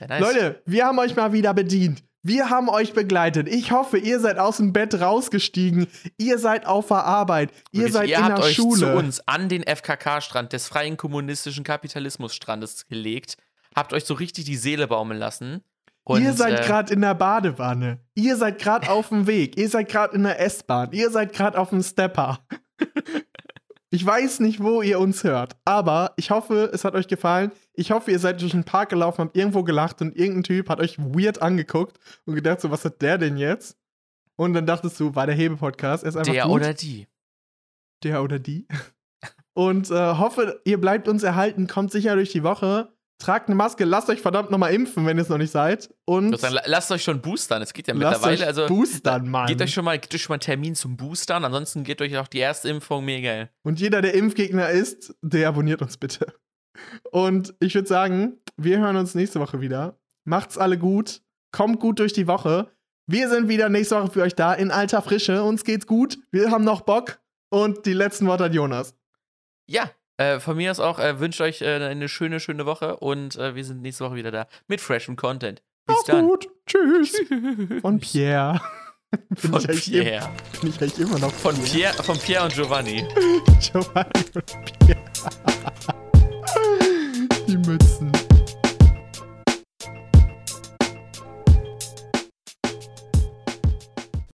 Nice. Leute, wir haben euch mal wieder bedient. Wir haben euch begleitet. Ich hoffe, ihr seid aus dem Bett rausgestiegen. Ihr seid auf der Arbeit. Ihr Wirklich, seid ihr in habt der euch Schule. zu uns an den FKK-Strand des freien kommunistischen Kapitalismusstrandes gelegt. habt euch so richtig die Seele baumeln lassen. Und, ihr seid äh, gerade in der Badewanne. Ihr seid gerade auf dem Weg. Ihr seid gerade in der S-Bahn. Ihr seid gerade auf dem Stepper. ich weiß nicht, wo ihr uns hört, aber ich hoffe, es hat euch gefallen. Ich hoffe, ihr seid durch den Park gelaufen, habt irgendwo gelacht und irgendein Typ hat euch weird angeguckt und gedacht, so, was hat der denn jetzt? Und dann dachtest du, war der Hebe-Podcast. Er ist einfach der gut. oder die. Der oder die. Und äh, hoffe, ihr bleibt uns erhalten, kommt sicher durch die Woche. Tragt eine Maske, lasst euch verdammt nochmal impfen, wenn ihr es noch nicht seid. Und sagen, lasst euch schon boostern. Es geht ja mittlerweile. Euch also boostern, Mann. Geht euch schon mal, geht euch schon mal einen Termin zum Boostern. Ansonsten geht euch auch die erste Impfung mega. Und jeder, der Impfgegner ist, der abonniert uns bitte. Und ich würde sagen, wir hören uns nächste Woche wieder. Macht's alle gut. Kommt gut durch die Woche. Wir sind wieder nächste Woche für euch da in alter Frische. Uns geht's gut. Wir haben noch Bock. Und die letzten Worte hat Jonas. Ja, äh, von mir aus auch äh, wünsche euch äh, eine schöne, schöne Woche und äh, wir sind nächste Woche wieder da mit freshem Content. Bis Na dann. gut. Tschüss. Von Pierre. Bin von ich Pierre. Bin ich eigentlich immer noch von Pierre. Pierre von Pierre und Giovanni. Giovanni und Pierre. Die Mützen.